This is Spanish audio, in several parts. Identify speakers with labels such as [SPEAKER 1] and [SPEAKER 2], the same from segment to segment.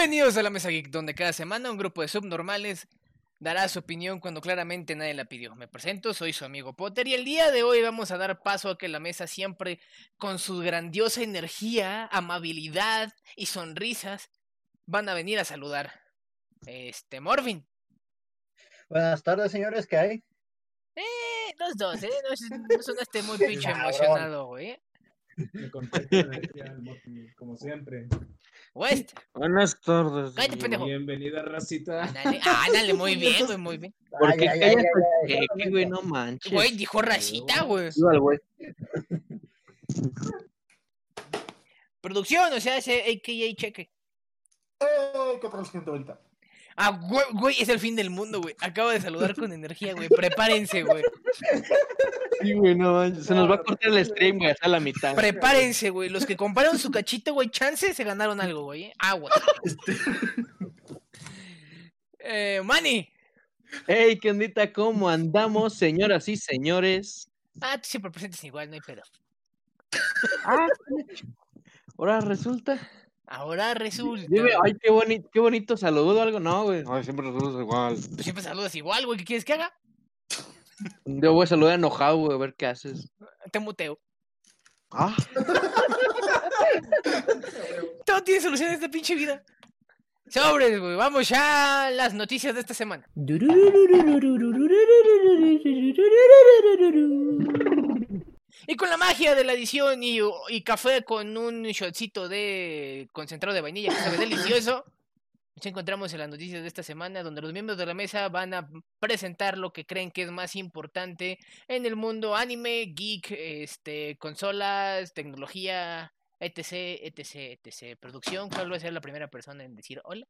[SPEAKER 1] Bienvenidos a la Mesa Geek, donde cada semana un grupo de subnormales dará su opinión cuando claramente nadie la pidió. Me presento, soy su amigo Potter y el día de hoy vamos a dar paso a que la mesa siempre, con su grandiosa energía, amabilidad y sonrisas, van a venir a saludar. Este, Morvin.
[SPEAKER 2] Buenas tardes, señores, ¿qué hay?
[SPEAKER 1] Eh, los dos, ¿eh? No, no sonaste muy pinche emocionado, güey.
[SPEAKER 3] Me energía, como siempre.
[SPEAKER 1] West.
[SPEAKER 4] Buenas tardes.
[SPEAKER 1] Cállate, pendejo.
[SPEAKER 3] Bienvenida, racita.
[SPEAKER 1] Ándale, ándale, muy bien, güey, muy bien.
[SPEAKER 4] ¿Por
[SPEAKER 2] Ay,
[SPEAKER 4] qué
[SPEAKER 2] ay,
[SPEAKER 4] callas
[SPEAKER 2] ay,
[SPEAKER 4] el
[SPEAKER 2] ay, ay.
[SPEAKER 4] cheque, güey? No manches.
[SPEAKER 1] Güey, dijo racita, güey. Producción, o sea, ese AKA cheque.
[SPEAKER 5] ¡Eh! ¿Qué tal, gente bonita?
[SPEAKER 1] Ah, güey, güey, es el fin del mundo, güey. Acabo de saludar con energía, güey. Prepárense, güey.
[SPEAKER 4] Sí, güey, no manches. Se nos va a cortar el stream, güey, hasta la mitad.
[SPEAKER 1] Prepárense, güey. Los que compraron su cachito, güey, chance, se ganaron algo, güey. Agua. Eh, Manny.
[SPEAKER 4] Hey, ¿qué ondita? ¿Cómo andamos, señoras y señores?
[SPEAKER 1] Ah, tú siempre presentes igual, no hay pedo.
[SPEAKER 4] Ah, ahora resulta.
[SPEAKER 1] Ahora resulta.
[SPEAKER 4] Dime, ay, qué bonito, qué bonito saludo o algo. No, güey. Ay, siempre saludos igual.
[SPEAKER 1] Tú siempre saludas igual, güey. ¿Qué quieres que haga?
[SPEAKER 4] Yo voy a saludar enojado, güey, a ver qué haces.
[SPEAKER 1] Te muteo.
[SPEAKER 4] Ah,
[SPEAKER 1] Todo tiene solución en esta pinche vida. Sobres, güey. Vamos ya a las noticias de esta semana. Y con la magia de la edición y, y café con un shotcito de concentrado de vainilla que sabe delicioso, nos encontramos en las noticias de esta semana donde los miembros de la mesa van a presentar lo que creen que es más importante en el mundo anime, geek, este, consolas, tecnología, etc, etc, etc. Producción, ¿cuál va a ser la primera persona en decir hola?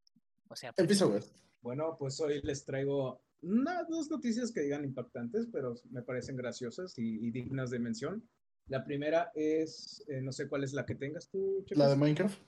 [SPEAKER 1] O sea,
[SPEAKER 5] Empieza, güey.
[SPEAKER 3] Bueno, pues hoy les traigo una, dos noticias que digan impactantes, pero me parecen graciosas y, y dignas de mención. La primera es, eh, no sé cuál es la que tengas tú.
[SPEAKER 5] La de Minecraft.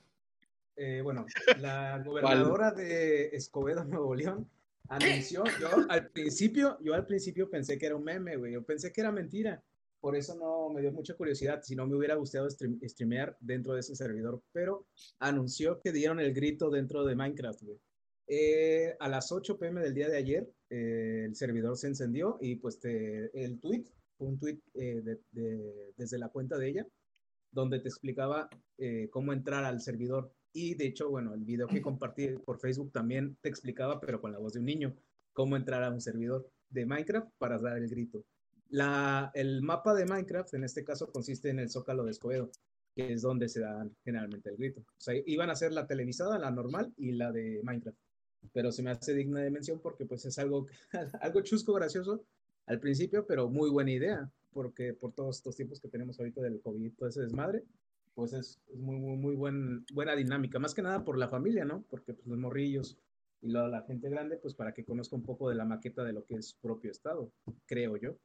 [SPEAKER 3] Eh, bueno, la gobernadora de Escobedo, Nuevo León, anunció, yo al principio, yo al principio pensé que era un meme, güey, yo pensé que era mentira, por eso no me dio mucha curiosidad, si no me hubiera gustado stream- streamear dentro de ese servidor, pero anunció que dieron el grito dentro de Minecraft, güey. Eh, a las 8 pm del día de ayer, eh, el servidor se encendió y pues el tweet, un tweet eh, de- de- desde la cuenta de ella, donde te explicaba eh, cómo entrar al servidor. Y de hecho, bueno, el video que compartí por Facebook también te explicaba, pero con la voz de un niño, cómo entrar a un servidor de Minecraft para dar el grito. La, el mapa de Minecraft, en este caso, consiste en el Zócalo de Escobedo, que es donde se da generalmente el grito. O sea, iban a hacer la televisada, la normal y la de Minecraft. Pero se me hace digna de mención porque pues es algo, algo chusco, gracioso al principio, pero muy buena idea, porque por todos estos tiempos que tenemos ahorita del COVID, todo ese desmadre, pues es, muy, muy, muy buen, buena dinámica, más que nada por la familia, ¿no? Porque pues, los morrillos y luego la gente grande, pues para que conozca un poco de la maqueta de lo que es propio estado, creo yo.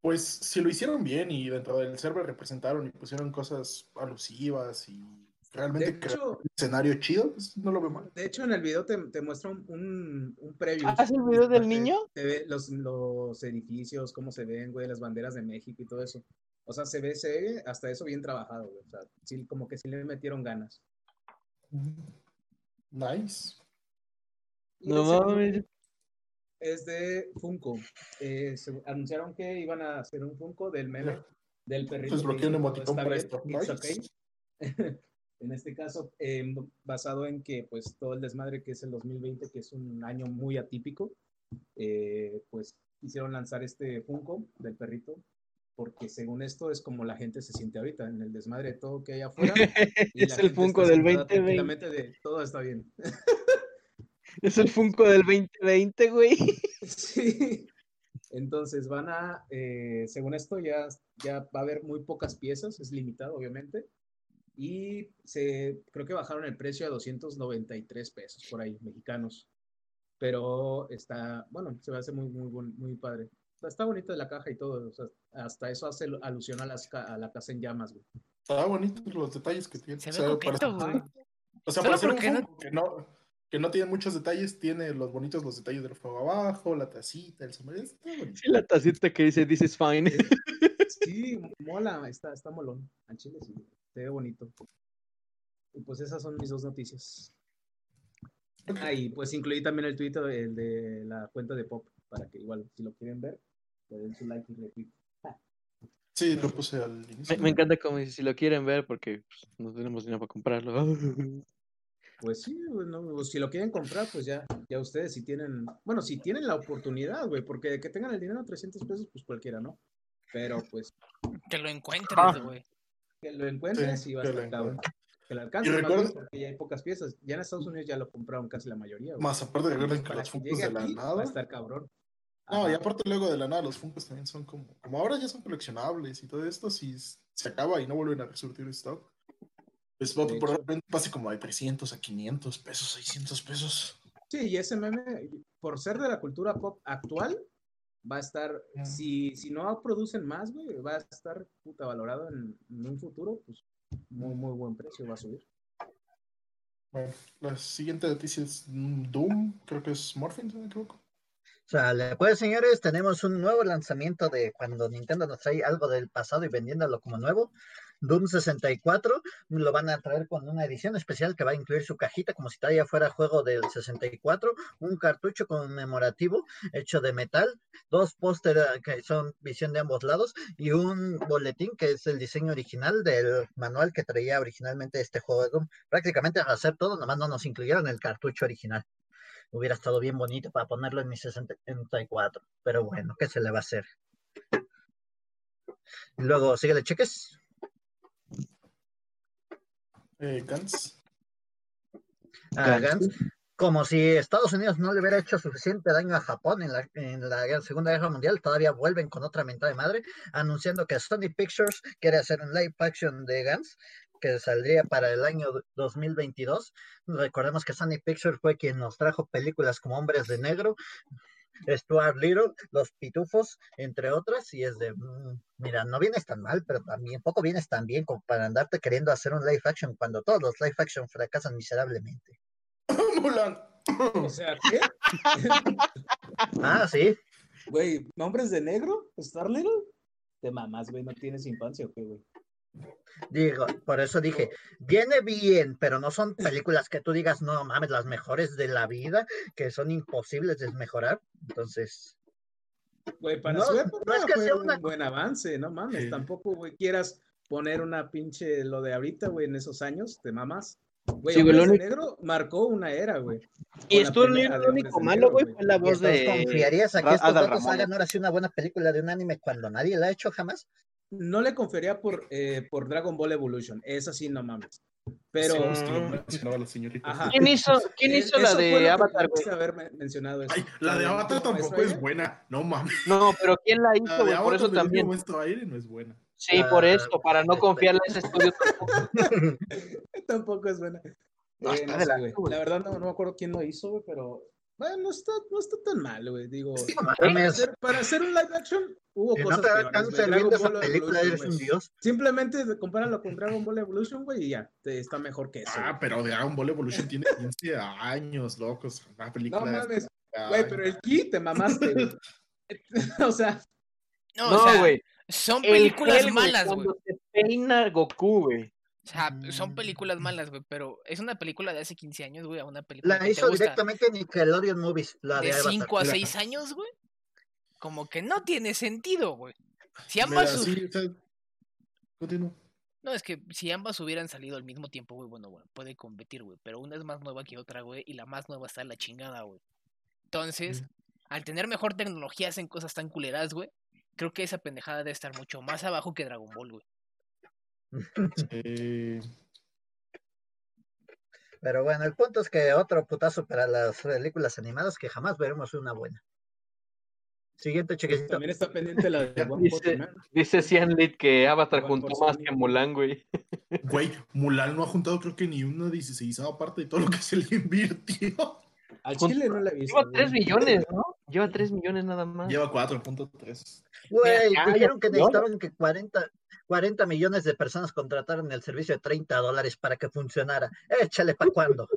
[SPEAKER 5] Pues si lo hicieron bien y dentro del server representaron y pusieron cosas alusivas y realmente
[SPEAKER 3] De hecho,
[SPEAKER 5] un escenario chido, pues no lo veo mal.
[SPEAKER 3] de hecho en el video te, te muestra un, un, un preview.
[SPEAKER 4] ¿Ah, es el video del
[SPEAKER 3] Te-
[SPEAKER 4] niño?
[SPEAKER 3] te ve los, los edificios, cómo se ven, güey, las banderas de México y todo eso. O sea, se ve, se ve hasta eso bien trabajado, güey. O sea, sí, como que sí le metieron ganas.
[SPEAKER 5] Nice.
[SPEAKER 3] Y
[SPEAKER 4] No mames.
[SPEAKER 3] Es de Funko. Eh, se- anunciaron que iban a hacer un Funko del meme del perrito.
[SPEAKER 5] Desbloqueé
[SPEAKER 3] que
[SPEAKER 5] un emoticón
[SPEAKER 3] "Todo
[SPEAKER 5] para esto". Nice.
[SPEAKER 3] okay". en este caso, eh, basado en que pues todo el desmadre que es el 2020, que es un año muy atípico, eh, pues quisieron lanzar este Funko del perrito, porque según esto es como la gente se siente ahorita, en el desmadre de todo que hay afuera. y
[SPEAKER 4] Es el Funko del
[SPEAKER 3] sentada
[SPEAKER 4] 2020.
[SPEAKER 3] tranquilamente de todo está bien.
[SPEAKER 4] Es el Funko del 2020, güey.
[SPEAKER 3] Sí. Entonces van a, eh, según esto, ya, ya va a haber muy pocas piezas, es limitado, obviamente. Y se, creo que bajaron el precio a 293 pesos por ahí, mexicanos. Pero está, bueno, se va a hacer muy, muy, muy padre. Está, está bonita la caja y todo. o sea, hasta eso hace alusión a, las, a la casa en llamas, güey.
[SPEAKER 5] Está bonito los detalles que tiene.
[SPEAKER 1] Se
[SPEAKER 5] O
[SPEAKER 1] ve
[SPEAKER 5] sea,
[SPEAKER 1] coqueto,
[SPEAKER 5] para-
[SPEAKER 1] güey.
[SPEAKER 5] O sea, para ser un
[SPEAKER 1] no-
[SPEAKER 5] que no, que no tiene muchos detalles, tiene los bonitos los detalles del fuego abajo, la tacita, el sombrero.
[SPEAKER 4] Sí, la tacita que dice This is fine.
[SPEAKER 3] Sí, mola, está, está molón. Al chile sí, se ve bonito. Y pues esas son mis dos noticias. Ah, y pues incluí también el tweet el de la cuenta de Pop, para que igual, si lo quieren ver, le den su like y retweet.
[SPEAKER 5] Sí, lo puse al inicio.
[SPEAKER 4] Me, me encanta como si lo quieren ver, porque pues, no tenemos dinero para comprarlo.
[SPEAKER 3] Pues sí, bueno, pues, si lo quieren comprar, pues ya, ya ustedes si tienen, bueno, si tienen la oportunidad, güey, porque que tengan el dinero 300 pesos, pues cualquiera, ¿no? Pero pues
[SPEAKER 1] Que lo encuentres,
[SPEAKER 5] Ah.
[SPEAKER 3] Que lo encuentres
[SPEAKER 5] Sí,
[SPEAKER 3] y va a estar cabrón. Que lo alcance,
[SPEAKER 5] Y recuerda-
[SPEAKER 3] porque ya hay pocas piezas. Ya en Estados Unidos ya lo compraron casi la mayoría, güey.
[SPEAKER 5] Más aparte de recuerden que los Funkos de la
[SPEAKER 3] aquí, va
[SPEAKER 5] nada.
[SPEAKER 3] a estar cabrón.
[SPEAKER 5] No, y
[SPEAKER 3] Ajá.
[SPEAKER 5] aparte luego de la nada, los Funkos también son como, como ahora ya son coleccionables y todo esto, si se acaba y no vuelven a resurtir stock, pues va repente pase como de 300 a 500 pesos, 600 pesos.
[SPEAKER 3] Sí, y ese meme, por ser de la cultura pop actual, va a estar, si, si no producen más, güey, va a estar puta valorado en, en un futuro, pues muy, muy buen precio va a subir.
[SPEAKER 5] Bueno, la siguiente noticia es Doom, creo que es Morphin, si no me equivoco.
[SPEAKER 2] Sale, pues señores, tenemos un nuevo lanzamiento de cuando Nintendo nos trae algo del pasado y vendiéndolo como nuevo. Doom 64 lo van a traer con una edición especial que va a incluir su cajita como si todavía fuera juego del 64, un cartucho conmemorativo hecho de metal, dos pósteres que son visión de ambos lados y un boletín que es el diseño original del manual que traía originalmente este juego de Doom. Prácticamente al hacer todo, nomás no nos incluyeron el cartucho original hubiera estado bien bonito para ponerlo en mi 64. Pero bueno, ¿qué se le va a hacer? Luego, síguele, cheques.
[SPEAKER 5] Eh, Gantz.
[SPEAKER 2] a
[SPEAKER 4] Gantz.
[SPEAKER 2] Como si Estados Unidos no le hubiera hecho suficiente daño a Japón en la, en la guerra- Segunda Guerra Mundial, todavía vuelven con otra mentada de madre, anunciando que Sony Pictures quiere hacer un live action de Gantz que saldría para el año 2022. Recordemos que Sony Pictures fue quien nos trajo películas como Hombres de Negro, Stuart Little, Los Pitufos, entre otras, y es de, mm, mira, no vienes tan mal, pero también poco vienes tan bien como para andarte queriendo hacer un live action cuando todos los live action fracasan miserablemente.
[SPEAKER 5] Mulan.
[SPEAKER 3] O sea, ¿qué?
[SPEAKER 2] Ah, sí,
[SPEAKER 3] Güey, ¿nombres de negro? ¿Star Little? De mamás, güey, ¿no tienes infancia o qué, güey?
[SPEAKER 2] Digo, por eso dije, viene bien, pero no son películas que tú digas, no mames, las mejores de la vida, que son imposibles de mejorar. Entonces,
[SPEAKER 3] Güey, para
[SPEAKER 2] No,
[SPEAKER 3] su época
[SPEAKER 2] no es que
[SPEAKER 3] fue
[SPEAKER 2] sea
[SPEAKER 3] un
[SPEAKER 2] una-
[SPEAKER 3] buen avance, no mames.
[SPEAKER 5] Sí.
[SPEAKER 3] Tampoco, güey, quieras poner una pinche lo de ahorita, güey, en esos años, de mamás. Güey,
[SPEAKER 4] Sí,
[SPEAKER 3] de
[SPEAKER 4] único-
[SPEAKER 3] negro marcó una era, güey.
[SPEAKER 4] Y
[SPEAKER 3] la
[SPEAKER 4] estuvo
[SPEAKER 3] pendeja
[SPEAKER 4] lo único malo, güey, fue la
[SPEAKER 2] ¿y
[SPEAKER 4] voz de
[SPEAKER 2] confiarías a que estos datos hagan ahora sí una buena película de un anime cuando nadie la ha hecho jamás?
[SPEAKER 3] No le confería por, eh, por Dragon Ball Evolution, esa sí, no mames. Pero,
[SPEAKER 5] Sí, es que la señorita.
[SPEAKER 3] Ajá.
[SPEAKER 4] ¿Quién hizo, quién
[SPEAKER 3] eh,
[SPEAKER 4] hizo la de
[SPEAKER 3] que
[SPEAKER 4] Avatar, güey?
[SPEAKER 3] haber men- mencionado eso.
[SPEAKER 5] Ay, la de Avatar tampoco es buena. No mames.
[SPEAKER 4] No, pero ¿quién la
[SPEAKER 5] La
[SPEAKER 4] hizo,
[SPEAKER 5] de
[SPEAKER 4] güey? Por
[SPEAKER 5] Avatar
[SPEAKER 4] eso también.
[SPEAKER 5] Maestro Aire no es buena.
[SPEAKER 4] Sí, por
[SPEAKER 2] Ah,
[SPEAKER 4] eso, para no
[SPEAKER 2] este-
[SPEAKER 4] confiarle a ese estudio tampoco.
[SPEAKER 3] Tampoco es buena.
[SPEAKER 4] No,
[SPEAKER 3] Eh, no
[SPEAKER 4] de
[SPEAKER 3] sé,
[SPEAKER 4] la-.
[SPEAKER 3] La verdad no, no me acuerdo quién lo hizo, güey, pero bueno, no está, no está tan mal, güey. Digo,
[SPEAKER 2] Sí,
[SPEAKER 3] para hacer, para hacer un live action hubo
[SPEAKER 2] no
[SPEAKER 3] cosas
[SPEAKER 2] te
[SPEAKER 3] peores,
[SPEAKER 2] alcanza
[SPEAKER 3] güey.
[SPEAKER 2] el bien
[SPEAKER 3] Dragon
[SPEAKER 2] de esa
[SPEAKER 3] Ball
[SPEAKER 2] película,
[SPEAKER 3] Evolution,
[SPEAKER 2] eres un
[SPEAKER 3] güey.
[SPEAKER 2] dios.
[SPEAKER 3] Simplemente compáralo con Dragon Ball Evolution, güey, y ya, te, está mejor que eso.
[SPEAKER 5] Ah,
[SPEAKER 3] güey.
[SPEAKER 5] pero Dragon Ball Evolution tiene 15 años, locos. Una película
[SPEAKER 3] No mames,
[SPEAKER 5] Ay,
[SPEAKER 3] güey, pero el ki te mamaste, güey. o sea,
[SPEAKER 1] No, o
[SPEAKER 4] No,
[SPEAKER 1] sea,
[SPEAKER 4] güey.
[SPEAKER 1] son
[SPEAKER 4] El
[SPEAKER 1] películas
[SPEAKER 4] güey,
[SPEAKER 1] malas, güey.
[SPEAKER 4] Cuando se peina Goku, güey.
[SPEAKER 1] O sea, son
[SPEAKER 2] Mm.
[SPEAKER 1] películas malas, güey, pero es una película de hace 15 años, güey, a una película
[SPEAKER 2] La
[SPEAKER 1] que te
[SPEAKER 2] hizo
[SPEAKER 1] gusta
[SPEAKER 2] directamente Nickelodeon Movies, la de,
[SPEAKER 1] de
[SPEAKER 2] Avatar.
[SPEAKER 1] 5 a
[SPEAKER 5] Mira.
[SPEAKER 1] 6 años, güey. Como que no tiene sentido, güey. Si
[SPEAKER 5] Mira,
[SPEAKER 1] ambas, hu-
[SPEAKER 5] sí,
[SPEAKER 1] no, es que si ambas hubieran salido al mismo tiempo, güey, bueno, bueno, puede competir, güey, pero una es más nueva que otra, güey, y la más nueva está en la chingada, güey. Entonces, al tener mejor tecnología hacen cosas tan culeras, güey. Creo que esa pendejada debe estar mucho más abajo que Dragon Ball, güey.
[SPEAKER 2] Pero bueno, el punto es que otro putazo para las películas animadas que jamás veremos una buena. Siguiente chequecito.
[SPEAKER 3] también está pendiente la de One
[SPEAKER 4] Dice-
[SPEAKER 3] Man.
[SPEAKER 4] Dice Cian Lit que Avatar juntó más que Mulan, güey.
[SPEAKER 5] Güey, Mulan no ha juntado creo que ni una 16 parte de todo lo que se le invirtió.
[SPEAKER 3] Al Chile no la he visto.
[SPEAKER 4] Lleva
[SPEAKER 3] güey.
[SPEAKER 4] 3 millones, ¿no? Lleva 3 millones nada más.
[SPEAKER 5] Lleva 4.3.
[SPEAKER 2] Güey, dijeron que necesitaban que 40, 40 millones de personas contrataran el servicio de 30 dólares para que funcionara. Échale pa' cuándo.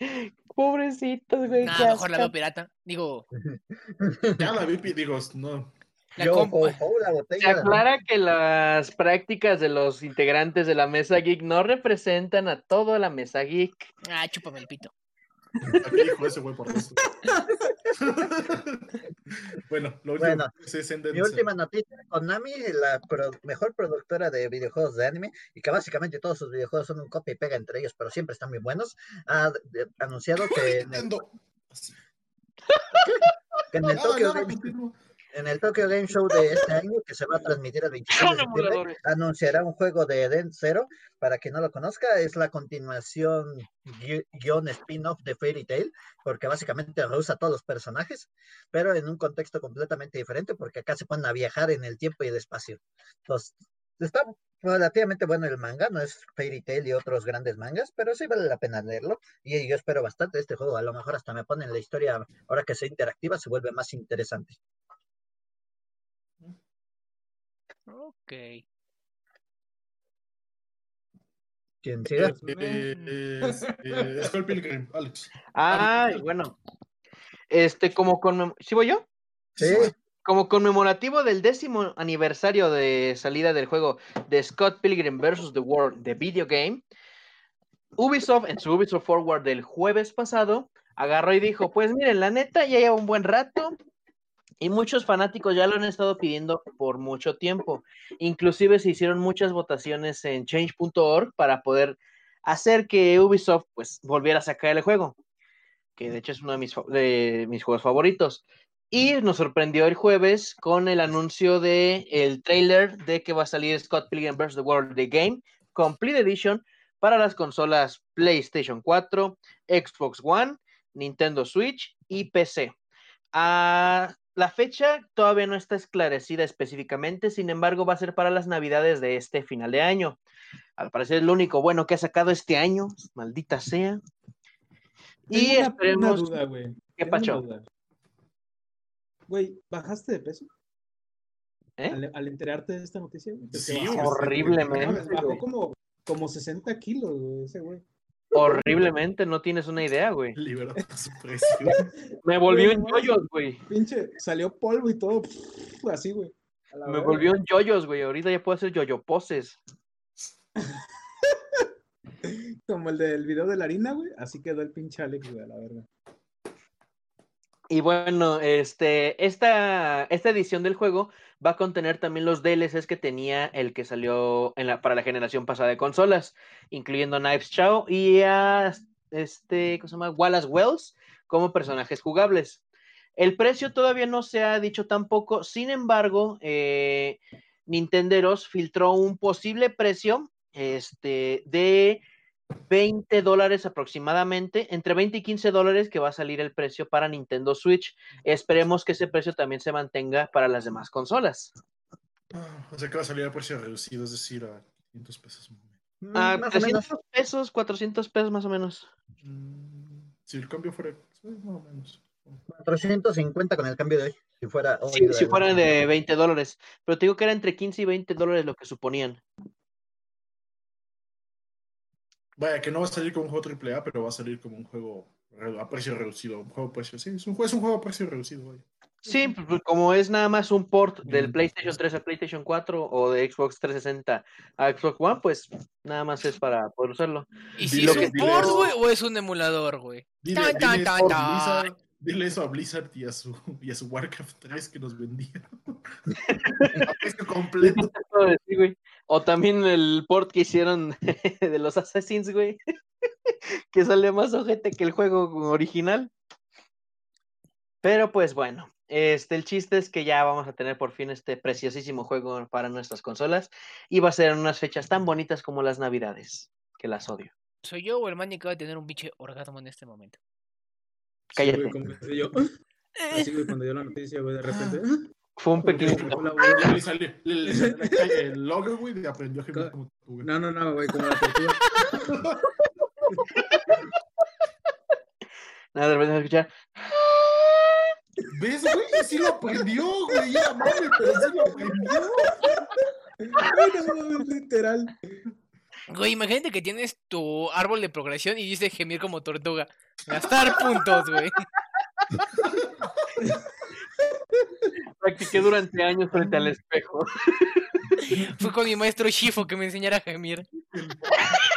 [SPEAKER 4] Pobrecitos, güey.
[SPEAKER 1] Nah, mejor la veo pirata. Digo,
[SPEAKER 5] Ya la vi, digo, no.
[SPEAKER 1] La
[SPEAKER 2] Yo, ho, la
[SPEAKER 4] Se aclara que las prácticas de los integrantes de la mesa geek no representan a toda la mesa geek.
[SPEAKER 1] Ah, chúpame el pito.
[SPEAKER 5] Aquí dijo ese güey por esto. bueno, lo último
[SPEAKER 2] Bueno,
[SPEAKER 5] es Ascendance.
[SPEAKER 2] Mi última noticia, Konami, la pro- mejor productora de videojuegos de anime, y que básicamente todos sus videojuegos son un copia y pega entre ellos, pero siempre están muy buenos, ha anunciado que en el, que en Tokyo Game. En el Tokyo Game Show de este año, que se va a transmitir el 26 de septiembre, anunciará un juego de Eden Zero. Para quien no lo conozca, es la continuación gui- guion spin-off de Fairy Tail, porque básicamente reusa todos los personajes, pero en un contexto completamente diferente, porque acá se ponen a viajar en el tiempo y el espacio. Entonces, está relativamente bueno el manga, no es Fairy Tail y otros grandes mangas, pero sí vale la pena leerlo. Y yo espero bastante este juego. A lo mejor hasta me ponen la historia, ahora que sea interactiva, se vuelve más interesante.
[SPEAKER 1] Ok.
[SPEAKER 2] Quien siga.
[SPEAKER 5] Eh, es, eh, Skull Pilgrim, Alex.
[SPEAKER 4] Ah, bueno. Este, como conmem- ¿Sí voy yo?
[SPEAKER 2] Sí.
[SPEAKER 4] Como conmemorativo del décimo aniversario de salida del juego de Scott Pilgrim vs. The World de Video Game, Ubisoft, en su Ubisoft Forward del jueves pasado, agarró y dijo, pues miren, la neta ya lleva un buen rato y muchos fanáticos ya lo han estado pidiendo por mucho tiempo. Inclusive se hicieron muchas votaciones en change.org para poder hacer que Ubisoft pues volviera a sacar el juego, que de hecho es uno de mis, de mis juegos favoritos. Y nos sorprendió el jueves con el anuncio de el trailer de que va a salir Scott Pilgrim vs. The World The Game Complete Edition para las consolas PlayStation 4, Xbox One, Nintendo Switch y PC. Ah, la fecha todavía no está esclarecida específicamente, sin embargo va a ser para las navidades de este final de año. Al parecer es lo único bueno que ha sacado este año, maldita sea. Y
[SPEAKER 3] una-
[SPEAKER 4] esperemos...
[SPEAKER 3] Una duda.
[SPEAKER 4] ¿Qué pacho?
[SPEAKER 3] Güey, ¿bajaste de peso?
[SPEAKER 4] ¿Eh?
[SPEAKER 3] Al, al enterarte de esta noticia, güey.
[SPEAKER 5] Sí,
[SPEAKER 4] Horriblemente,
[SPEAKER 3] Bajó como, como 60 kilos, güey, ese güey.
[SPEAKER 4] Horriblemente, no tienes una idea, güey.
[SPEAKER 5] Liberó su precio.
[SPEAKER 4] Me volvió en yoyos, güey.
[SPEAKER 3] Pinche, salió polvo y todo, así, güey.
[SPEAKER 4] Me volvió en yoyos, güey. Ahorita ya puedo hacer yoyo poses.
[SPEAKER 3] Como el del video de la harina, güey. Así quedó el pinche Alex, güey, a la verga.
[SPEAKER 4] Y bueno, este, esta, esta edición del juego va a contener también los DLCs que tenía el que salió para la generación pasada de consolas, incluyendo Knives Chow y a este, ¿cómo se llama? Wallace Wells como personajes jugables. El precio todavía no se ha dicho tampoco, sin embargo, eh, Nintenderos filtró un posible precio este, de 20 dólares aproximadamente, entre 20 y 15 dólares que va a salir el precio para Nintendo Switch. Esperemos que ese precio también se mantenga para las demás consolas.
[SPEAKER 5] Ah, O sea que va a salir a precio reducido, es decir, a 500 pesos.
[SPEAKER 4] A
[SPEAKER 2] más o menos.
[SPEAKER 4] 300 pesos, 400 pesos más o menos.
[SPEAKER 5] Si el cambio fuera, más o menos.
[SPEAKER 2] 450 con el cambio de hoy. Si fuera hoy.
[SPEAKER 4] Sí,
[SPEAKER 2] la
[SPEAKER 4] si fueran de 20 dólares. Pero te digo que era entre 15 y 20 dólares lo que suponían.
[SPEAKER 5] Vaya, que no va a salir como un juego AAA, pero va a salir como un juego a precio reducido. Un juego a precio, sí, es un juego, es un juego a precio reducido. vaya.
[SPEAKER 4] Sí, pues, pues, como es nada más un port del
[SPEAKER 5] Mm.
[SPEAKER 4] PlayStation 3 a PlayStation 4 o de Xbox 360 a Xbox One, pues nada más es para poder usarlo.
[SPEAKER 1] ¿Y si
[SPEAKER 5] Dile
[SPEAKER 1] es un port, güey, o es un emulador, güey?
[SPEAKER 5] Dile eso a Blizzard y a su, y a su Warcraft 3 que nos vendía. a precio completo.
[SPEAKER 4] O también el port que hicieron de los Assassins, güey. que sale más ojete que el juego original. Pero pues bueno, este, el chiste es que ya vamos a tener por fin este preciosísimo juego para nuestras consolas y va a ser en unas fechas tan bonitas como las navidades, que las odio.
[SPEAKER 1] ¿Soy yo o el man que acaba de tener un pinche orgasmo en este momento?
[SPEAKER 4] Cállate.
[SPEAKER 3] Sí, güey, como que yo, así, güey, cuando dio la noticia, güey, de repente.
[SPEAKER 4] Fue un pequeño...
[SPEAKER 5] le salió, salió el logo, güey, y aprendió a gemir como tú, güey.
[SPEAKER 3] No, no, no, güey, como la tortuga.
[SPEAKER 4] Nada, de repente a escuchar.
[SPEAKER 5] ¿Ves, güey? Sí lo aprendió, güey. Ya, mame, pero sí lo aprendió.
[SPEAKER 3] Ay, no mames, literal.
[SPEAKER 1] Güey, imagínate que tienes tu árbol de progresión y dice gemir como tortuga. Gastar puntos, güey.
[SPEAKER 4] Practiqué durante años frente al espejo.
[SPEAKER 1] Fue con mi maestro Shifo que me enseñara a gemir.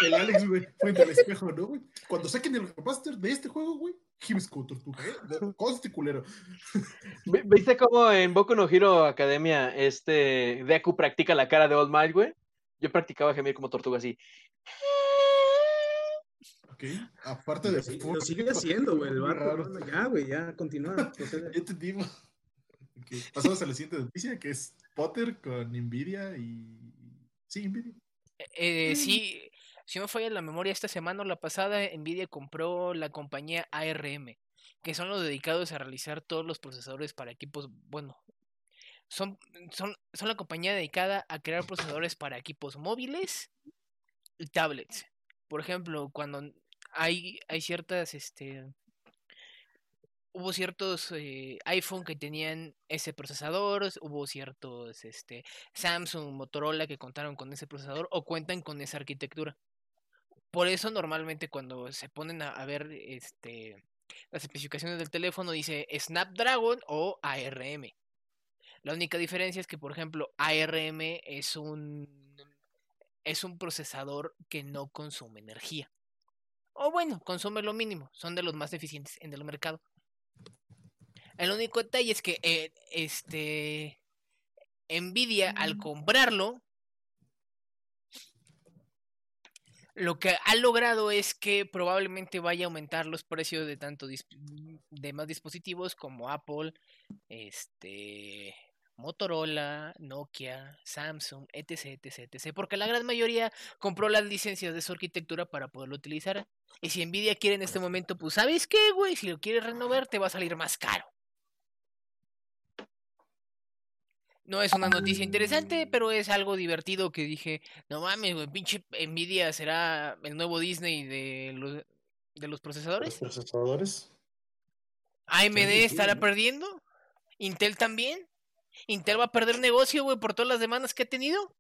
[SPEAKER 5] El Alex, güey, frente al espejo, ¿no, güey? Cuando saquen el remaster de este juego, güey, gimes con tortuga, ¿eh? Conste culero.
[SPEAKER 4] Vi- ¿Viste cómo en Boku no Hero Academia este Deku practica la cara de All Might, güey? Yo practicaba gemir como tortuga así.
[SPEAKER 5] Ok, aparte de...
[SPEAKER 3] Sí, lo sigue haciendo, güey. El bueno, ya, güey, ya, continúa.
[SPEAKER 5] entendimos. Pasamos a la siguiente noticia, que es Potter con Nvidia y... Sí, Nvidia.
[SPEAKER 1] Eh, sí, si no me falla la memoria, esta semana o la pasada, Nvidia compró la compañía ARM, que son los dedicados a realizar todos los procesadores para equipos, bueno, son, son, son la compañía dedicada a crear procesadores para equipos móviles y tablets. Por ejemplo, cuando hay, hay ciertas, este, hubo ciertos eh, iPhone que tenían ese procesador, hubo ciertos, este, Samsung, Motorola que contaron con ese procesador o cuentan con esa arquitectura. Por eso normalmente cuando se ponen a, a ver este las especificaciones del teléfono dice Snapdragon o ARM. La única diferencia es que por ejemplo ARM es un es un procesador que no consume energía. O bueno, consume lo mínimo, son de los más eficientes en el mercado. El único detalle es que eh, este Nvidia al comprarlo lo que ha logrado es que probablemente vaya a aumentar los precios de tanto de más dispositivos como Apple, este Motorola, Nokia, Samsung, etc, etc, etc, porque la gran mayoría compró las licencias de su arquitectura para poderlo utilizar. Y si Nvidia quiere en este momento, pues ¿sabes qué, güey? Si lo quieres renovar te va a salir más caro. No es una noticia interesante, pero es algo divertido que dije, no mames, güey, pinche Nvidia será el nuevo Disney de los, de los
[SPEAKER 5] Los
[SPEAKER 1] procesadores.
[SPEAKER 5] procesadores.
[SPEAKER 1] AMD
[SPEAKER 3] Sí, sí,
[SPEAKER 1] estará
[SPEAKER 3] ¿no?
[SPEAKER 1] perdiendo. Intel también. Intel va a perder negocio, güey, por todas las demandas que ha tenido.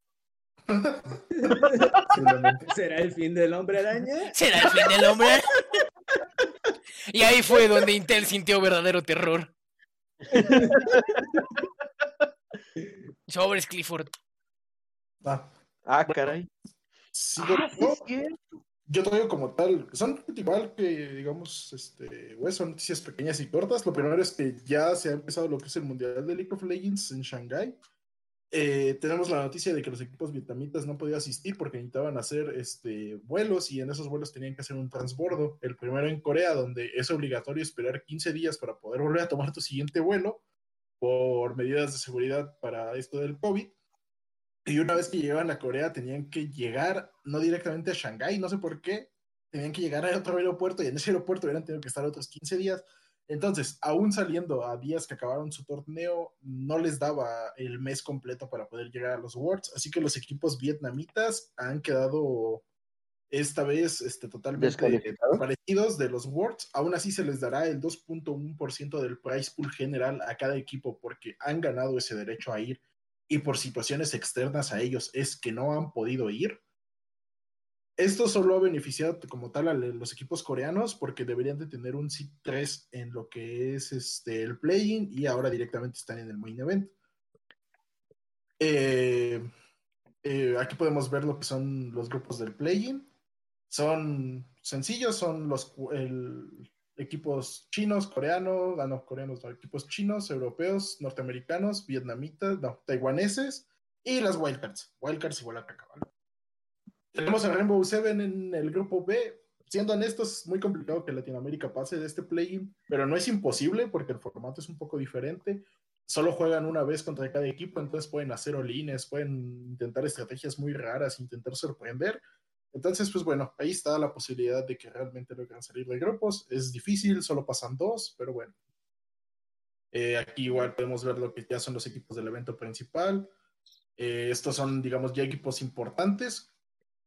[SPEAKER 3] ¿Será el fin del hombre araña?
[SPEAKER 1] ¿Será el fin del hombre? y ahí fue donde Intel sintió verdadero terror. Sobres Clifford.
[SPEAKER 5] Ah,
[SPEAKER 4] Ah, caray.
[SPEAKER 5] sigo
[SPEAKER 4] Ah, sí,
[SPEAKER 5] yo. Yo traigo como tal, son igual que, digamos, este, güey, son noticias pequeñas y cortas. Lo primero es que ya se ha empezado lo que es el Mundial de League of Legends en Shanghai. Eh, tenemos la noticia de que los equipos vietnamitas no podían asistir porque necesitaban hacer este, vuelos y en esos vuelos tenían que hacer un transbordo. El primero en Corea, donde es obligatorio esperar 15 días para poder volver a tomar tu siguiente vuelo por medidas de seguridad para esto del COVID. Y una vez que llegaban a Corea, tenían que llegar no directamente a Shanghái, no sé por qué, tenían que llegar a otro aeropuerto y en ese aeropuerto hubieran tenido que estar otros 15 días. Entonces, aún saliendo a días que acabaron su torneo, no les daba el mes completo para poder llegar a los Worlds. Así que los equipos vietnamitas han quedado esta vez este, totalmente parecidos de los Worlds. Aún así se les dará el 2.1% del price pool general a cada equipo porque han ganado ese derecho a ir y por situaciones externas a ellos es que no han podido ir. Esto solo ha beneficiado como tal a los equipos coreanos porque deberían de tener un seed 3 en lo que es este, el play-in y ahora directamente están en el main event. Eh, eh, aquí podemos ver lo que son los grupos del play-in. Son sencillos, son los equipos chinos, coreanos, ah, no, coreanos, no, equipos chinos, europeos, norteamericanos, vietnamitas, no, taiwaneses y las wildcards. Wildcards igual a caca, ¿vale? Tenemos a Rainbow Seven en el grupo B. Siendo honestos, es muy complicado que Latinoamérica pase de este play-in, pero no es imposible porque el formato es un poco diferente. Solo juegan una vez contra cada equipo, entonces pueden hacer olines, pueden intentar estrategias muy raras, intentar sorprender. Entonces, pues bueno, ahí está la posibilidad de que realmente logren salir de grupos. Es difícil, solo pasan dos, pero bueno. Eh, aquí igual podemos ver lo que ya son los equipos del evento principal. Eh, estos son, digamos, ya equipos importantes.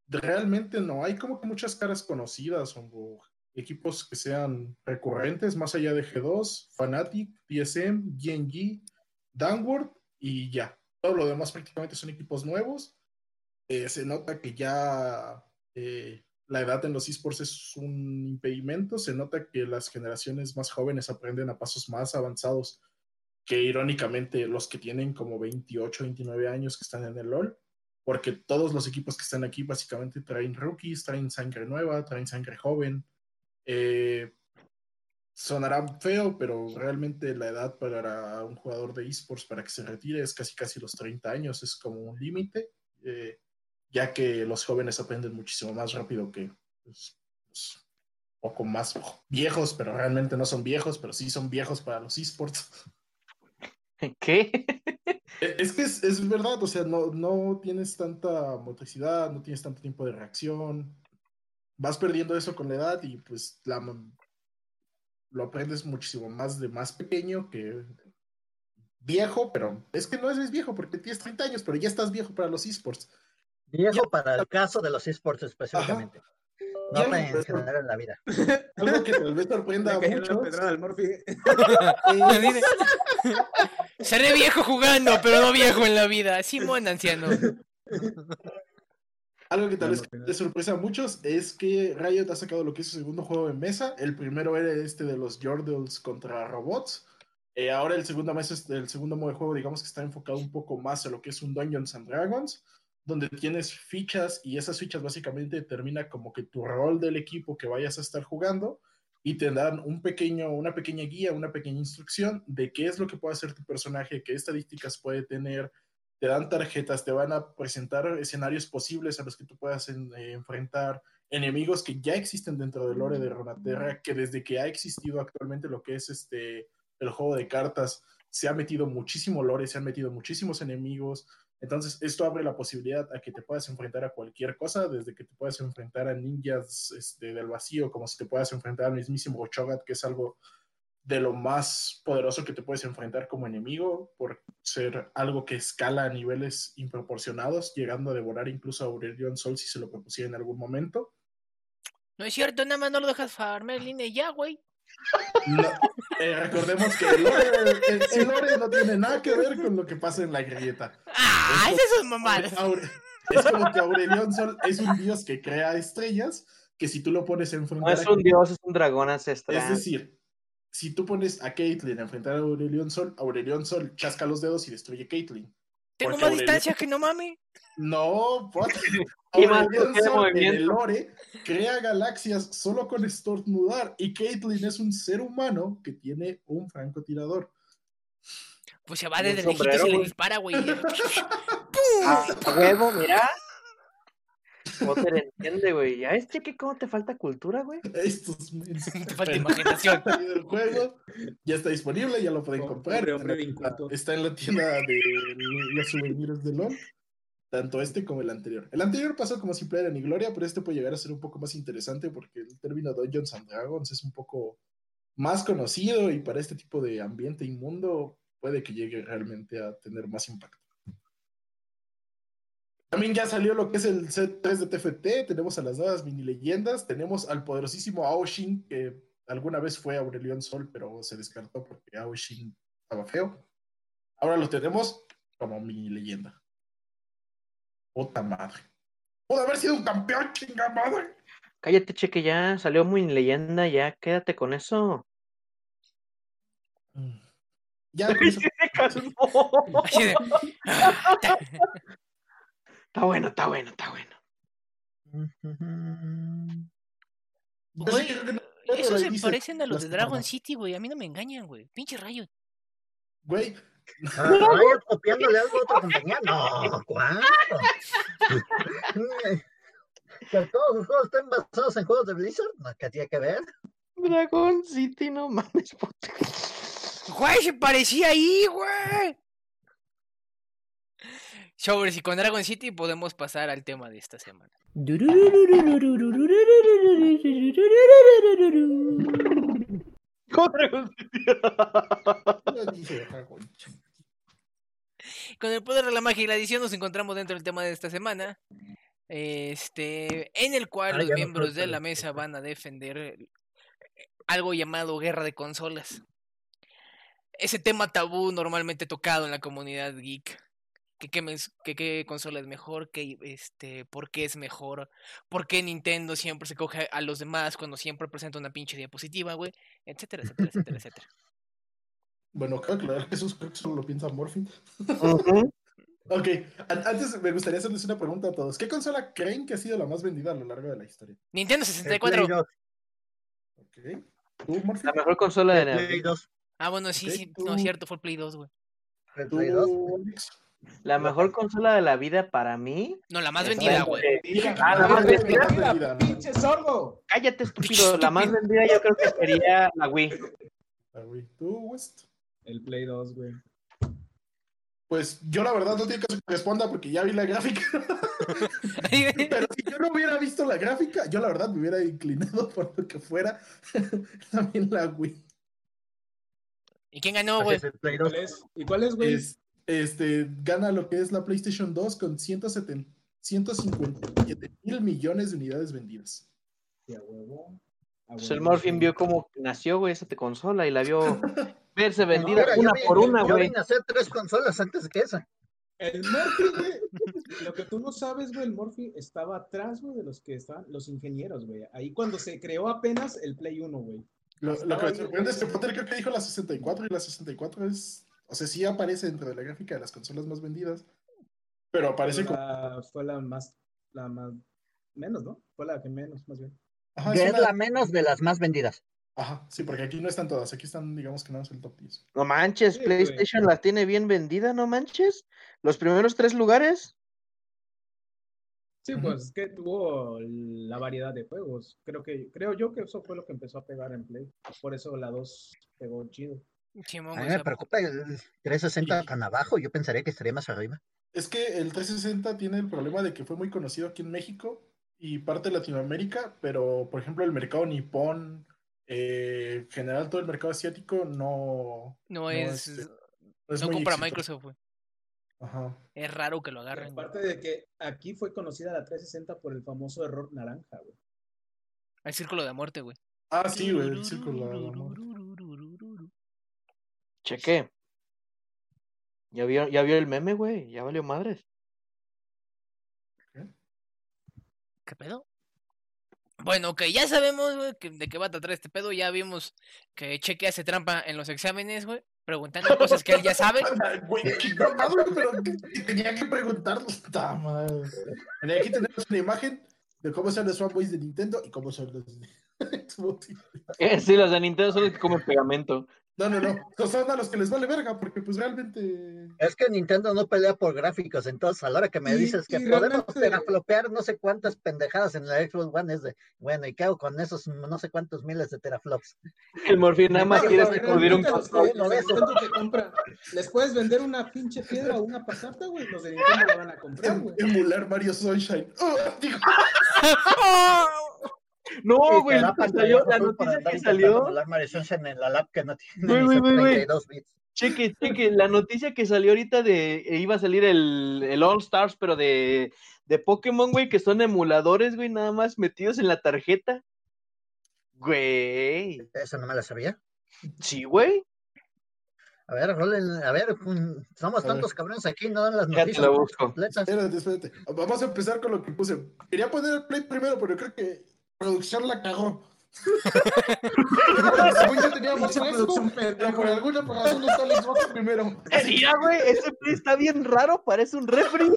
[SPEAKER 5] Realmente no hay como que muchas caras conocidas o equipos que sean recurrentes, más allá de G2, Fnatic, TSM, GNG, Downward y ya. Todo lo demás prácticamente son equipos nuevos. Eh, se nota que ya eh, la edad en los esports es un impedimento, se nota que las generaciones más jóvenes aprenden a pasos más avanzados que irónicamente los que tienen como 28, 29 años que están en el LOL, porque todos los equipos que están aquí básicamente traen rookies, traen sangre nueva, traen sangre joven. Eh, sonará feo, pero realmente la edad para un jugador de esports para que se retire es casi casi los 30 años, es como un límite, eh, ya que los jóvenes aprenden muchísimo más rápido que pues, pues, poco más viejos, pero realmente no son viejos, pero sí son viejos para los esports.
[SPEAKER 4] ¿Qué?
[SPEAKER 5] E, es que es, es verdad, o sea, no, no tienes tanta motricidad, no tienes tanto tiempo de reacción, vas perdiendo eso con la edad y pues la, lo aprendes muchísimo más de más pequeño que viejo, pero es que no eres viejo porque tienes 30 años, pero ya estás viejo para los esports.
[SPEAKER 2] Viejo para el caso de los esports específicamente. No en general en la vida.
[SPEAKER 5] Algo que tal vez sorprenda a muchos.
[SPEAKER 1] Seré viejo jugando, pero no viejo en la vida. Simón, anciano.
[SPEAKER 5] Algo que tal vez te sorpresa a muchos es que Riot ha sacado lo que es su segundo juego en mesa. El primero era este de los Jordals contra robots. Eh, ahora el segundo, mes, el segundo modo de juego, digamos que está enfocado un poco más a lo que es un Dungeons and Dragons, donde tienes fichas y esas fichas básicamente determina como que tu rol del equipo que vayas a estar jugando y te dan un pequeño, una pequeña guía, una pequeña instrucción de qué es lo que puede hacer tu personaje, qué estadísticas puede tener, te dan tarjetas, te van a presentar escenarios posibles a los que tú puedas eh, enfrentar, enemigos que ya existen dentro del lore de Ronaterra, que desde que ha existido actualmente lo que es este el juego de cartas, se ha metido muchísimo lore, se han metido muchísimos enemigos. Entonces, esto abre la posibilidad a que te puedas enfrentar a cualquier cosa, desde que te puedas enfrentar a ninjas este, del vacío, como si te puedas enfrentar al mismísimo Chogat, que es algo de lo más poderoso que te puedes enfrentar como enemigo por ser algo que escala a niveles improporcionados, llegando a devorar incluso a Aurelion Sol si se lo propusiera en algún momento.
[SPEAKER 1] No es cierto, nada más no lo dejas farmar línea ya, güey.
[SPEAKER 5] Eh, recordemos que el lore, no tiene nada que ver con lo que pasa en la grieta.
[SPEAKER 1] Ah, es, es mamadas.
[SPEAKER 5] Es como que Aurelion Sol es un dios que crea estrellas, que si tú lo pones en
[SPEAKER 4] No es un dios, es un dragón ancestral.
[SPEAKER 5] Es decir, si tú pones a Caitlyn a enfrentar a Aurelion Sol, Aurelion Sol chasca los dedos y destruye Caitlyn.
[SPEAKER 1] Tengo más distancia que no mame.
[SPEAKER 5] No, el lore crea galaxias solo con estornudar y Caitlyn es un ser humano que tiene un francotirador.
[SPEAKER 1] Pues se va desde el lejito y se le dispara, güey.
[SPEAKER 4] ¡Pum! huevo, mira. Potter entiende, güey. ¿Ya este que cómo te falta cultura, güey?
[SPEAKER 5] Estos
[SPEAKER 1] te falta imaginación.
[SPEAKER 5] El juego ya está disponible, ya lo pueden comprar. está en la tienda de los souvenirs de LOL. Tanto este como el anterior. El anterior pasó como simple era ni gloria, pero este puede llegar a ser un poco más interesante porque el término Dungeons and Dragons es un poco más conocido y para este tipo de ambiente inmundo puede que llegue realmente a tener más impacto. También ya salió lo que es el set 3 de TFT, tenemos a las nuevas mini leyendas, tenemos al poderosísimo Aoshin, que alguna vez fue Aurelion Sol, pero se descartó porque Aoshin estaba feo. Ahora lo tenemos como mini leyenda. Puta madre. Pudo haber sido un campeón, chinga madre.
[SPEAKER 4] Cállate, cheque, ya salió muy leyenda, ya quédate con eso.
[SPEAKER 5] Ya,
[SPEAKER 4] Está bueno, está bueno, está bueno.
[SPEAKER 1] Güey, esos se parecen a los de Dragon City, güey. A mí no me engañan, güey. Pinche Riot.
[SPEAKER 5] Güey.
[SPEAKER 2] Ah, ¿Riot copiándole algo a otra compañía? No, ¿cuánto? que todos los juegos estén basados en juegos de Blizzard, no, ¿qué tiene que ver?
[SPEAKER 4] Dragon City, no mames.
[SPEAKER 1] Güey, se parecía ahí, güey. Sobres y con Dragon City podemos pasar al tema de esta semana. Con el poder de la magia y la edición nos encontramos dentro del tema de esta semana. Este, en el cual los miembros de la mesa van a defender algo llamado guerra de consolas. Ese tema tabú normalmente tocado en la comunidad geek que qué, consola es mejor, que este, por qué es mejor, por qué Nintendo siempre se coge a los demás cuando siempre presenta una pinche diapositiva, güey, etcétera, etcétera, etcétera, etcétera.
[SPEAKER 5] Bueno, creo que Jesús creo que solo lo piensa Morphin. Ok, an- antes me gustaría hacerles una pregunta a todos. ¿Qué consola creen que ha sido la más vendida a lo largo de la historia?
[SPEAKER 1] Nintendo
[SPEAKER 2] El
[SPEAKER 1] 64.
[SPEAKER 2] Play 2,
[SPEAKER 5] Ok. ¿Tú, Morphin?
[SPEAKER 4] La mejor consola de
[SPEAKER 2] Play 2,
[SPEAKER 1] Ah, bueno, sí,
[SPEAKER 5] Ok,
[SPEAKER 1] sí.
[SPEAKER 5] tú-
[SPEAKER 1] No, es cierto, fue el Play 2, güey.
[SPEAKER 2] el
[SPEAKER 5] ¿Tú,
[SPEAKER 2] Play 2.
[SPEAKER 4] La mejor consola de la vida para mí.
[SPEAKER 1] No, la más vendida, güey.
[SPEAKER 4] Ah, la más vendida.
[SPEAKER 3] ¡Pinche sordo!
[SPEAKER 4] Cállate, estúpido. La más vendida yo creo que sería la Wii.
[SPEAKER 5] Ah, güey. ¿Tú, West?
[SPEAKER 3] El Play 2, güey.
[SPEAKER 5] Pues yo la verdad no tiene que responda porque ya vi la gráfica. Pero si yo no hubiera visto la gráfica, yo la verdad me hubiera inclinado por lo que fuera también la Wii.
[SPEAKER 1] ¿Y quién ganó, güey?
[SPEAKER 2] es, el Play 2.
[SPEAKER 3] ¿Cuál es? ¿Y cuál es, güey?
[SPEAKER 5] Es, este, gana lo que es la PlayStation 2 con 170 157 mil millones de unidades vendidas.
[SPEAKER 3] A huevo.
[SPEAKER 4] Pues el Morphin vio cómo nació, güey, esa consola y la vio verse vendida una
[SPEAKER 2] vi-
[SPEAKER 4] por una,
[SPEAKER 2] Yo
[SPEAKER 4] güey.
[SPEAKER 2] vine a hacer tres consolas antes que esa.
[SPEAKER 3] El Morphy, güey. Lo que tú no sabes, güey, el Morphy estaba atrás, güey, de los que estaban, los ingenieros, güey. Ahí cuando se creó apenas el Play 1, güey.
[SPEAKER 5] Lo, lo que me sorprende es que. Potter creo que dijo la 64 y la 64 es, o sea, sí aparece dentro de la gráfica de las consolas más vendidas, pero aparece
[SPEAKER 3] Fue
[SPEAKER 5] como...
[SPEAKER 3] fue la más, la más, menos, ¿no? Fue la que menos, más bien.
[SPEAKER 5] Ajá,
[SPEAKER 2] Que
[SPEAKER 5] es una-
[SPEAKER 2] la menos de las más vendidas.
[SPEAKER 5] Ajá, sí, porque aquí no están todas, aquí están, digamos que nada más el top 10.
[SPEAKER 4] No manches,
[SPEAKER 3] Sí, güey.
[SPEAKER 4] PlayStation la tiene bien vendida, no manches. Los primeros tres lugares.
[SPEAKER 3] Sí,
[SPEAKER 5] Ujú.
[SPEAKER 3] pues es que tuvo la variedad de juegos. Creo que, creo yo que eso fue lo que empezó a pegar en Play. Por eso la 2 pegó chido.
[SPEAKER 1] Simón,
[SPEAKER 2] A mí me
[SPEAKER 1] o sea,
[SPEAKER 2] preocupa el 360 tan abajo. Yo pensaría que estaría más arriba.
[SPEAKER 5] Es que el 360 tiene el problema de que fue muy conocido aquí en México y parte de Latinoamérica, pero por ejemplo el mercado nipón, eh, en general todo el mercado asiático no,
[SPEAKER 1] no
[SPEAKER 5] es,
[SPEAKER 1] es.
[SPEAKER 5] este, no es
[SPEAKER 1] No
[SPEAKER 5] muy
[SPEAKER 1] compra
[SPEAKER 5] exitoso.
[SPEAKER 1] Microsoft, güey.
[SPEAKER 5] Ajá.
[SPEAKER 1] Es raro que lo
[SPEAKER 3] Y
[SPEAKER 1] agarren.
[SPEAKER 3] aparte de que aquí fue conocida la 360 por el famoso error naranja, güey.
[SPEAKER 1] El círculo de muerte, güey.
[SPEAKER 5] Ah, sí, güey, el círculo de amor.
[SPEAKER 4] Cheque. Ya vio, ya vio el meme, güey. Ya valió madres.
[SPEAKER 1] ¿Qué pedo? Bueno, ok, ya sabemos, güey, que- de qué va a tratar este pedo. Ya vimos que Cheque hace trampa en los exámenes, güey. Preguntando cosas que él ya sabe.
[SPEAKER 5] Ay, Güey, qué mamado, pero que- que tenía que preguntarlo. Está mal. Aquí tenemos una imagen de cómo son los fanboys de Nintendo y cómo son los de Xbox.
[SPEAKER 4] Eh, sí, los de Nintendo son los que comen pegamento.
[SPEAKER 5] No, no, no. Son a los que les vale verga, porque pues realmente.
[SPEAKER 2] Es que Nintendo no pelea por gráficos, entonces a la hora que me
[SPEAKER 3] Y-
[SPEAKER 2] dices que podemos teraflopear no sé cuántas pendejadas en la Xbox One es de, bueno, ¿y qué hago con esos no sé cuántos miles de teraflops?
[SPEAKER 4] El Morfín nada más
[SPEAKER 2] No,
[SPEAKER 4] quiere
[SPEAKER 2] no,
[SPEAKER 4] sacudir un
[SPEAKER 2] control.
[SPEAKER 3] les puedes vender una pinche piedra o una pasata, güey. Los de Nintendo la van a comprar, güey.
[SPEAKER 5] emular Mario Sunshine. ¡Oh! digo,
[SPEAKER 4] No, güey, que salió, la noticia que salió.
[SPEAKER 2] en la lab que no tiene
[SPEAKER 4] Güey,
[SPEAKER 2] ni
[SPEAKER 4] güey, güey, güey.
[SPEAKER 2] 32 bits.
[SPEAKER 4] Cheque, cheque, la noticia que salió ahorita de eh, iba a salir el, el All Stars, pero de, de Pokémon, güey, que son emuladores, güey, nada más metidos en la tarjeta. Güey.
[SPEAKER 2] Eso no me la sabía.
[SPEAKER 4] Sí, güey.
[SPEAKER 2] A ver, rolen, a ver, somos
[SPEAKER 5] A ver.
[SPEAKER 2] tantos cabrones aquí, no dan las
[SPEAKER 4] Ya te
[SPEAKER 2] noticias completas.
[SPEAKER 5] Espérate, espérate. Vamos a empezar con lo que puse. Quería poner el play primero, pero creo que producción la cagó. Yo teníamos fresco, pero por alguna razón no está el Xbox primero.
[SPEAKER 4] Mira, güey, ese play está bien raro, parece un refri.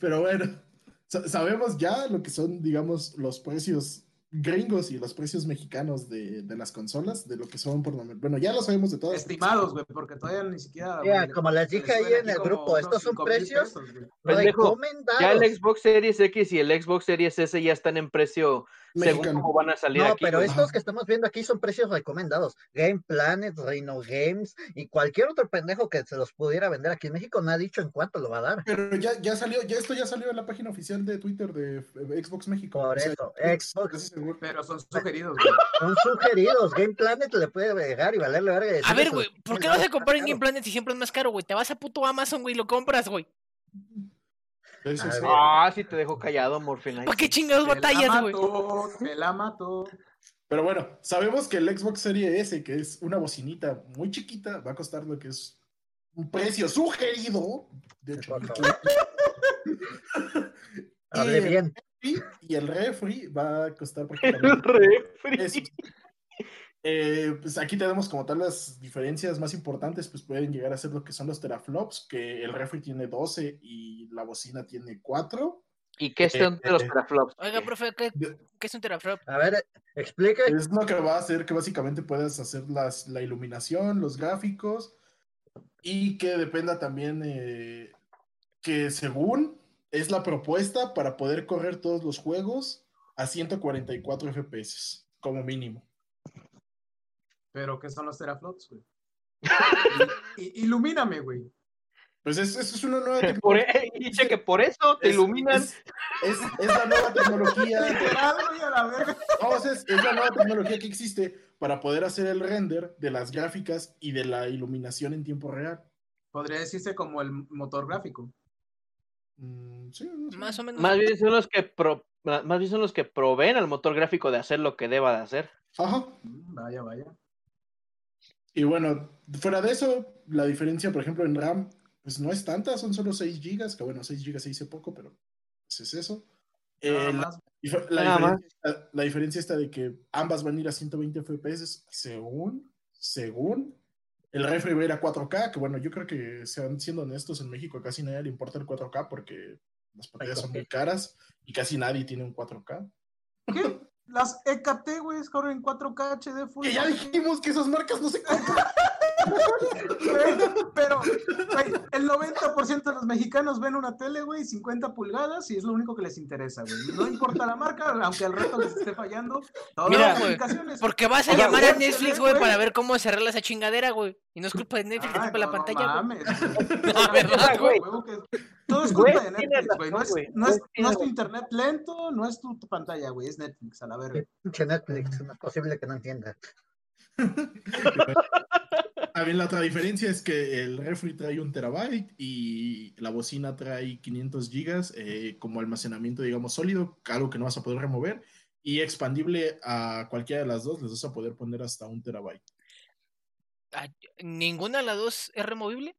[SPEAKER 5] Pero bueno, sa- sabemos ya lo que son, digamos, los precios gringos y los precios mexicanos de, de las consolas, de lo que son por lo menos. Bueno, ya lo sabemos de todas.
[SPEAKER 3] Estimados, güey, porque todavía ni siquiera.
[SPEAKER 2] Como les dije ahí en el grupo, estos son
[SPEAKER 3] 5,000
[SPEAKER 2] precios
[SPEAKER 3] pesos,
[SPEAKER 2] recomendados.
[SPEAKER 4] Ya el Xbox Series X y el Xbox Series S ya están en precio según cómo van a salir
[SPEAKER 2] No,
[SPEAKER 4] aquí.
[SPEAKER 2] pero
[SPEAKER 4] güey.
[SPEAKER 2] estos que estamos viendo aquí son precios recomendados. Game Planet, Reino Games y cualquier otro pendejo que se los pudiera vender aquí en México no ha dicho en cuánto lo va a dar.
[SPEAKER 5] Pero ya, ya salió, ya esto ya salió en la página oficial de Twitter de eh, Xbox México.
[SPEAKER 2] Por
[SPEAKER 5] O sea,
[SPEAKER 2] eso,
[SPEAKER 5] es-
[SPEAKER 2] Xbox.
[SPEAKER 3] Pero son sugeridos, güey.
[SPEAKER 2] Son sugeridos. Game Planet le puede llegar y valerle verga.
[SPEAKER 1] A ver, güey, ¿por qué no vas a
[SPEAKER 2] baros
[SPEAKER 1] comprar en Game Planet si siempre es más caro, güey? Te vas a puto Amazon, güey, y lo compras, güey.
[SPEAKER 5] Sí.
[SPEAKER 4] Ah, sí te dejo callado, Morfin.
[SPEAKER 1] ¿Para qué chingados
[SPEAKER 3] Te
[SPEAKER 1] batallas, güey?
[SPEAKER 3] mato, te la mato.
[SPEAKER 5] Pero bueno, sabemos que el Xbox Series S, que es una bocinita muy chiquita, va a costar lo que es un precio sugerido. De hecho, y,
[SPEAKER 2] bien.
[SPEAKER 5] y- y el refri va a costar
[SPEAKER 4] El refri.
[SPEAKER 5] Eh, pues aquí tenemos como tal las diferencias más importantes, pues pueden llegar a ser lo que son los teraflops, que el refri tiene 12 y la bocina tiene 4.
[SPEAKER 4] ¿Y qué son de los
[SPEAKER 5] Eh,
[SPEAKER 4] teraflops?
[SPEAKER 1] Oiga, profe, ¿qué, qué es un teraflop?
[SPEAKER 2] A ver, explique.
[SPEAKER 5] Es lo que va a hacer que básicamente puedas hacer las, la iluminación, los gráficos y que dependa también eh, que según es la propuesta para poder correr todos los juegos a 144 FPS como mínimo.
[SPEAKER 3] Pero, ¿qué son los teraflops, güey? Ilumíname, güey.
[SPEAKER 5] Pues es, es, es una nueva tecnología.
[SPEAKER 4] e- dice que por eso te
[SPEAKER 5] Es-
[SPEAKER 4] iluminan.
[SPEAKER 5] Es, es- es la nueva tecnología. Es, es la nueva tecnología que existe para poder hacer el render de las gráficas y de la iluminación en tiempo real.
[SPEAKER 3] Podría decirse como el motor gráfico.
[SPEAKER 5] Mm, sí, no sé.
[SPEAKER 1] Más o menos.
[SPEAKER 4] Más bien son los que pro- más bien son los que proveen al motor gráfico de hacer lo que deba de hacer.
[SPEAKER 5] Ajá.
[SPEAKER 3] Mm, Vaya, vaya.
[SPEAKER 5] Y bueno, fuera de eso, la diferencia, por ejemplo, en RAM, pues no es tanta, son solo 6 GB, que bueno, 6 GB se dice poco, pero pues es eso. Eh,
[SPEAKER 3] Nada
[SPEAKER 5] la, la
[SPEAKER 4] Nada
[SPEAKER 5] diferencia está, la diferencia está de que ambas van a ir a 120 FPS según, según. El refri va a ir a 4K, que bueno, yo creo que sean siendo honestos, en México casi nadie le importa el 4K porque las pantallas son muy caras y casi nadie tiene un 4K.
[SPEAKER 3] ¿Qué? Las EKT, güey, corren 4K HD Full.
[SPEAKER 5] Que ya dijimos que esas marcas no se compran.
[SPEAKER 3] Pero, güey, el 90% de los mexicanos ven una tele, güey, 50 pulgadas y es lo único que les interesa, güey. No importa la marca, aunque al resto les esté fallando. Todas
[SPEAKER 1] Mira,
[SPEAKER 3] las
[SPEAKER 1] güey,
[SPEAKER 3] aplicaciones.
[SPEAKER 1] Porque vas a
[SPEAKER 3] Oiga,
[SPEAKER 1] llamar a Netflix,
[SPEAKER 3] güey.
[SPEAKER 1] para ver cómo se arregla esa chingadera, güey. Y no es culpa de Netflix, culpa de la
[SPEAKER 3] no,
[SPEAKER 1] pantalla,
[SPEAKER 3] no mames.
[SPEAKER 1] Verdad,
[SPEAKER 4] güey.
[SPEAKER 3] Que- Todo es culpa de Netflix, güey. No es, no no tu internet lento, no es tu, tu pantalla, güey. Es Netflix, a la verga.
[SPEAKER 2] Pinche Netflix, no es posible que no entienda.
[SPEAKER 5] También la otra diferencia es que el refri trae un terabyte y la bocina trae 500 gigas eh, como almacenamiento, digamos, sólido, algo que no vas a poder remover, y expandible a cualquiera de las dos, les vas a poder poner hasta un terabyte.
[SPEAKER 1] Ah, ¿Ninguna de las dos es removible?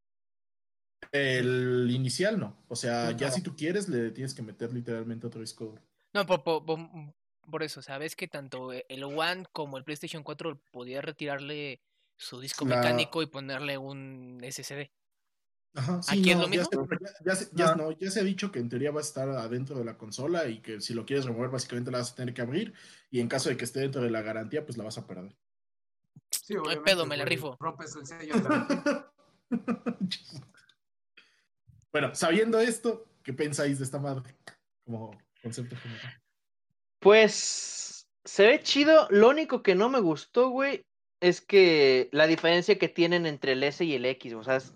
[SPEAKER 5] El inicial no, o sea, ya
[SPEAKER 2] No.
[SPEAKER 5] si tú quieres le tienes que meter literalmente otro disco. duro.
[SPEAKER 1] No, por, por, por- por eso, ¿sabes? Que tanto el One como el PlayStation 4 podía retirarle su disco
[SPEAKER 5] La-
[SPEAKER 1] mecánico y ponerle un SSD.
[SPEAKER 5] Ajá, sí,
[SPEAKER 1] ¿Aquí es
[SPEAKER 5] no,
[SPEAKER 1] lo
[SPEAKER 5] ya
[SPEAKER 1] mismo?
[SPEAKER 5] se- ya, ya se, ya-
[SPEAKER 2] No.
[SPEAKER 5] no, ya se ha dicho que en teoría va a estar adentro de la consola y que si lo quieres remover básicamente la vas a tener que abrir y en caso de que esté dentro de la garantía pues la vas a perder.
[SPEAKER 3] Sí,
[SPEAKER 1] hay
[SPEAKER 3] obviamente,
[SPEAKER 1] pedo, me la rifo.
[SPEAKER 3] Rompes el sello
[SPEAKER 5] bueno, sabiendo esto, ¿qué pensáis de esta madre? Como concepto general.
[SPEAKER 4] Pues se ve chido. Lo único que no me gustó, güey, es que la diferencia que tienen entre el S y el X, o sea, es-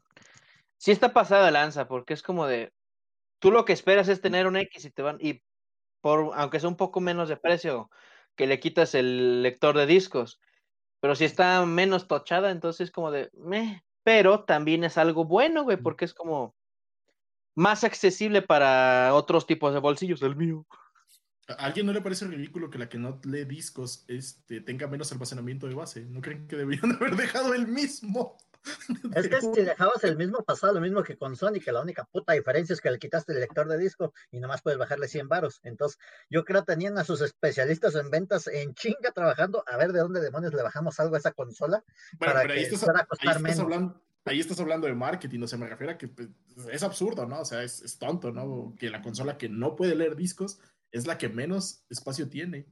[SPEAKER 4] sí está pasada lanza, porque es como de, tú lo que esperas es tener un X y te van, y por, aunque sea un poco menos de precio, que le quitas el lector de discos, pero si está menos tochada, entonces como de, meh, pero también es algo bueno, güey, porque es como más accesible para otros tipos de bolsillos, el mío.
[SPEAKER 5] ¿A alguien no le parece ridículo que la que no lee discos este, tenga menos almacenamiento de base? ¿No creen que deberían haber dejado el mismo?
[SPEAKER 2] Es que si dejabas el mismo pasado, lo mismo que con Sony, que la única puta diferencia es que le quitaste el lector de disco y nomás puedes bajarle 100 varos. Entonces, yo creo que tenían a sus especialistas en ventas en chinga trabajando a ver de dónde demonios le bajamos algo a esa consola
[SPEAKER 5] Bueno,
[SPEAKER 2] para
[SPEAKER 5] pero ahí
[SPEAKER 2] que
[SPEAKER 5] estás,
[SPEAKER 2] fuera a
[SPEAKER 5] ahí
[SPEAKER 2] costar
[SPEAKER 5] estás
[SPEAKER 2] menos.
[SPEAKER 5] hablando, ahí estás hablando de marketing, o sea, me refiero a que pues, es absurdo, ¿no? O sea, es, es tonto, ¿no? Que la consola que no puede leer discos es la que menos espacio tiene.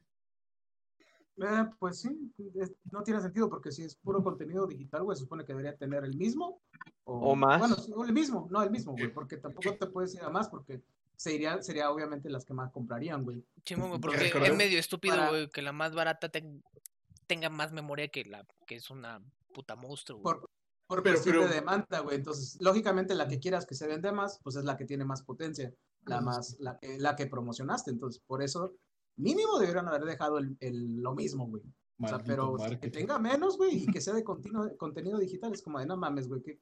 [SPEAKER 3] Eh, pues sí, es- no tiene sentido porque si es puro contenido digital, güey, se supone que debería tener el mismo.
[SPEAKER 4] O más.
[SPEAKER 3] Bueno, sí, el mismo, no el mismo, güey, porque tampoco te puedes ir a más porque sería, sería obviamente las que más comprarían, güey.
[SPEAKER 1] Chimo, güey,
[SPEAKER 3] Porque
[SPEAKER 1] es medio estúpido,
[SPEAKER 3] para-
[SPEAKER 1] güey, que la más barata ten- tenga más memoria que la que es una puta monstruo, güey.
[SPEAKER 3] Por, por
[SPEAKER 5] Pero-
[SPEAKER 3] cuestión
[SPEAKER 5] pero-
[SPEAKER 3] de demanda, güey. Entonces, lógicamente, la que quieras que se vende más, pues es la que tiene más potencia, la más, la que, la que promocionaste. Entonces, por eso, mínimo deberían haber dejado el, el- lo mismo, güey. O sea, pero que tenga menos, güey, y que sea de continuo- contenido digital, es como de no mames, güey. que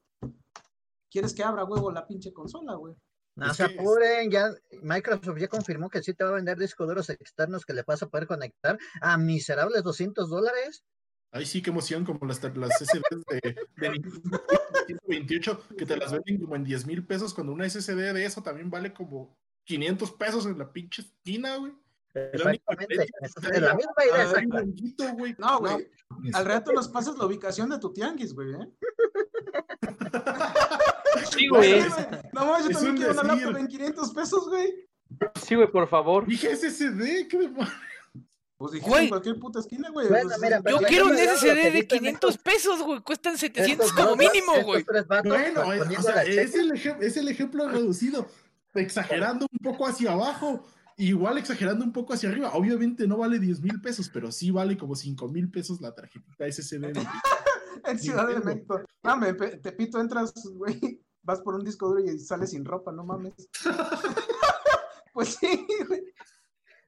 [SPEAKER 3] ¿Quieres que abra huevo la pinche consola, güey?
[SPEAKER 2] No
[SPEAKER 5] Es
[SPEAKER 2] se apuren, ya Microsoft ya confirmó que sí te va a vender discos duros externos que le vas a poder conectar a miserables 200 dólares.
[SPEAKER 5] Ay, sí, qué emoción, como las, las SSDs de, de Nintendo 128, que te las venden como en 10 mil pesos, cuando una SSD de eso también vale como 500 pesos en la pinche esquina, güey.
[SPEAKER 2] Exactamente. Es la misma idea. exacta.
[SPEAKER 3] No, güey. Al rato nos pasas la ubicación de tu tianguis, güey, ¿eh?
[SPEAKER 4] Sí, güey.
[SPEAKER 3] No mames, yo también quiero una laptop en 500 pesos, güey.
[SPEAKER 4] Sí, güey, por favor.
[SPEAKER 5] Dije SSD, ¿qué demonios?
[SPEAKER 3] Pues dijiste en cualquier puta esquina, güey.
[SPEAKER 2] Bueno,
[SPEAKER 3] pues,
[SPEAKER 2] mira,
[SPEAKER 1] Yo quiero un SSD de
[SPEAKER 2] dicen
[SPEAKER 1] 500
[SPEAKER 2] estos-
[SPEAKER 1] pesos, güey. Cuestan 700
[SPEAKER 2] estos
[SPEAKER 1] como mínimo, güey.
[SPEAKER 5] Bueno, es, o sea, el ejem- es el ejemplo reducido, exagerando un poco hacia abajo, igual exagerando un poco hacia arriba. Obviamente no vale 10 mil pesos, pero sí vale como 5 mil pesos la tarjetita SSD.
[SPEAKER 3] En Ciudad de. México. Mame, Pe- Tepito, entras, güey, vas por un disco duro y sales sin ropa, no mames. pues sí, güey.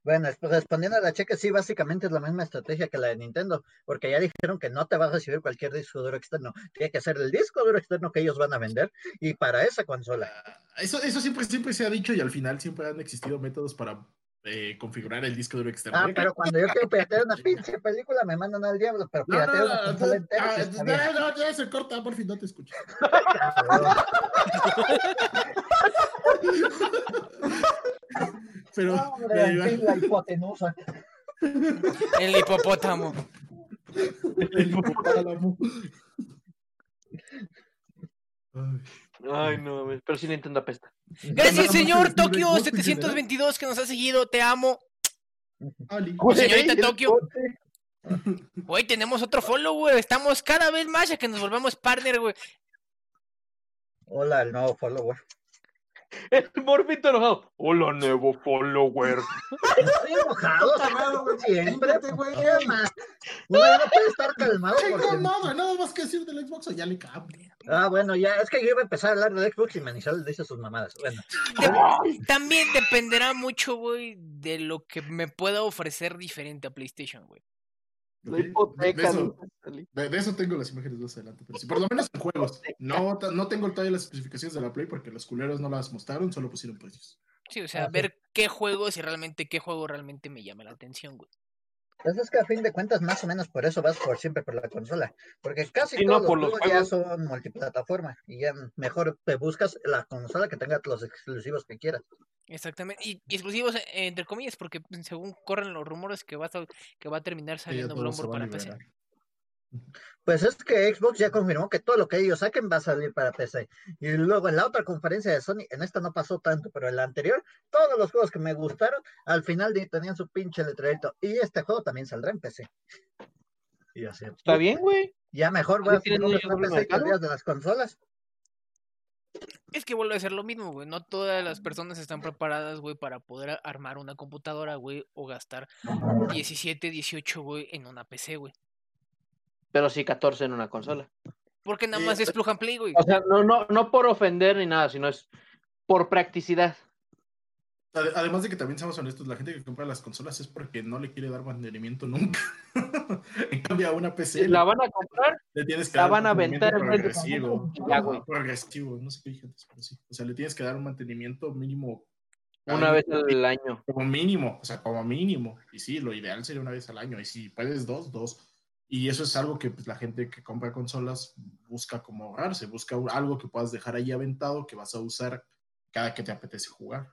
[SPEAKER 2] Bueno, pues, respondiendo a la cheque, sí, básicamente es la misma estrategia que la de Nintendo, porque ya dijeron que no te va a recibir cualquier disco duro externo, tiene que ser el disco duro externo que ellos van a vender y para esa consola.
[SPEAKER 5] Eso, eso siempre, siempre se ha dicho y al final siempre han existido métodos para eh, configurar el disco duro externo.
[SPEAKER 2] Ah, pero cuando yo quiero piratear una pinche película me mandan al diablo, pero
[SPEAKER 5] No, no,
[SPEAKER 2] piratear una
[SPEAKER 5] no,
[SPEAKER 2] consola
[SPEAKER 5] no,
[SPEAKER 2] entera
[SPEAKER 5] ah,
[SPEAKER 2] bien.
[SPEAKER 5] no, no, ya se corta, por fin no te escucho. Pero,
[SPEAKER 2] la hipotenusa.
[SPEAKER 1] El hipopótamo.
[SPEAKER 5] el hipopótamo. Ay.
[SPEAKER 4] No, pero sí Nintendo apesta.
[SPEAKER 1] Gracias, señor Tokio
[SPEAKER 5] general.
[SPEAKER 1] 722 que nos ha seguido. Te amo. Señorita Tokio. Güey, tenemos otro follow, güey. Estamos cada vez más a que nos volvamos partner, güey.
[SPEAKER 2] Hola, el nuevo follower.
[SPEAKER 4] El morfito enojado. Hola, nuevo follower.
[SPEAKER 2] Estoy enojado,
[SPEAKER 3] Calmado, güey.
[SPEAKER 2] siempre.
[SPEAKER 3] Límpiate, güey.
[SPEAKER 2] ¿Qué más? Uno ya no puede estar calmado porque...
[SPEAKER 5] nada, nada más que decir del Xbox o ya le cambia.
[SPEAKER 2] Ah, bueno, ya, es que yo iba a empezar a hablar de Xbox y Manizal dice sus mamadas. Bueno,
[SPEAKER 1] De- también dependerá mucho, güey, de lo que me pueda ofrecer diferente a PlayStation, güey.
[SPEAKER 4] La
[SPEAKER 5] De- eso-
[SPEAKER 4] no salí.
[SPEAKER 5] De, de eso tengo las imágenes más adelante, pero sí, por lo menos en juegos. No, no tengo todavía las especificaciones de la Play porque los culeros no las mostraron, solo pusieron precios.
[SPEAKER 1] Sí, o sea, ver qué juegos y realmente qué juego realmente me llama la atención, güey.
[SPEAKER 2] Pues es que a fin de cuentas, más o menos por eso vas por siempre por la consola. Porque casi
[SPEAKER 4] Sí, no,
[SPEAKER 2] todos
[SPEAKER 4] por
[SPEAKER 2] los
[SPEAKER 4] los
[SPEAKER 2] juegos ya son multiplataforma. Y ya mejor te buscas la consola que tenga los exclusivos que quieras.
[SPEAKER 1] Exactamente. Y, y exclusivos, eh, entre comillas, porque según corren los rumores que va a, que va a terminar saliendo
[SPEAKER 5] a
[SPEAKER 1] para PC.
[SPEAKER 2] Pues es que Xbox ya confirmó que todo lo que ellos saquen va a salir para PC. Y luego en la otra conferencia de Sony, en esta no pasó tanto, pero en la anterior, todos los juegos que me gustaron, al final tenían su pinche letrerito. Y este juego también saldrá en PC. Y así,
[SPEAKER 4] Está bien, güey.
[SPEAKER 2] Ya mejor voy a una PC de las consolas.
[SPEAKER 1] Es que vuelve a ser lo mismo, güey. No todas las personas están preparadas, güey, para poder armar una computadora, güey, o gastar 17, 18, güey, en una PC, güey.
[SPEAKER 4] Pero sí 14 en una consola.
[SPEAKER 1] Porque nada
[SPEAKER 5] Sí,
[SPEAKER 1] más es plug and play, güey.
[SPEAKER 4] O sea, no, no, no por ofender ni nada, sino es por practicidad.
[SPEAKER 5] Ade- Además de que también seamos honestos, la gente que compra las consolas es porque no le quiere dar mantenimiento nunca. en cambio, a una PC
[SPEAKER 4] La van a comprar,
[SPEAKER 5] le tienes que
[SPEAKER 4] la
[SPEAKER 5] dar
[SPEAKER 4] van a aventar
[SPEAKER 5] progresivo.
[SPEAKER 4] Ya, güey.
[SPEAKER 5] Progresivo, no sé qué dije antes, pero sí. O sea, le tienes que dar un mantenimiento mínimo.
[SPEAKER 4] una vez al año.
[SPEAKER 5] Como mínimo, o sea, como mínimo. Y sí, lo ideal sería una vez al año. Y si puedes dos, dos. Y eso es algo que pues, la gente que compra consolas busca como ahorrarse, busca un- algo que puedas dejar ahí aventado, que vas a usar cada que te apetece jugar.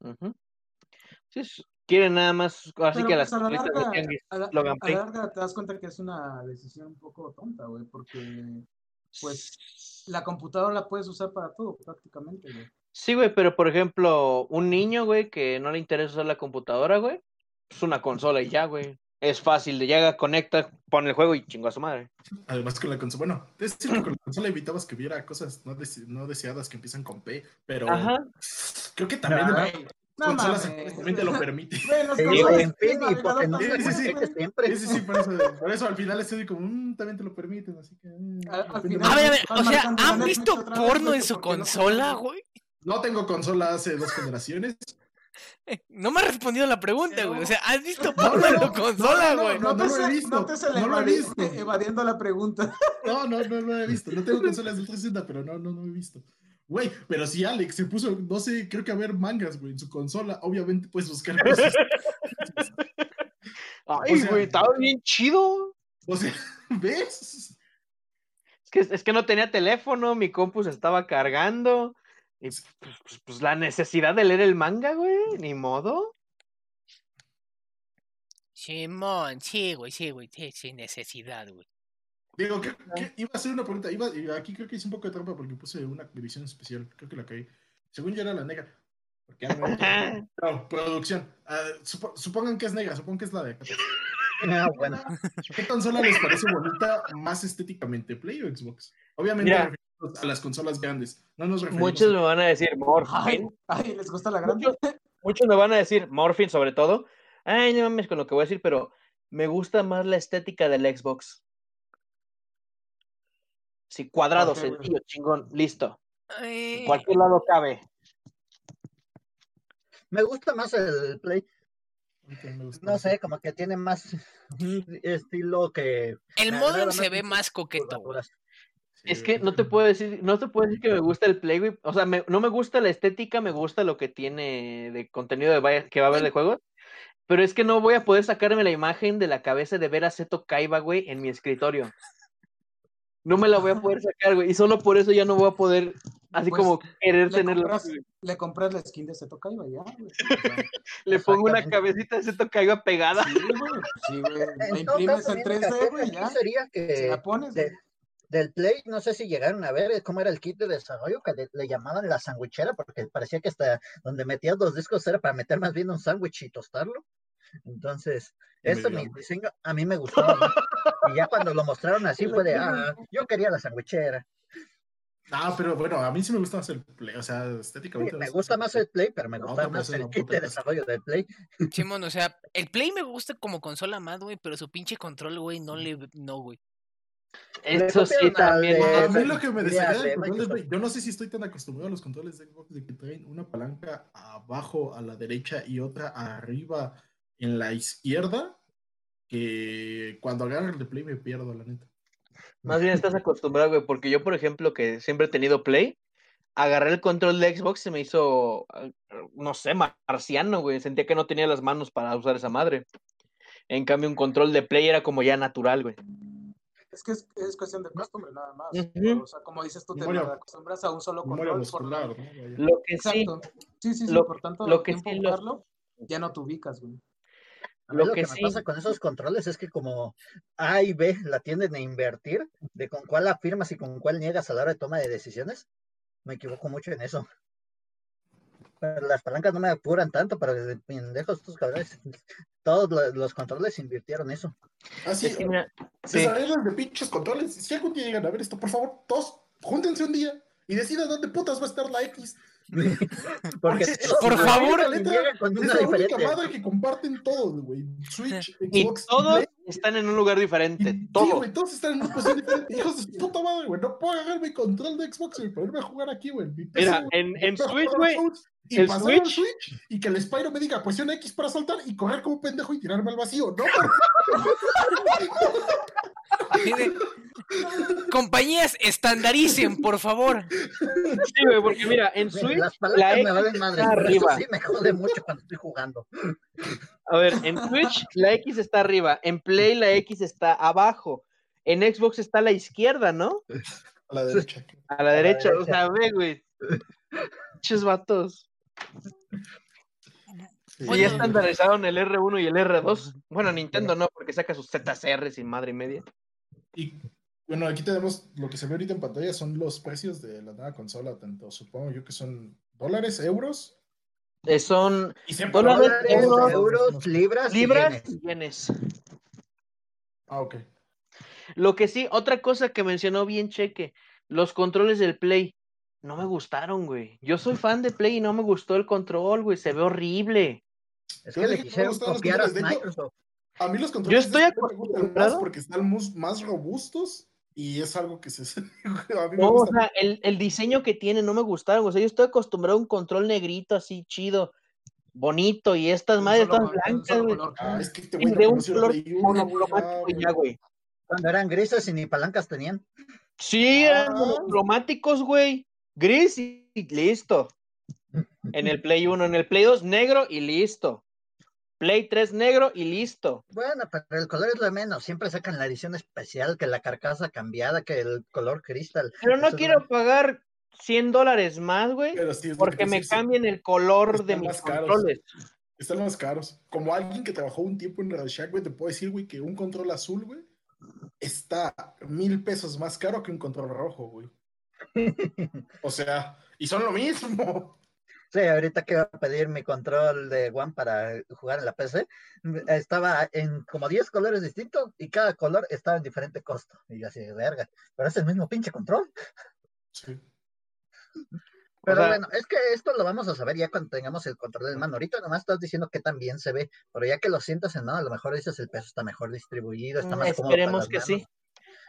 [SPEAKER 4] Ujú. Sí, es- quieren nada más, así
[SPEAKER 3] Pero,
[SPEAKER 4] que las
[SPEAKER 3] pues, a la
[SPEAKER 4] cositas de
[SPEAKER 3] larga,
[SPEAKER 4] tianguis
[SPEAKER 3] a la,
[SPEAKER 4] lo hagan
[SPEAKER 3] a la
[SPEAKER 4] play.
[SPEAKER 3] larga te das cuenta que es una decisión un poco tonta, güey, porque pues la computadora la puedes usar para todo prácticamente, güey.
[SPEAKER 4] Sí, güey, pero por ejemplo, un niño, güey, que no le interesa usar la computadora, güey, es una consola y ya, güey. Es fácil, de llega, conecta, pone el juego y chingo a su madre.
[SPEAKER 5] Además con la consola, bueno, es decir que con la consola evitabas que hubiera cosas no, dese- no deseadas que empiezan con P, pero
[SPEAKER 4] Ajá.
[SPEAKER 5] creo que también la
[SPEAKER 3] No
[SPEAKER 5] también te lo permite.
[SPEAKER 2] Sí,
[SPEAKER 5] Sí, por eso, por eso al final estoy como, "Mm, también te lo permiten, así que... mm,
[SPEAKER 3] Al- al
[SPEAKER 5] depende
[SPEAKER 3] final-
[SPEAKER 1] A ver, a ver, o sea, ¿han visto porno en su consola, güey?
[SPEAKER 5] No tengo consola hace dos generaciones.
[SPEAKER 1] No me has respondido la pregunta, güey. O sea, ¿has visto
[SPEAKER 5] no,
[SPEAKER 1] en tu consola,
[SPEAKER 5] no,
[SPEAKER 1] güey?
[SPEAKER 5] no,
[SPEAKER 3] No,
[SPEAKER 5] no
[SPEAKER 3] te
[SPEAKER 5] lo he visto,
[SPEAKER 3] no te se
[SPEAKER 5] no lo he visto.
[SPEAKER 3] evadiendo la pregunta.
[SPEAKER 5] No, no, no lo he visto. No tengo consolas de 360, pero no, no, no he visto. Güey, pero si Alex se puso, no sé, creo que a ver mangas, güey, en su consola, obviamente puedes buscar cosas.
[SPEAKER 4] Ay,
[SPEAKER 5] O sea-
[SPEAKER 4] güey, estaba bien chido.
[SPEAKER 5] O sea, ¿ves?
[SPEAKER 4] Es que, es que no tenía teléfono, mi compu se estaba cargando. Y pues, pues- pues la necesidad de leer el manga, güey, ni modo.
[SPEAKER 1] Simón, sí, güey, sí, güey, sí, sin necesidad, güey.
[SPEAKER 5] Digo, ¿qué, qué- iba a hacer una pregunta. Iba, aquí creo que hice un poco de trampa porque puse una edición especial. Creo que la caí. Según yo era la negra. Porque ya no producción. Ah, supo- supongan que es negra, supongan que es la de acá.
[SPEAKER 2] Ah, bueno.
[SPEAKER 5] ¿Qué consola les parece bonita más estéticamente, Play o Xbox? Obviamente
[SPEAKER 4] Mira.
[SPEAKER 5] A las consolas grandes. No nos referimos
[SPEAKER 4] Muchos
[SPEAKER 5] a-
[SPEAKER 4] me van a decir Morphin.
[SPEAKER 3] ay, ¿les gusta la grande?
[SPEAKER 4] Muchos, muchos me van a decir Morphin sobre todo. Ay, no mames con lo que voy a decir, pero me gusta más la estética del Xbox. Sí, cuadrado, sencillo, chingón, listo.
[SPEAKER 1] Eh,
[SPEAKER 4] En cualquier lado cabe.
[SPEAKER 2] Me gusta más el Play. No sé, como que tiene más un estilo que.
[SPEAKER 1] el
[SPEAKER 2] agrada
[SPEAKER 1] se ve más coqueto,
[SPEAKER 2] curvaturas.
[SPEAKER 4] Es que no te puedo decir, no te puedo decir que me gusta el Play, güey. O sea, me- no me gusta la estética, me gusta lo que tiene de contenido de vaya- que va a haber de juegos. Pero es que no voy a poder sacarme la imagen de la cabeza de ver a Seto Kaiba, güey, en mi escritorio. No me la voy a poder sacar, güey. Y solo por eso ya no voy a poder, así
[SPEAKER 3] Pues,
[SPEAKER 4] como querer
[SPEAKER 3] Le
[SPEAKER 4] tenerlo.
[SPEAKER 3] compras, le compras la skin de Seto Kaiba ya, güey.
[SPEAKER 4] Le pongo una cabecita de Seto Kaiba pegada.
[SPEAKER 3] Sí, güey. Sí, güey. La imprimes en
[SPEAKER 2] mi
[SPEAKER 3] 3D,
[SPEAKER 2] única
[SPEAKER 3] güey, ya.
[SPEAKER 2] sería
[SPEAKER 3] Se
[SPEAKER 2] que
[SPEAKER 3] la pones,
[SPEAKER 2] de-
[SPEAKER 3] güey.
[SPEAKER 2] Del Play, no sé si llegaron a ver eh, cómo era el kit de desarrollo, que le, le llamaban la sandwichera, porque parecía que hasta donde metías los discos era para meter más bien un sándwich y tostarlo. Entonces, eso mi diseño a mí me gustó. ¿no? Y ya cuando lo mostraron así fue de, ah, yo quería la sandwichera.
[SPEAKER 5] Ah, pero bueno, a mí sí me gusta más el Play. O sea,
[SPEAKER 2] Sí,
[SPEAKER 5] estéticamente.
[SPEAKER 2] me gusta más el Play, pero me
[SPEAKER 5] No,
[SPEAKER 2] gusta más el kit de desarrollo del Play.
[SPEAKER 1] Simón, o sea, el Play me gusta como consola más, güey, pero su pinche control, güey, no le, no, güey.
[SPEAKER 4] Eso sí también.
[SPEAKER 2] de-
[SPEAKER 5] A
[SPEAKER 4] ¿no?
[SPEAKER 5] mí lo que me desagrada
[SPEAKER 2] de
[SPEAKER 5] del control. Play, yo no sé si estoy tan acostumbrado a los controles de Xbox de que traen una palanca abajo a la derecha y otra arriba en la izquierda, que cuando agarro el de Play me pierdo, la neta.
[SPEAKER 4] Más bien estás acostumbrado, güey, porque yo, por ejemplo, que siempre he tenido Play, agarré el control de Xbox y se me hizo, eh, no sé, marciano, güey. Sentía que no tenía las manos para usar esa madre. En cambio, un control de Play era como ya natural, güey.
[SPEAKER 3] Es que es, es cuestión de costumbre, nada más. O sea, como dices tú, te
[SPEAKER 5] Memoria-
[SPEAKER 3] acostumbras a un solo control. Por la...
[SPEAKER 5] muscular.
[SPEAKER 4] Lo que sí,
[SPEAKER 3] Exacto. Sí, sí, sí.
[SPEAKER 4] lo-
[SPEAKER 3] por tanto,
[SPEAKER 4] lo que
[SPEAKER 3] tiempo
[SPEAKER 4] sí, lo-
[SPEAKER 3] ya no te ubicas, güey.
[SPEAKER 2] A
[SPEAKER 4] Lo
[SPEAKER 2] lo,
[SPEAKER 4] que
[SPEAKER 2] que,
[SPEAKER 4] sí-
[SPEAKER 2] me pasa con esos controles es que como A y B la tienden a invertir, de con cuál afirmas y con cuál niegas a la hora de toma de decisiones, me equivoco mucho en eso. Pero las palancas no me apuran tanto, pero desde pendejos estos cabrones, todos lo- los controles invirtieron eso.
[SPEAKER 5] Ah, sí,
[SPEAKER 4] es que mira, sí.
[SPEAKER 5] de pinches controles. Si algún día llegan a ver esto, por favor, todos júntense un día y decidan dónde putas va a estar la X.
[SPEAKER 2] Porque todos
[SPEAKER 1] por
[SPEAKER 2] los
[SPEAKER 1] favor,
[SPEAKER 2] con
[SPEAKER 5] Es la única madre que comparten todos, güey. Switch,
[SPEAKER 4] Y
[SPEAKER 5] Xbox,
[SPEAKER 4] todos
[SPEAKER 5] Play.
[SPEAKER 4] están en un lugar diferente.
[SPEAKER 5] Y- Sí,
[SPEAKER 4] Todos.
[SPEAKER 5] güey, todos están en una posición diferente. Hijos de su puta madre, güey. No puedo agarrar mi control de Xbox y ponerme a jugar aquí, güey.
[SPEAKER 4] Mira, en, Switch, güey,
[SPEAKER 5] Y
[SPEAKER 4] el
[SPEAKER 5] pasar al
[SPEAKER 4] Switch-
[SPEAKER 5] Switch y que el Spyro me diga presiona X para saltar y correr como un pendejo y tirarme al vacío. No,
[SPEAKER 1] Así de, Compañías, estandaricen, por favor.
[SPEAKER 4] Sí, güey, porque mira, en
[SPEAKER 2] Mira,
[SPEAKER 4] Switch,
[SPEAKER 2] las
[SPEAKER 4] la X
[SPEAKER 2] me valen madre,
[SPEAKER 4] está arriba.
[SPEAKER 2] sí me jode mucho cuando estoy jugando.
[SPEAKER 4] A ver, en Switch la X está arriba, en Play la X está abajo, en Xbox está a la izquierda, ¿no?
[SPEAKER 5] a la derecha.
[SPEAKER 4] A la derecha, o
[SPEAKER 2] derecha.
[SPEAKER 4] sea, ve, güey. Pinches vatos.
[SPEAKER 5] Sí,
[SPEAKER 4] Y estandarizaron el R1 y el R2. Bueno, Nintendo no, porque saca sus ZCRs y madre y media.
[SPEAKER 5] Y bueno, aquí tenemos lo que se ve ahorita en pantalla son los precios de la nueva consola, tanto supongo yo que son dólares, euros.
[SPEAKER 4] Eh, son
[SPEAKER 5] Y
[SPEAKER 4] Dólares, euros,
[SPEAKER 2] euros, libras, y
[SPEAKER 4] libras y yenes.
[SPEAKER 5] Ah, ok.
[SPEAKER 4] Lo que sí, otra cosa que mencionó bien Cheque, los controles del Play. No me gustaron, güey. Yo soy fan de Play y no me gustó el control, güey. Se ve horrible.
[SPEAKER 2] Es
[SPEAKER 5] Yo
[SPEAKER 2] que le
[SPEAKER 5] me
[SPEAKER 2] quisieron copiar a Microsoft.
[SPEAKER 5] A mí los controles
[SPEAKER 4] estoy
[SPEAKER 5] de este me gustan más
[SPEAKER 4] acostumbrado.
[SPEAKER 5] porque están más robustos y es algo que se a mí me
[SPEAKER 4] No, o
[SPEAKER 5] gusta.
[SPEAKER 4] sea, el, el diseño que tiene no me gustaron. O sea, yo estoy acostumbrado a un control negrito así chido, bonito, y estas
[SPEAKER 3] Un
[SPEAKER 4] madres todas blancas, güey.
[SPEAKER 5] Ah, es que este
[SPEAKER 4] Y
[SPEAKER 5] güey no
[SPEAKER 4] de un color monocromático ya, güey.
[SPEAKER 2] Cuando eran grises y ni palancas tenían.
[SPEAKER 4] Sí, eran
[SPEAKER 5] Ah.
[SPEAKER 4] monocromáticos, güey. Gris y y listo. En el Play 1, en el Play 2, negro y listo. Play 3, negro y listo.
[SPEAKER 2] Bueno, pero el color es lo de menos. Siempre sacan la edición especial, que la carcasa cambiada, que el color cristal.
[SPEAKER 4] Pero no
[SPEAKER 2] Eso
[SPEAKER 4] quiero pagar 100 dólares más, güey,
[SPEAKER 5] Pero sí,
[SPEAKER 4] porque me
[SPEAKER 5] sí.
[SPEAKER 4] cambien el color de mis
[SPEAKER 5] caros.
[SPEAKER 4] controles.
[SPEAKER 5] Están más caros. Como alguien que trabajó un tiempo en el Shack, güey, te puedo decir, güey, que un control azul, güey, está mil pesos más caro que un control rojo, güey. O sea, y son lo mismo.
[SPEAKER 2] Sí, ahorita que iba a pedir mi control de One para jugar en la PC, estaba en como 10 colores distintos y cada color estaba en diferente costo. Y yo así, verga, pero es el mismo pinche control.
[SPEAKER 5] Sí.
[SPEAKER 2] Pero
[SPEAKER 4] sea-
[SPEAKER 2] bueno, es que esto lo vamos a saber ya cuando tengamos el control del mano. Ahorita nomás estás diciendo que tan bien se ve, pero ya que lo sientas en mano, a lo mejor dices el peso está mejor distribuido, está más cómodo para
[SPEAKER 4] Esperemos
[SPEAKER 2] las
[SPEAKER 4] que
[SPEAKER 2] manos.
[SPEAKER 4] sí.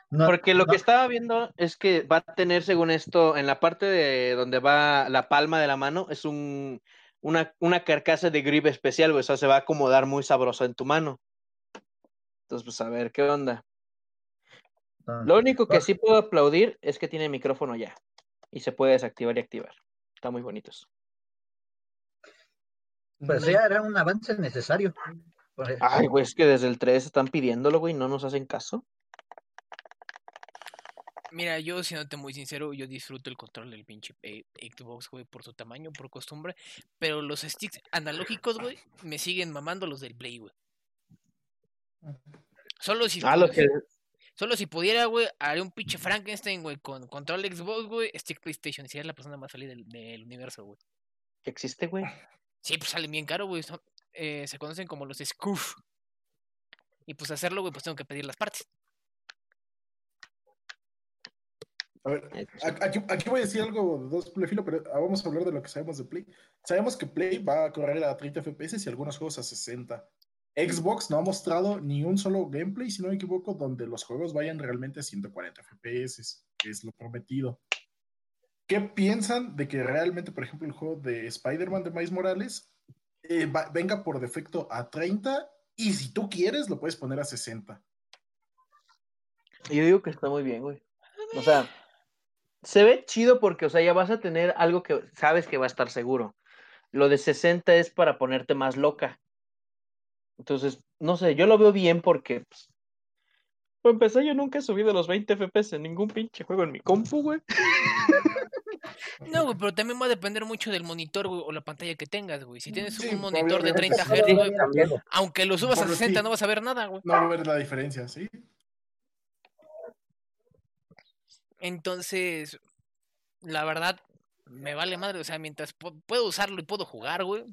[SPEAKER 2] No,
[SPEAKER 4] Porque lo
[SPEAKER 2] no,
[SPEAKER 4] que estaba viendo es que va a tener, según esto, en la parte de donde va la palma de la mano, es un, una, una carcasa de grip especial, güey. O sea, se va a acomodar muy sabroso en tu mano. Entonces, pues a ver qué onda.
[SPEAKER 2] no.
[SPEAKER 4] Lo único que sí puedo aplaudir es que tiene micrófono ya. Y se puede desactivar y activar. Está muy bonitos.
[SPEAKER 2] Pues ya era un avance necesario. Pues,
[SPEAKER 4] Ay, güey, es que desde el 3 están pidiéndolo, güey, no nos hacen caso.
[SPEAKER 1] Mira, yo siéndote muy sincero, yo disfruto el control del pinche eh, Xbox, güey, por su tamaño, por costumbre. Pero los sticks analógicos, güey, me siguen mamando los del Play, güey. Solo si,
[SPEAKER 4] Ah, lo que.
[SPEAKER 1] solo si pudiera, güey, haré un pinche Frankenstein, güey, con control Xbox, güey, stick PlayStation. Sería la persona más feliz del, del universo, güey.
[SPEAKER 4] existe, güey.
[SPEAKER 1] Sí, pues salen bien caro, güey. eh, se conocen como los Scoof. Y pues hacerlo, güey, pues tengo que pedir las partes.
[SPEAKER 5] A ver, a- aquí, aquí voy a decir algo de dos Playfilo, pero ah, vamos a hablar de lo que sabemos de Play. Sabemos que Play va a correr a 30 FPS y algunos juegos a 60. Xbox no ha mostrado ni un solo gameplay, si no me equivoco, donde los juegos vayan realmente a 140 FPS, que es lo prometido. ¿Qué piensan de que realmente, por ejemplo, el juego de Spider-Man de Miles Morales eh, va- venga por defecto a 30 y si tú quieres lo puedes poner a 60?
[SPEAKER 4] Yo digo que está muy bien, güey. O sea, se ve chido porque, o sea, ya vas a tener algo que sabes que va a estar seguro. Lo de 60 es para ponerte más loca. Entonces, no sé, yo lo veo bien porque, pues, empezar, yo nunca he subido los 20 FPS en ningún pinche juego en mi compu, güey.
[SPEAKER 1] No, güey, pero también va a depender mucho del monitor, güey, o la pantalla que tengas, güey. Si tienes
[SPEAKER 5] Sí,
[SPEAKER 1] un monitor de
[SPEAKER 5] obviamente.
[SPEAKER 1] 30
[SPEAKER 2] Sí,
[SPEAKER 1] Hz,
[SPEAKER 2] también.
[SPEAKER 1] aunque lo subas a
[SPEAKER 5] Bueno,
[SPEAKER 1] 60
[SPEAKER 5] sí.
[SPEAKER 1] no vas a ver nada, güey.
[SPEAKER 5] No va a ver la diferencia, ¿sí?
[SPEAKER 1] Entonces, la verdad, me vale madre. O sea, mientras pu- puedo usarlo y puedo jugar, güey.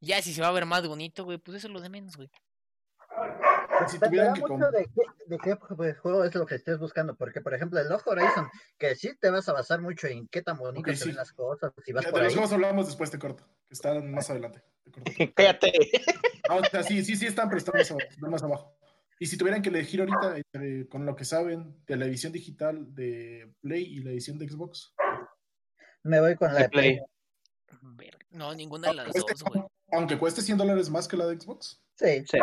[SPEAKER 1] Ya si se va a ver más bonito, güey, pues eso es lo de menos, güey.
[SPEAKER 5] Si
[SPEAKER 2] Dependerá
[SPEAKER 5] tuvieran que
[SPEAKER 2] mucho de qué, de qué pues, juego es lo que estés buscando, porque por ejemplo el Ojo Horizon, que sí te vas a basar mucho en qué tan bonito
[SPEAKER 5] Ok,
[SPEAKER 2] se
[SPEAKER 5] sí.
[SPEAKER 2] ven las cosas, si vas
[SPEAKER 5] Ya,
[SPEAKER 2] por
[SPEAKER 5] de los juegos hablamos después, te corto. Que están más adelante. Te corto.
[SPEAKER 4] Cállate.
[SPEAKER 5] Ah, o sea, sí, sí, sí están, pero están más abajo. Y si tuvieran que elegir ahorita, entre- con lo que saben, de la edición digital de Play y la edición de Xbox,
[SPEAKER 2] Me voy con la
[SPEAKER 4] De
[SPEAKER 2] Play.
[SPEAKER 1] No, ninguna de las dos, güey.
[SPEAKER 5] aunque cueste 100 dólares más que la de Xbox.
[SPEAKER 2] Sí.
[SPEAKER 4] Sí.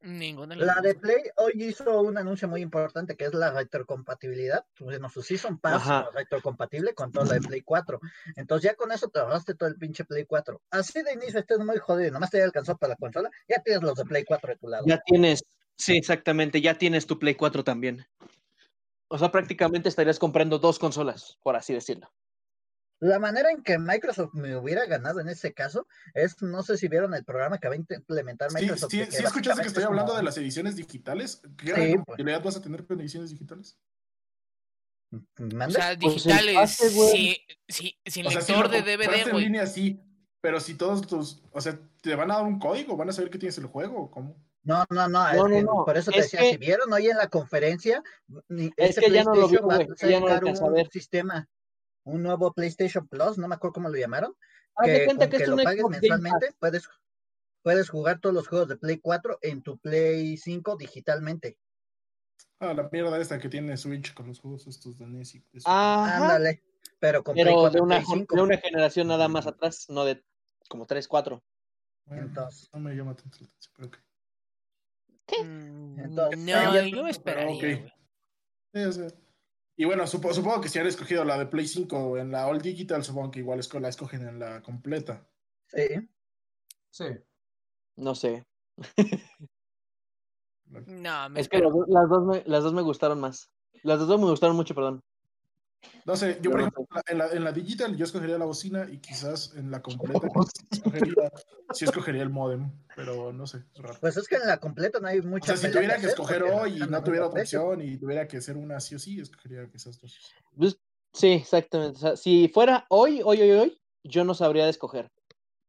[SPEAKER 1] Ninguna de las
[SPEAKER 2] La
[SPEAKER 1] dos.
[SPEAKER 2] de. Play hoy hizo un anuncio muy importante que es la retrocompatibilidad. Bueno, su Season Pass
[SPEAKER 4] Ajá.
[SPEAKER 2] retrocompatible con toda la de Play 4. Entonces ya con eso te ahorraste todo el pinche Play 4. Así de inicio estés muy jodido, nomás te alcanzó para la consola, ya tienes los de Play 4 de tu lado.
[SPEAKER 4] Ya tienes, sí, exactamente, ya tienes tu Play 4 también. O sea, prácticamente estarías comprando dos consolas, por así decirlo.
[SPEAKER 2] La manera en que Microsoft me hubiera ganado en ese caso es, no sé si vieron el programa que va a implementar
[SPEAKER 5] Sí,
[SPEAKER 2] Microsoft.
[SPEAKER 5] sí,
[SPEAKER 2] que
[SPEAKER 5] sí escuchaste que estoy
[SPEAKER 2] es
[SPEAKER 5] hablando
[SPEAKER 2] como-
[SPEAKER 5] de las ediciones digitales. ¿Qué
[SPEAKER 2] Sí,
[SPEAKER 5] compatibilidad vas a tener con ediciones digitales?
[SPEAKER 1] O
[SPEAKER 2] ¿Mande?
[SPEAKER 1] sea,
[SPEAKER 4] Pues
[SPEAKER 1] digitales,
[SPEAKER 4] pase,
[SPEAKER 1] sí, sí, sin
[SPEAKER 5] O sea,
[SPEAKER 1] lector de DVD,
[SPEAKER 5] en línea, sí, pero si todos tus, o sea, te van a dar un código, van a saber que tienes el juego, ¿o ¿cómo?
[SPEAKER 2] No, no, no, es
[SPEAKER 4] No, no, no,
[SPEAKER 2] por eso te
[SPEAKER 4] es
[SPEAKER 2] decía,
[SPEAKER 4] que-
[SPEAKER 2] si vieron hoy en la conferencia, ni-
[SPEAKER 4] Es
[SPEAKER 2] este
[SPEAKER 4] que ya no lo vi,
[SPEAKER 2] PlayStation va
[SPEAKER 4] güey,
[SPEAKER 2] a
[SPEAKER 4] ya no lo
[SPEAKER 2] sacar
[SPEAKER 4] alcancé a
[SPEAKER 2] un
[SPEAKER 4] ver.
[SPEAKER 2] sistema, un nuevo PlayStation Plus, no me acuerdo cómo lo llamaron,
[SPEAKER 4] Haz
[SPEAKER 2] que
[SPEAKER 4] cuenta
[SPEAKER 2] con
[SPEAKER 4] que
[SPEAKER 2] que
[SPEAKER 4] es
[SPEAKER 2] lo
[SPEAKER 4] un
[SPEAKER 2] pagues mensualmente puedes, puedes jugar todos los juegos de Play 4 en tu Play 5 digitalmente.
[SPEAKER 5] Ah, la mierda esta que tiene Switch con los juegos estos de NES
[SPEAKER 2] Ándale, pero con Play
[SPEAKER 4] pero
[SPEAKER 2] 4
[SPEAKER 4] de una,
[SPEAKER 2] Play 5.
[SPEAKER 4] de una generación nada más atrás, no de como 3, 4.
[SPEAKER 5] Bueno,
[SPEAKER 2] entonces-
[SPEAKER 5] no me llama tanto la atención, pero ok.
[SPEAKER 2] Entonces,
[SPEAKER 1] no, yo esperaría.
[SPEAKER 5] Sí, o sea, Y bueno, supo- supongo que si han escogido la de Play 5 en la All Digital, supongo que igual la escogen en la completa.
[SPEAKER 2] Sí.
[SPEAKER 3] Sí.
[SPEAKER 4] No sé.
[SPEAKER 1] No, me
[SPEAKER 4] Es que las, dos- las dos me, las dos me gustaron más. Las dos me gustaron mucho, perdón.
[SPEAKER 5] No sé, yo por ejemplo, en la, en la digital yo escogería la bocina y quizás en la completa sí escogería, sí escogería el modem, pero no sé, es raro.
[SPEAKER 2] Pues es que en la completa no hay
[SPEAKER 5] O
[SPEAKER 2] mucha.
[SPEAKER 5] sea, si tuviera que escoger hoy y no tuviera otra opción y tuviera que hacer una sí o sí, escogería esas dos.
[SPEAKER 4] Pues, sí, exactamente. O sea, si fuera hoy, hoy, hoy, hoy, yo no sabría de escoger.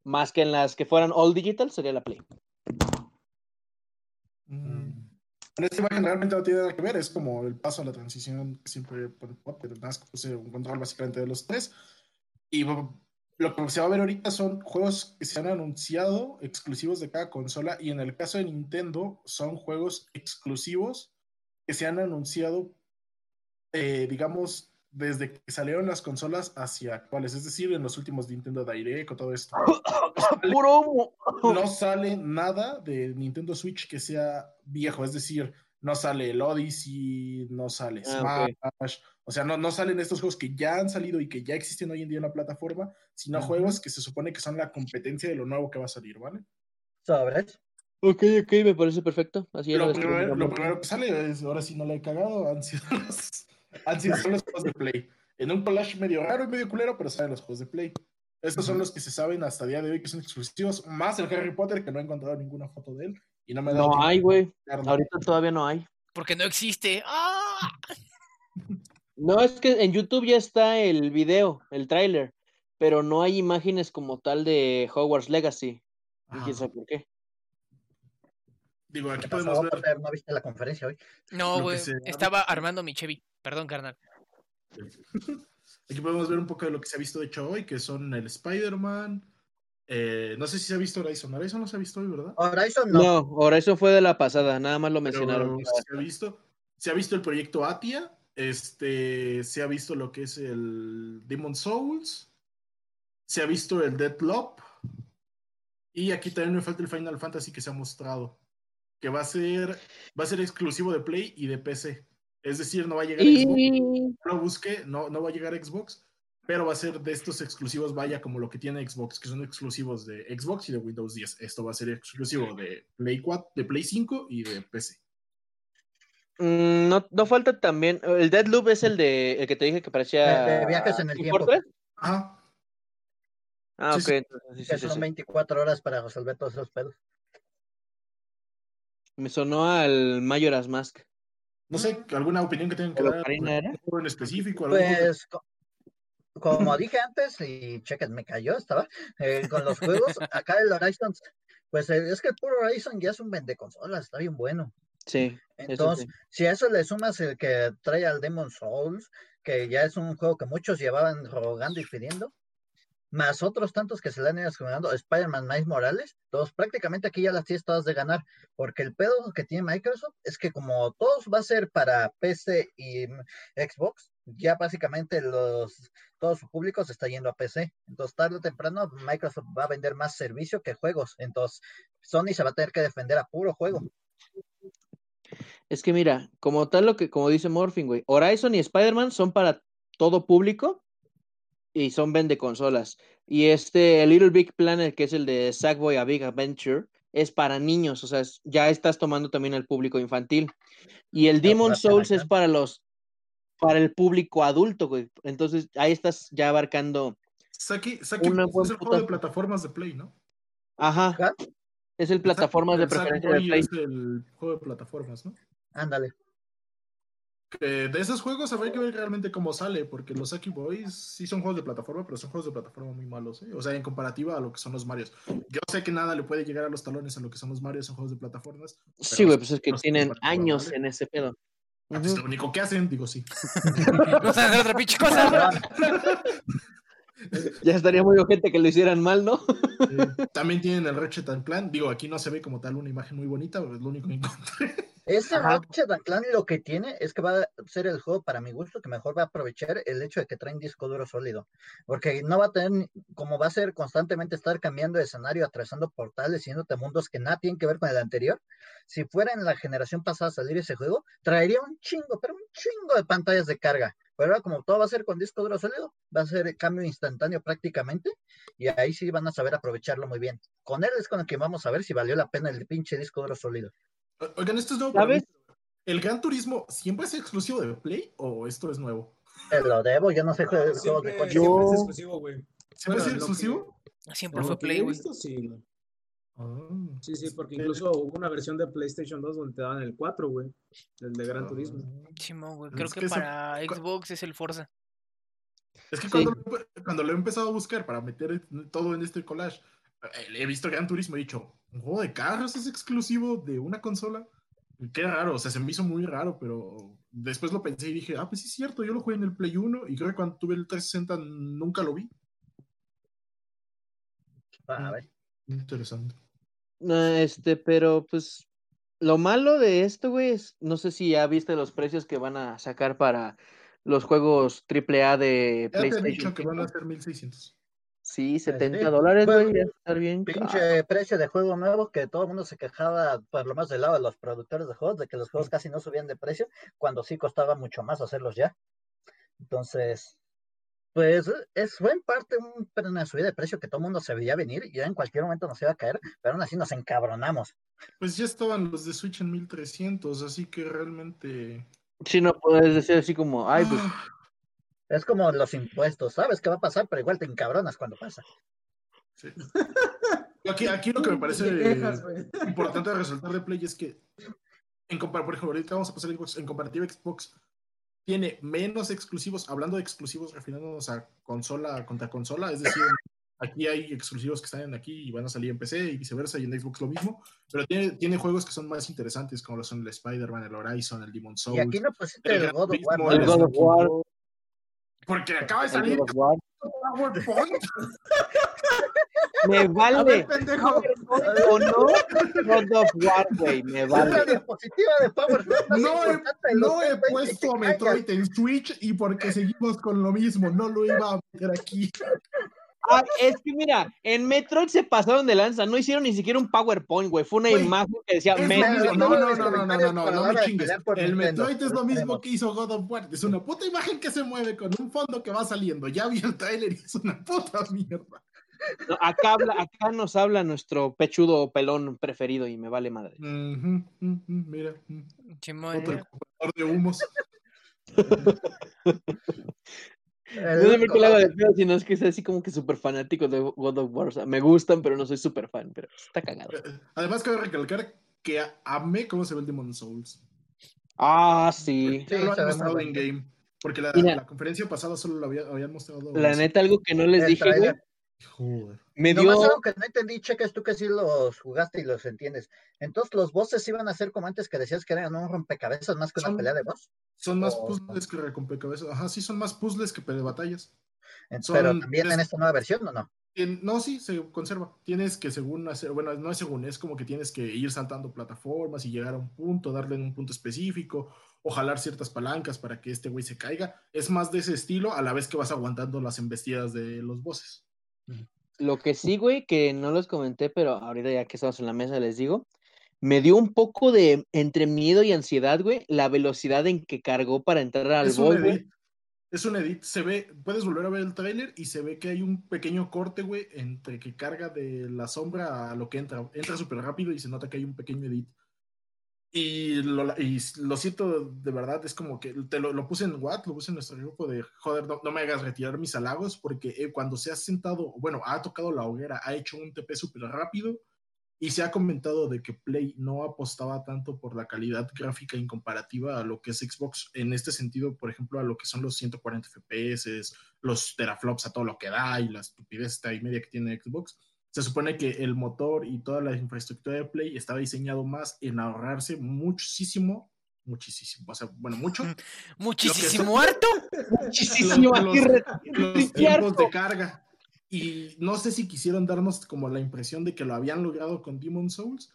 [SPEAKER 4] Más que en las que fueran all digital, sería la Play.
[SPEAKER 5] Mm. En esta imagen realmente no tiene nada que ver, es como el paso a la transición que siempre más que puse un control básicamente de los tres. Y lo que se va a ver ahorita son juegos que se han anunciado exclusivos de cada consola y en el caso de Nintendo son juegos exclusivos que se han anunciado, eh, digamos, desde que salieron las consolas hacia actuales, es decir, en los últimos Nintendo Direct o todo esto.
[SPEAKER 4] Puro humo.
[SPEAKER 5] No sale nada de Nintendo Switch que sea viejo, es decir, no sale el Odyssey, no sale
[SPEAKER 4] Ah,
[SPEAKER 5] Smash, o sea, no, no salen estos juegos que ya han salido y que ya existen hoy en día en la plataforma, sino juegos que se supone que son la competencia de lo nuevo que va a salir, ¿vale?
[SPEAKER 2] Sobres.
[SPEAKER 4] Ok, ok, me parece perfecto. Así
[SPEAKER 5] Lo
[SPEAKER 4] lo
[SPEAKER 5] primero, lo primero que sale es, ahora sí no le he cagado, han sido los, han sido son los juegos de Play. En un collage medio raro y medio culero, pero salen los juegos de Play. Estos son los que se saben hasta el día de hoy que son exclusivos, más el Harry Potter, que no he encontrado ninguna foto de él. Y no me dado
[SPEAKER 4] No hay, güey. Ahorita todavía no hay.
[SPEAKER 1] Porque no existe. ¡Ah!
[SPEAKER 4] No, es que en YouTube ya está el video, el tráiler, pero no hay imágenes como tal de Hogwarts Legacy. Y quién sabe por qué.
[SPEAKER 5] Digo, aquí
[SPEAKER 2] ¿Qué
[SPEAKER 5] podemos
[SPEAKER 2] pasó,
[SPEAKER 5] ver?
[SPEAKER 2] ¿No viste la conferencia hoy?
[SPEAKER 1] No, güey.
[SPEAKER 5] se-
[SPEAKER 1] Estaba armando mi Chevy. Perdón, carnal.
[SPEAKER 5] Aquí podemos ver un poco de lo que se ha visto de hecho hoy, que son el Spider-Man. eh, no sé si se ha visto Horizon. Horizon no se ha visto hoy, ¿verdad?
[SPEAKER 2] Horizon no.
[SPEAKER 4] No, eso fue de la pasada, nada más lo
[SPEAKER 5] Pero
[SPEAKER 4] mencionaron.
[SPEAKER 5] se ha visto. Se ha visto el proyecto Atia. Este, se ha visto lo que es el Demon Souls. Se ha visto el Deadloop. Y aquí también me falta el Final Fantasy que se ha mostrado. Que va a ser, va a ser exclusivo de Play y de PC. Es decir, no va a llegar a Xbox.
[SPEAKER 4] Y
[SPEAKER 5] lo busqué, no, no va a llegar a Xbox, pero va a ser de estos exclusivos, vaya, como lo que tiene Xbox, que son exclusivos de Xbox y de Windows 10. Esto va a ser exclusivo de Play 4, de Play 5 y de PC.
[SPEAKER 4] Mm, no, no falta también. El Deadloop es el de el que te dije que parecía.
[SPEAKER 2] De- de viajes en el tiempo.
[SPEAKER 5] Ajá.
[SPEAKER 4] Ah,
[SPEAKER 5] Sí,
[SPEAKER 4] ok.
[SPEAKER 5] sí.
[SPEAKER 4] entonces sí, sí,
[SPEAKER 2] Que
[SPEAKER 4] sí,
[SPEAKER 2] son
[SPEAKER 4] sí.
[SPEAKER 2] 24 horas para resolver todos esos pedos.
[SPEAKER 4] Me sonó al Majora's Mask.
[SPEAKER 5] No sé, ¿alguna opinión que tengan que
[SPEAKER 4] ¿O
[SPEAKER 5] dar? En específico? ¿Algún
[SPEAKER 2] Pues, co- como dije antes, y chequen, me cayó, estaba, eh, con los juegos, acá el Horizon, pues eh, es que el puro Horizon ya es un vende consolas, está bien bueno.
[SPEAKER 4] Sí, eso
[SPEAKER 2] Entonces,
[SPEAKER 4] sí.
[SPEAKER 2] si a eso le sumas el que trae al Demon Souls, que ya es un juego que muchos llevaban rogando y pidiendo, más otros tantos que se le han ido jugando, Spider-Man Miles Morales, todos prácticamente aquí ya las tienes todas de ganar, porque el pedo que tiene Microsoft es que como todos va a ser para PC y Xbox, ya básicamente los todo su público se está yendo a PC. Entonces, tarde o temprano, Microsoft va a vender más servicio que juegos. Entonces, Sony se va a tener que defender a puro juego.
[SPEAKER 4] Es que mira, como tal lo que, como dice Morphin, güey, Horizon y Spider-Man son para todo público y son vende consolas. Y este el Little Big Planet, que es el de Sackboy a Big Adventure, es para niños, o sea, es- ya estás tomando también el público infantil. Y el Demon Souls es para los para el público adulto, güey. Entonces, ahí estás ya abarcando,
[SPEAKER 5] Saki, Saki
[SPEAKER 4] Una
[SPEAKER 5] es
[SPEAKER 4] buen
[SPEAKER 5] el juego de plataformas de Play, ¿no?
[SPEAKER 4] ajá, es el plataformas de preferencia de
[SPEAKER 5] Sackboy
[SPEAKER 4] Play.
[SPEAKER 5] es el juego de plataformas, ¿no?
[SPEAKER 2] Ándale.
[SPEAKER 5] Que de esos juegos habría que ver realmente cómo sale, porque los Saki Boys sí son juegos de plataforma, pero son juegos de plataforma muy malos, ¿eh? O sea, en comparativa a lo que son los Marios. Yo sé que nada le puede llegar a los talones a lo que son los Marios en juegos de plataformas.
[SPEAKER 4] Sí, güey, pues es que tienen años
[SPEAKER 5] ¿vale?
[SPEAKER 4] en ese pedo.
[SPEAKER 5] Ah, pues, lo único que hacen, digo sí.
[SPEAKER 1] No saben hacer otra pinche cosa.
[SPEAKER 4] Ya estaría muy ojete que lo hicieran mal, ¿no?
[SPEAKER 5] Eh, también tienen el Ratchet and Clank. Digo, aquí no se ve como tal una imagen muy bonita, pero es lo único que encontré.
[SPEAKER 2] Este
[SPEAKER 4] Ajá.
[SPEAKER 2] Ratchet and Clank lo que tiene es que va a ser el juego para mi gusto que mejor va a aprovechar el hecho de que traen disco duro sólido. Porque no va a tener, ni- como va a ser constantemente estar cambiando de escenario, atravesando portales, yéndote a mundos que nada tienen que ver con el anterior. Si fuera en la generación pasada a salir ese juego, traería un chingo, pero un chingo de pantallas de carga. Pero ahora como todo va a ser con disco duro sólido, va a ser cambio instantáneo prácticamente. Y ahí sí van a saber aprovecharlo muy bien. Con él es con el que vamos a ver si valió la pena el pinche disco duro sólido.
[SPEAKER 5] Oigan, esto es nuevo.
[SPEAKER 4] ¿Sabes?
[SPEAKER 5] ¿El Gran Turismo siempre es exclusivo de Play o esto es nuevo?
[SPEAKER 2] Te lo debo, yo no sé juegos de
[SPEAKER 3] Siempre,
[SPEAKER 2] coche.
[SPEAKER 3] siempre es exclusivo, güey.
[SPEAKER 5] ¿Siempre
[SPEAKER 3] Bueno, que-
[SPEAKER 5] exclusivo?
[SPEAKER 1] Siempre fue Play, güey.
[SPEAKER 3] sí,
[SPEAKER 5] Ah.
[SPEAKER 3] Sí, sí, porque incluso hubo una versión de PlayStation 2 donde te daban el 4, güey. El de Gran Turismo.
[SPEAKER 1] Güey.
[SPEAKER 5] Es
[SPEAKER 1] Creo
[SPEAKER 5] que
[SPEAKER 1] para Xbox es el Forza.
[SPEAKER 5] Es que
[SPEAKER 4] Sí.
[SPEAKER 5] cuando, lo- cuando lo he empezado a buscar para meter todo en este collage, eh, he visto Gran Turismo y he dicho, ¿un juego de carros es exclusivo de una consola? Qué raro, o sea, se me hizo muy raro, pero después lo pensé y dije, ah, pues sí es cierto, yo lo jugué en el Play 1 y creo que cuando tuve el 360 nunca lo vi.
[SPEAKER 2] A ver.
[SPEAKER 5] Interesante.
[SPEAKER 4] No, este, pero pues lo malo de esto, güey, es, no sé si ya viste los precios que van a sacar para los juegos AAA de
[SPEAKER 5] Ya te he dicho
[SPEAKER 4] PlayStation.
[SPEAKER 5] que van a ser 1600.
[SPEAKER 4] Sí, 70
[SPEAKER 2] sí.
[SPEAKER 4] dólares, güey, estar bien. caro.
[SPEAKER 2] Pinche precio de juego nuevo que todo el mundo se quejaba, por lo más del lado de los productores de juegos, de que los juegos casi no subían de precio, cuando sí costaba mucho más hacerlos ya. Entonces, pues es fue en parte un- una subida de precio que todo el mundo se veía venir y ya en cualquier momento nos iba a caer, pero aún así nos encabronamos.
[SPEAKER 5] Pues ya estaban los de Switch en 1300, así que realmente...
[SPEAKER 4] Sí, no puedes decir así como, ay, pues,
[SPEAKER 5] Ah,
[SPEAKER 2] Es como los impuestos, sabes qué va a pasar, pero igual te encabronas cuando pasa.
[SPEAKER 5] sí. Aquí, aquí lo que me parece importante resaltar de Play es que, en por ejemplo, ahorita vamos a pasar a Xbox, en comparativa Xbox tiene menos exclusivos, hablando de exclusivos, refiriéndonos a consola contra consola, es decir, aquí hay exclusivos que están aquí y van a salir en PC y viceversa, y en Xbox lo mismo, pero tiene, tiene juegos que son más interesantes, como lo son el Spider-Man, el Horizon, el Demon Souls.
[SPEAKER 2] Y aquí no pusiste
[SPEAKER 5] el
[SPEAKER 2] el God of War,
[SPEAKER 4] el God of War,
[SPEAKER 5] Porque acaba de
[SPEAKER 4] el
[SPEAKER 5] salir
[SPEAKER 4] God of War. Me
[SPEAKER 3] A ver,
[SPEAKER 4] vale.
[SPEAKER 3] pendejo.
[SPEAKER 4] o no, God of War, güey, me
[SPEAKER 2] Es la
[SPEAKER 4] vale.
[SPEAKER 2] diapositiva de
[SPEAKER 5] No he,
[SPEAKER 2] importante de
[SPEAKER 5] no he
[SPEAKER 2] 2020,
[SPEAKER 5] puesto a. Metroid en Switch y porque seguimos con lo mismo, no lo iba a meter aquí.
[SPEAKER 4] Ah, es que mira, en Metroid se pasaron de lanza, no hicieron ni siquiera un PowerPoint, güey, fue una imagen que decía Metroid.
[SPEAKER 5] No, no, no, no, no, no, no, no
[SPEAKER 2] hora
[SPEAKER 5] me chingues. El Metroid es lo mismo que hizo God of War. Es una puta imagen que se mueve con un fondo que va saliendo. Ya vi el trailer y es una puta mierda.
[SPEAKER 4] No, acá, habla, acá nos habla nuestro pechudo pelón preferido y me vale madre.
[SPEAKER 5] Mira,
[SPEAKER 1] Simón,
[SPEAKER 5] otro de humos.
[SPEAKER 2] El-
[SPEAKER 4] No sé por qué lo hago de pedo, sino es que es así como que súper fanático de God of War. O sea, me gustan, pero no soy súper fan, pero está cagado.
[SPEAKER 5] Eh, Además, cabe recalcar que amé cómo se ve el Demon Souls.
[SPEAKER 4] Ah, sí.
[SPEAKER 2] Sí,
[SPEAKER 5] lo
[SPEAKER 2] se
[SPEAKER 5] han mostrado en game. Porque la,
[SPEAKER 4] Mira.
[SPEAKER 5] la conferencia pasada solo lo había- habían mostrado.
[SPEAKER 4] La neta, algo que no les dije, güey.
[SPEAKER 5] Joder.
[SPEAKER 4] me
[SPEAKER 2] Nomás
[SPEAKER 4] dio...
[SPEAKER 2] algo que no entendí, cheques tú que sí los jugaste y los entiendes. Entonces, ¿los bosses iban a ser como antes que decías que eran un rompecabezas más que una
[SPEAKER 5] Son-
[SPEAKER 2] pelea de boss?
[SPEAKER 5] Son más
[SPEAKER 2] Oh.
[SPEAKER 5] puzzles que rompecabezas. Ajá, sí, son más puzzles que de batallas. Son-
[SPEAKER 2] Pero también en
[SPEAKER 5] es-
[SPEAKER 2] esta nueva versión, ¿o no?
[SPEAKER 5] No, sí, se conserva. Tienes que, según hacer, bueno, no es según, es como que tienes que ir saltando plataformas y llegar a un punto, darle en un punto específico, o jalar ciertas palancas para que este güey se caiga. Es más de ese estilo, a la vez que vas aguantando las embestidas de los bosses.
[SPEAKER 4] Lo que sí, güey, que no los comenté, pero ahorita ya que estamos en la mesa les digo, me dio un poco de entre miedo y ansiedad, güey, la velocidad en que cargó para entrar al
[SPEAKER 5] Es un edit. Es un edit. Se ve, puedes volver a ver el tráiler y se ve que hay un pequeño corte, güey, entre que carga de la sombra a lo que entra. Entra súper rápido y se nota que hay un pequeño edit. Y lo, y lo siento de verdad, es como que te lo, lo puse en Watt, lo puse en nuestro grupo de joder, no, no me hagas retirar mis halagos, porque eh, cuando se ha sentado, bueno, ha tocado la hoguera, ha hecho un TP súper rápido y se ha comentado de que Play no apostaba tanto por la calidad gráfica en comparativa a lo que es Xbox, en este sentido, por ejemplo, a lo que son los 140 FPS, los teraflops a todo lo que da y la estupidez y media que tiene Xbox. Se supone que el motor y toda la infraestructura de Play estaba diseñado más en ahorrarse muchísimo, muchísimo, o sea, bueno, mucho,
[SPEAKER 1] Muchísimo harto.
[SPEAKER 4] Muchísimo
[SPEAKER 5] los- los tiempos
[SPEAKER 4] Harto.
[SPEAKER 5] de carga. Y no sé si quisieron darnos como la impresión de que lo habían logrado con Demon Souls.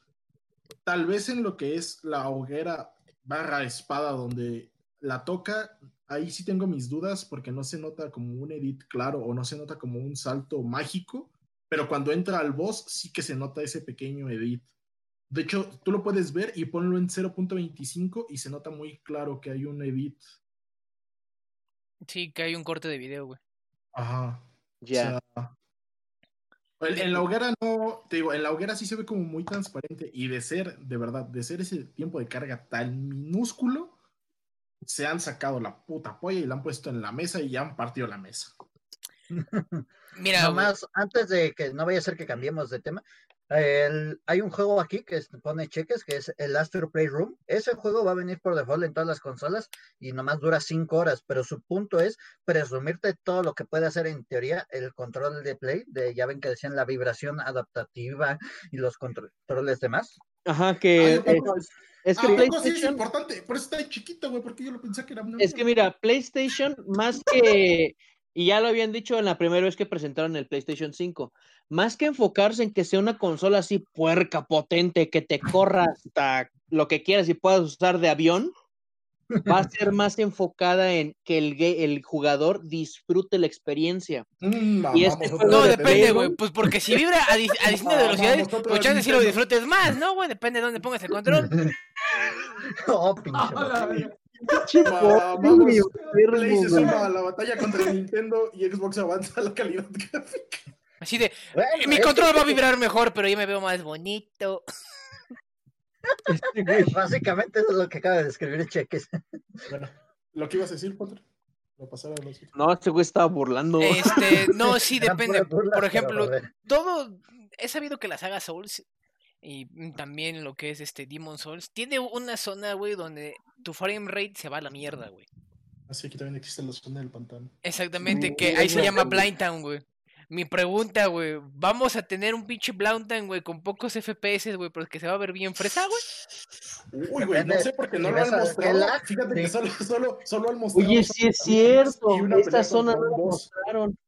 [SPEAKER 5] Tal vez en lo que es la hoguera barra espada donde la toca, ahí sí tengo mis dudas porque no se nota como un edit claro o no se nota como un salto mágico, pero cuando entra al boss sí que se nota ese pequeño edit. De hecho, tú lo puedes ver y ponlo en 0.25 y se nota muy claro que hay un edit.
[SPEAKER 1] Sí, que hay un corte de video, güey.
[SPEAKER 5] Ajá.
[SPEAKER 4] Ya.
[SPEAKER 5] O sea, en, en la hoguera no, te digo, en la hoguera sí se ve como muy transparente y de ser, de verdad, de ser ese tiempo de carga tan minúsculo, se han sacado la puta polla y la han puesto en la mesa y ya han partido la mesa.
[SPEAKER 1] Mira,
[SPEAKER 2] Nomás, antes de que no vaya a ser que cambiemos de tema, el- hay un juego aquí que pone cheques, que es el Astro Playroom. Ese juego va a venir por default en todas las consolas y nomás dura cinco horas, pero su punto es presumirte todo lo que puede hacer en teoría el control de play, de ya ven que decían la vibración adaptativa y los contro- controles demás.
[SPEAKER 4] Ajá, que eh,
[SPEAKER 5] tampoco-
[SPEAKER 4] es que
[SPEAKER 5] Ah, sí es
[SPEAKER 4] PlayStation,
[SPEAKER 5] importante, por eso está chiquito, güey, porque yo lo pensé que era
[SPEAKER 4] es que mira, PlayStation más que, y ya lo habían dicho en la primera vez que presentaron el PlayStation 5, más que enfocarse en que sea una consola así puerca, potente, que te corra hasta lo que quieras y puedas usar de avión, va a ser más enfocada en que el, el jugador disfrute la experiencia.
[SPEAKER 5] Mm,
[SPEAKER 4] Y este
[SPEAKER 1] No,
[SPEAKER 4] de
[SPEAKER 1] depende, güey.
[SPEAKER 4] ¿no?
[SPEAKER 1] Pues porque si vibra a, dis- a distintas
[SPEAKER 5] Ah,
[SPEAKER 1] velocidades, pues
[SPEAKER 5] vez
[SPEAKER 1] chance si lo disfrutes más, ¿no, güey? Depende de dónde pongas el control.
[SPEAKER 2] oh, pinche.
[SPEAKER 5] Vamos, Play se suma a la batalla contra Nintendo y Xbox avanza la calidad gráfica.
[SPEAKER 1] Así de,
[SPEAKER 2] Bueno,
[SPEAKER 1] "Eh, mi
[SPEAKER 2] es que
[SPEAKER 1] control va a vibrar mejor, pero yo me veo más bonito.
[SPEAKER 4] Este güey.
[SPEAKER 2] Básicamente eso es lo que acaba de describir cheques.
[SPEAKER 5] Bueno, lo que ibas a decir, Potter, lo pasar a los
[SPEAKER 4] No, este güey estaba burlando.
[SPEAKER 1] Este, no, sí, depende.
[SPEAKER 2] burlas,
[SPEAKER 1] Por ejemplo, todo, he sabido que la saga Souls y mm, también lo que es este Demon Souls, tiene una zona, güey, donde tu frame rate se va a la mierda, güey.
[SPEAKER 5] Así que también existe la zona del pantano.
[SPEAKER 1] Exactamente,
[SPEAKER 4] Sí,
[SPEAKER 1] que ahí se llama. Blind Town, güey. Mi pregunta, güey, ¿vamos a tener un pinche Blind Town, güey, con pocos FPS, güey, pero que se va a ver bien fresa, güey?
[SPEAKER 5] Uy, güey, no sé por qué no lo han mostrado. Fíjate que solo, solo, solo han mostrado.
[SPEAKER 4] Oye, sí es cierto. Esta zona no la mostraron.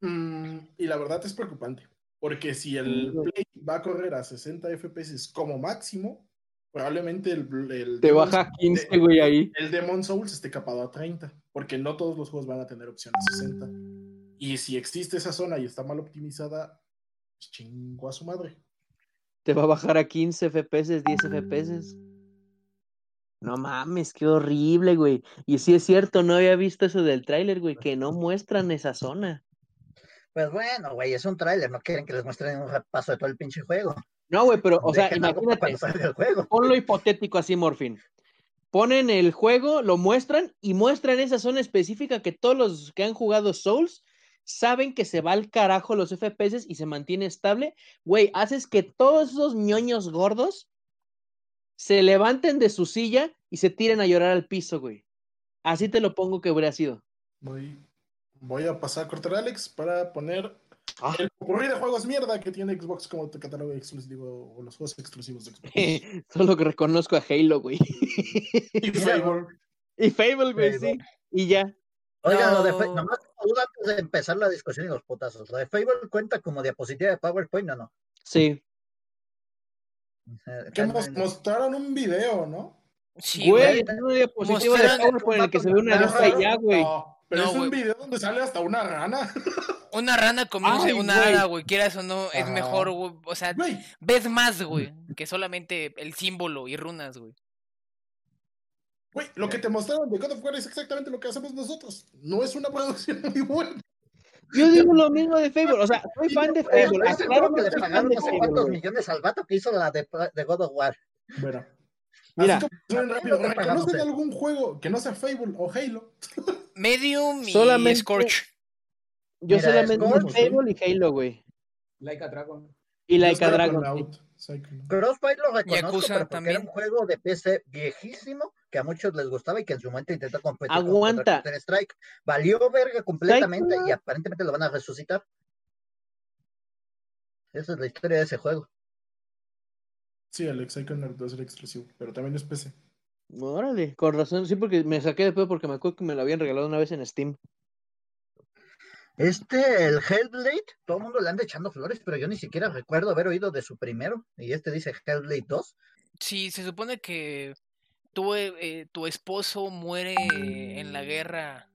[SPEAKER 5] Mm, y la verdad es preocupante. Porque si el. Play va a correr a 60 FPS como máximo, probablemente el, el
[SPEAKER 4] Te
[SPEAKER 5] Demon-
[SPEAKER 4] baja 15, güey, ahí.
[SPEAKER 5] el Demon Souls esté capado a 30, porque no todos los juegos van a tener opción a 60. Y si existe esa zona y está mal optimizada, pues chingo a su madre.
[SPEAKER 4] Te va a bajar a 15 FPS, 10 FPS. No mames, qué horrible, güey. Y sí es cierto, no había visto eso del tráiler, güey, que no muestran esa zona.
[SPEAKER 2] Pues bueno, güey, es un tráiler, no quieren que les muestren un repaso de todo el pinche juego.
[SPEAKER 4] No, güey, pero, o sea,
[SPEAKER 2] Dejen
[SPEAKER 4] imagínate,
[SPEAKER 2] el juego.
[SPEAKER 4] ponlo hipotético así, Morfin. Ponen el juego, lo muestran y muestran esa zona específica que todos los que han jugado Souls saben que se va al carajo los FPS y se mantiene estable. Güey, haces que todos esos ñoños gordos se levanten de su silla y se tiren a llorar al piso, güey. Así te lo pongo que hubiera sido.
[SPEAKER 5] Voy, voy a pasar a cortar a Alex para poner
[SPEAKER 4] Ah.
[SPEAKER 5] el ocurrir de juegos mierda que tiene Xbox como tu catálogo exclusivo o los juegos exclusivos de Xbox.
[SPEAKER 4] Solo que reconozco a Halo, güey.
[SPEAKER 5] y Fable.
[SPEAKER 4] y Fable, güey,
[SPEAKER 2] Fable.
[SPEAKER 4] sí. Y ya.
[SPEAKER 2] Oigan, lo de Fa-
[SPEAKER 1] No.
[SPEAKER 2] nomás antes de empezar la discusión y los putazos. ¿Lo de Fable cuenta como diapositiva de PowerPoint o no?
[SPEAKER 4] Sí.
[SPEAKER 2] Eh,
[SPEAKER 5] Que
[SPEAKER 2] en-
[SPEAKER 5] mostraron un video, ¿no?
[SPEAKER 1] Sí,
[SPEAKER 4] güey,
[SPEAKER 1] güey.
[SPEAKER 4] es una diapositiva de PowerPoint en el que se ve una lista ya, güey.
[SPEAKER 5] No, pero
[SPEAKER 1] No,
[SPEAKER 5] es un video donde sale hasta una rana.
[SPEAKER 1] Una rana comiéndose
[SPEAKER 4] Ay,
[SPEAKER 1] una hada, güey, quieras o no, es
[SPEAKER 5] Ajá.
[SPEAKER 1] mejor, güey. O sea, ves más, güey, que solamente el símbolo y runas, güey.
[SPEAKER 5] güey, lo que te mostraron de God of War es exactamente lo que hacemos nosotros. No es una producción muy buena.
[SPEAKER 4] Yo digo lo mismo de Fable, o sea, soy fan de Fable. aclaro
[SPEAKER 2] que le pagaron no sé cuántos millones al vato que hizo la de, de God of War.
[SPEAKER 5] Bueno.
[SPEAKER 4] Mira,
[SPEAKER 5] Así como suben
[SPEAKER 2] ¿a
[SPEAKER 5] rápido, ¿reconocen algún juego que no sea Fable o Halo?
[SPEAKER 1] Medium y
[SPEAKER 4] Solamente-
[SPEAKER 1] Scorch.
[SPEAKER 4] yo
[SPEAKER 2] Mira,
[SPEAKER 4] solamente
[SPEAKER 2] Scorch,
[SPEAKER 4] Fable y Halo, güey.
[SPEAKER 3] Like a Dragon.
[SPEAKER 4] Y Like a Dragon.
[SPEAKER 5] Psychonaut.
[SPEAKER 2] Crossfire lo reconozco,
[SPEAKER 1] Yakuza
[SPEAKER 2] pero porque
[SPEAKER 1] también.
[SPEAKER 2] era un juego de PC viejísimo que a muchos les gustaba y que en su momento intentó competir
[SPEAKER 4] Aguanta.
[SPEAKER 2] con Counter Strike. Valió verga completamente y aparentemente lo van a resucitar. Esa es la historia de ese juego.
[SPEAKER 5] Sí, Alex, Psychonaut va a ser exclusivo, pero también es PC.
[SPEAKER 4] Órale, con razón, sí, porque me saqué de pedo porque me acuerdo que me lo habían regalado una vez en Steam.
[SPEAKER 2] Este, el Hellblade, todo el mundo le anda echando flores, pero yo ni siquiera recuerdo haber oído de su primero. Y este dice Hellblade 2.
[SPEAKER 1] Sí, se supone que tu, eh, eh, tu esposo muere en la guerra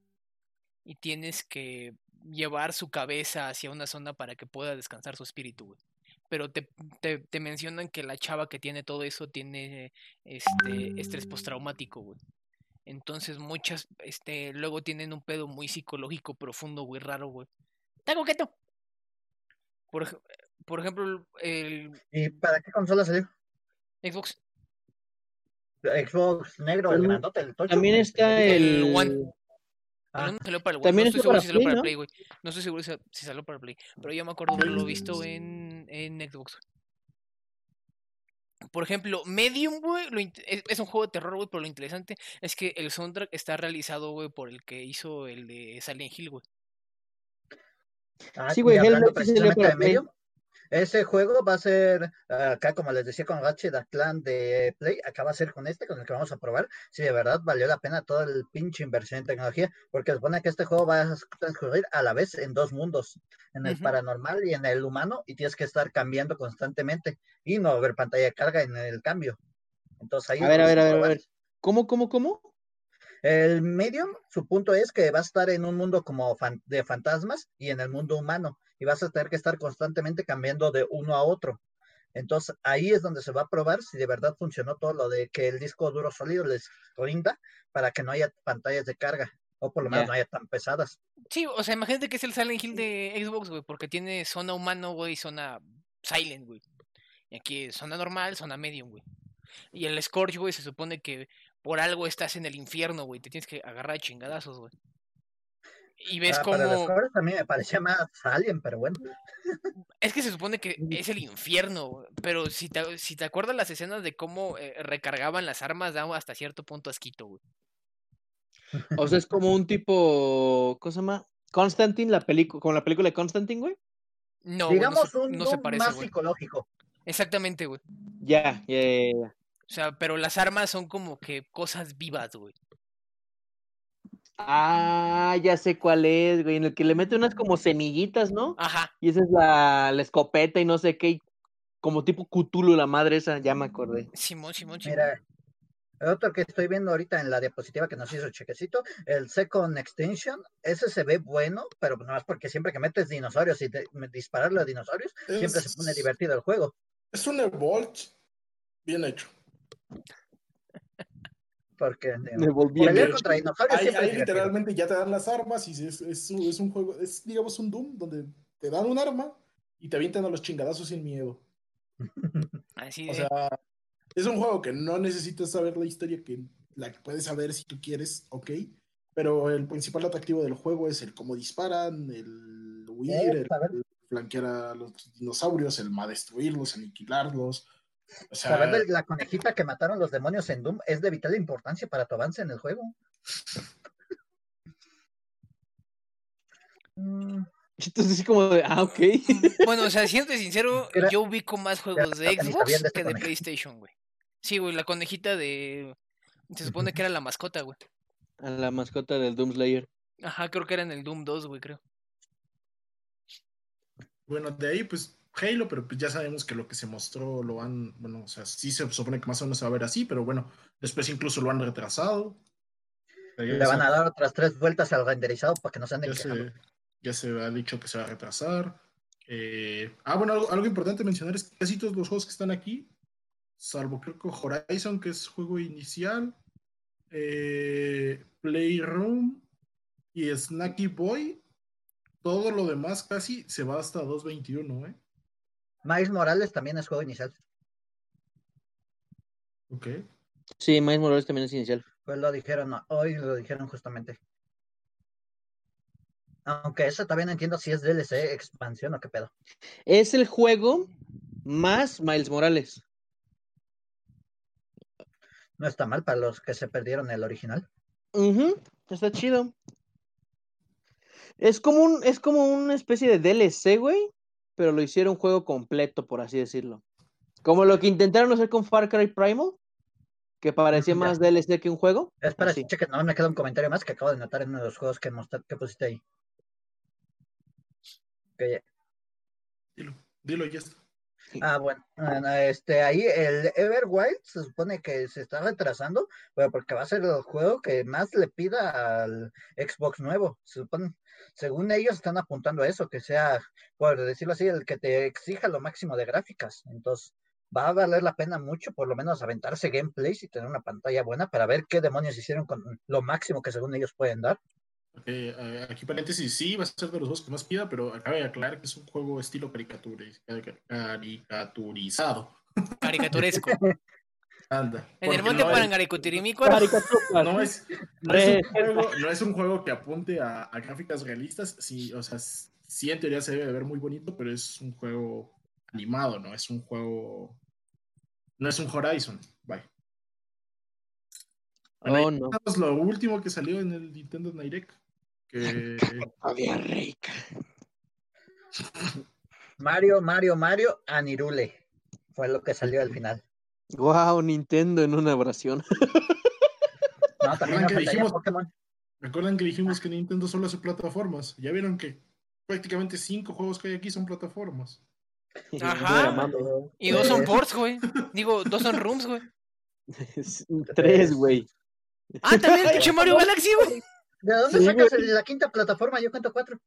[SPEAKER 1] y tienes que llevar su cabeza hacia una zona para que pueda descansar su espíritu, güey. Pero te, te, te mencionan que la chava que tiene todo eso tiene este estrés postraumático, güey. Entonces muchas, este, luego tienen un pedo muy psicológico profundo, güey, raro, güey. Está coqueto. Por, por ejemplo, el
[SPEAKER 2] ¿Y para qué consola salió?
[SPEAKER 1] Xbox.
[SPEAKER 2] Xbox negro, el
[SPEAKER 4] También-
[SPEAKER 2] grandote, el tocho.
[SPEAKER 4] También está
[SPEAKER 1] El
[SPEAKER 4] el.
[SPEAKER 1] One.
[SPEAKER 2] Ah,
[SPEAKER 1] uno salió para el One.
[SPEAKER 4] También
[SPEAKER 1] no estoy seguro
[SPEAKER 4] para
[SPEAKER 1] si salió
[SPEAKER 4] Play,
[SPEAKER 1] para. Play, güey. No estoy seguro si, si salió para Play. Pero yo me acuerdo haberlo visto en, en Xbox. Por ejemplo, Medium, güey, lo es, es un juego de terror, güey, pero lo interesante es que el soundtrack está realizado, güey, por el que hizo el de Silent Hill, güey.
[SPEAKER 2] Ah,
[SPEAKER 4] Sí, güey, para.
[SPEAKER 2] Medium, ese juego va a ser, ah, acá como les decía con Ratchet Clan de Play, acá va a ser con este, con el que vamos a probar, si de verdad valió la pena toda el pinche inversión en tecnología, porque supone que este juego va a transcurrir a la vez en dos mundos, en el paranormal y en el humano, y tienes que estar cambiando constantemente, y no haber pantalla de carga en el cambio. Entonces ahí
[SPEAKER 4] A ver, a ver, a ver, a ver. ¿Cómo, cómo, cómo?
[SPEAKER 2] El Medium, su punto es que va a estar en un mundo como fan- de fantasmas y en el mundo humano, y vas a tener que estar constantemente cambiando de uno a otro. Entonces ahí es donde se va a probar si de verdad funcionó todo lo de que el disco duro sólido les rinda para que no haya pantallas de carga, o por lo menos no haya tan pesadas.
[SPEAKER 1] Sí, o sea, imagínate que es el Silent Hill de Xbox, güey, porque tiene zona humano, güey, y zona silent, güey. Y aquí zona normal, zona medium, güey. Y el Scorch, güey, se supone que por algo estás en el infierno, güey. Te tienes que agarrar a chingadazos, güey. Y ves
[SPEAKER 2] Ah, para los
[SPEAKER 1] como...
[SPEAKER 2] jugadores a mí me parecía más Alien, pero bueno.
[SPEAKER 1] Es que se supone que es el infierno, güey, pero si te, si te acuerdas las escenas de cómo eh, recargaban las armas, daba hasta cierto punto asquito, güey.
[SPEAKER 4] O sea, es como un tipo. ¿Cómo se llama? Constantine, la película, como la película de Constantine, güey.
[SPEAKER 1] No, güey, no
[SPEAKER 2] Digamos
[SPEAKER 1] se,
[SPEAKER 2] un
[SPEAKER 1] no se parece,
[SPEAKER 2] más
[SPEAKER 1] güey.
[SPEAKER 2] psicológico.
[SPEAKER 1] Exactamente, güey.
[SPEAKER 4] Ya, ya, ya, ya.
[SPEAKER 1] O sea, pero las armas son como que cosas vivas, güey.
[SPEAKER 4] Ah, ya sé cuál es, güey. En el que le mete unas como semillitas, ¿no?
[SPEAKER 1] Ajá.
[SPEAKER 4] Y esa es la, la escopeta y no sé qué. y como tipo Cthulhu, la madre esa, ya me acordé.
[SPEAKER 1] Simón, Simón, Simón.
[SPEAKER 2] Mira, el otro que estoy viendo ahorita en la diapositiva que nos hizo Chequecito, el Second Extension, ese se ve bueno, pero no es porque siempre que metes dinosaurios y dispararle a dinosaurios, siempre se pone divertido el juego.
[SPEAKER 5] Es un Evolt bien hecho.
[SPEAKER 2] Porque eh,
[SPEAKER 4] Me volví a
[SPEAKER 2] pelear
[SPEAKER 4] ver.
[SPEAKER 2] contra dinosaurios
[SPEAKER 5] Ahí, literalmente ya te dan las armas y es, es, un- es un juego, es digamos un Doom donde te dan un arma y te avientan a los chingadazos sin miedo.
[SPEAKER 1] Así
[SPEAKER 5] O
[SPEAKER 1] de.
[SPEAKER 5] sea, es un juego que no necesitas saber la historia, que la que puedes saber si tú quieres, ok. Pero el principal atractivo del juego es el cómo disparan, el huir, el,
[SPEAKER 2] saber.
[SPEAKER 5] el flanquear a los dinosaurios, el ma destruirlos, aniquilarlos. O sea,
[SPEAKER 2] Saber de la conejita que mataron los demonios en Doom es de vital importancia para tu avance en el juego. Mm,
[SPEAKER 4] Entonces, así como de, ah, ok.
[SPEAKER 1] Bueno, o sea, siendo sincero,
[SPEAKER 2] Era-
[SPEAKER 1] yo ubico más juegos de Xbox
[SPEAKER 2] de
[SPEAKER 1] que de. PlayStation, güey. Sí, güey, la conejita de. Se supone que era la mascota, güey.
[SPEAKER 4] A la mascota del Doom Slayer.
[SPEAKER 1] Ajá, creo que era en el Doom 2, güey, creo.
[SPEAKER 5] bueno, de ahí pues Halo, pero pues ya sabemos que lo que se mostró lo han, bueno, o sea, sí se supone que más o menos se va a ver así, pero bueno, después incluso lo han retrasado. Ya
[SPEAKER 2] Le van a dar otras tres vueltas al renderizado para que no se anden
[SPEAKER 5] ya
[SPEAKER 2] quejando.
[SPEAKER 5] se, ya se ha dicho que se va a retrasar. Eh, ah, bueno, algo, algo importante mencionar es que casi todos los juegos que están aquí, salvo creo que Horizon, que es juego inicial, eh, Playroom y Snacky Boy, todo lo demás casi se va hasta 2.21, ¿eh?
[SPEAKER 2] Miles Morales también es juego inicial.
[SPEAKER 5] Ok.
[SPEAKER 4] Sí, Miles Morales también es inicial.
[SPEAKER 2] Pues lo dijeron, hoy lo dijeron justamente. Aunque eso también entiendo si es DLC, expansión o qué pedo.
[SPEAKER 4] Es el juego más Miles Morales.
[SPEAKER 2] No está mal para los que se perdieron el original.
[SPEAKER 4] Ujú, Está chido. Es como un, es como una especie de DLC, güey. Pero lo hicieron juego completo, por así decirlo. Como lo que intentaron hacer con Far Cry Primal. Que parecía
[SPEAKER 2] Ya.
[SPEAKER 4] más DLC que un juego.
[SPEAKER 2] Espera,
[SPEAKER 4] Así.
[SPEAKER 2] cheque, no me queda un comentario más que acabo de notar en uno de los juegos que, mostra- que pusiste ahí. Que-
[SPEAKER 5] Dilo, dilo, ya está.
[SPEAKER 2] ah, bueno, este, ahí el Everwild se supone que se está retrasando, pero porque va a ser el juego que más le pida al Xbox nuevo. Se supone, según ellos están apuntando a eso, que sea, por decirlo así, el que te exija lo máximo de gráficas. Entonces, va a valer la pena mucho, por lo menos, aventarse gameplays y tener una pantalla buena para ver qué demonios hicieron con lo máximo que según ellos pueden dar.
[SPEAKER 5] Eh, aquí paréntesis, sí, va a ser de los juegos que más pida, pero acaba de aclarar que es un juego estilo caricatura- caricaturizado.
[SPEAKER 1] Caricaturesco.
[SPEAKER 5] Anda.
[SPEAKER 1] En el monte
[SPEAKER 5] no.
[SPEAKER 4] Caricaturas.
[SPEAKER 5] No es, no, es un juego, no es un juego que apunte a, a gráficas realistas. Sí, o sea, sí en teoría se debe de ver muy bonito, pero es un juego animado, ¿no? Es un juego. No es un Horizon. Bye. Bueno,
[SPEAKER 4] Oh,
[SPEAKER 5] ahí
[SPEAKER 4] no.
[SPEAKER 5] lo último que salió en el Nintendo Direct. Que
[SPEAKER 4] Había rica.
[SPEAKER 2] Mario, Mario, Mario, Anirule. Fue lo que salió al final.
[SPEAKER 4] Wow, Nintendo en una oración.
[SPEAKER 2] No, también
[SPEAKER 5] Recuerdan que dijimos-
[SPEAKER 2] Pokémon.
[SPEAKER 5] recuerdan que dijimos que Nintendo solo hace plataformas. Ya vieron que prácticamente cinco juegos que hay aquí son plataformas.
[SPEAKER 1] Ajá. Y dos son ports, güey. Digo, dos son rooms, güey.
[SPEAKER 4] Tres, güey.
[SPEAKER 1] Ah, también el pinche Mario Galaxy, güey.
[SPEAKER 2] ¿De dónde
[SPEAKER 4] Sí,
[SPEAKER 2] sacas el- la quinta plataforma? Yo cuento cuatro.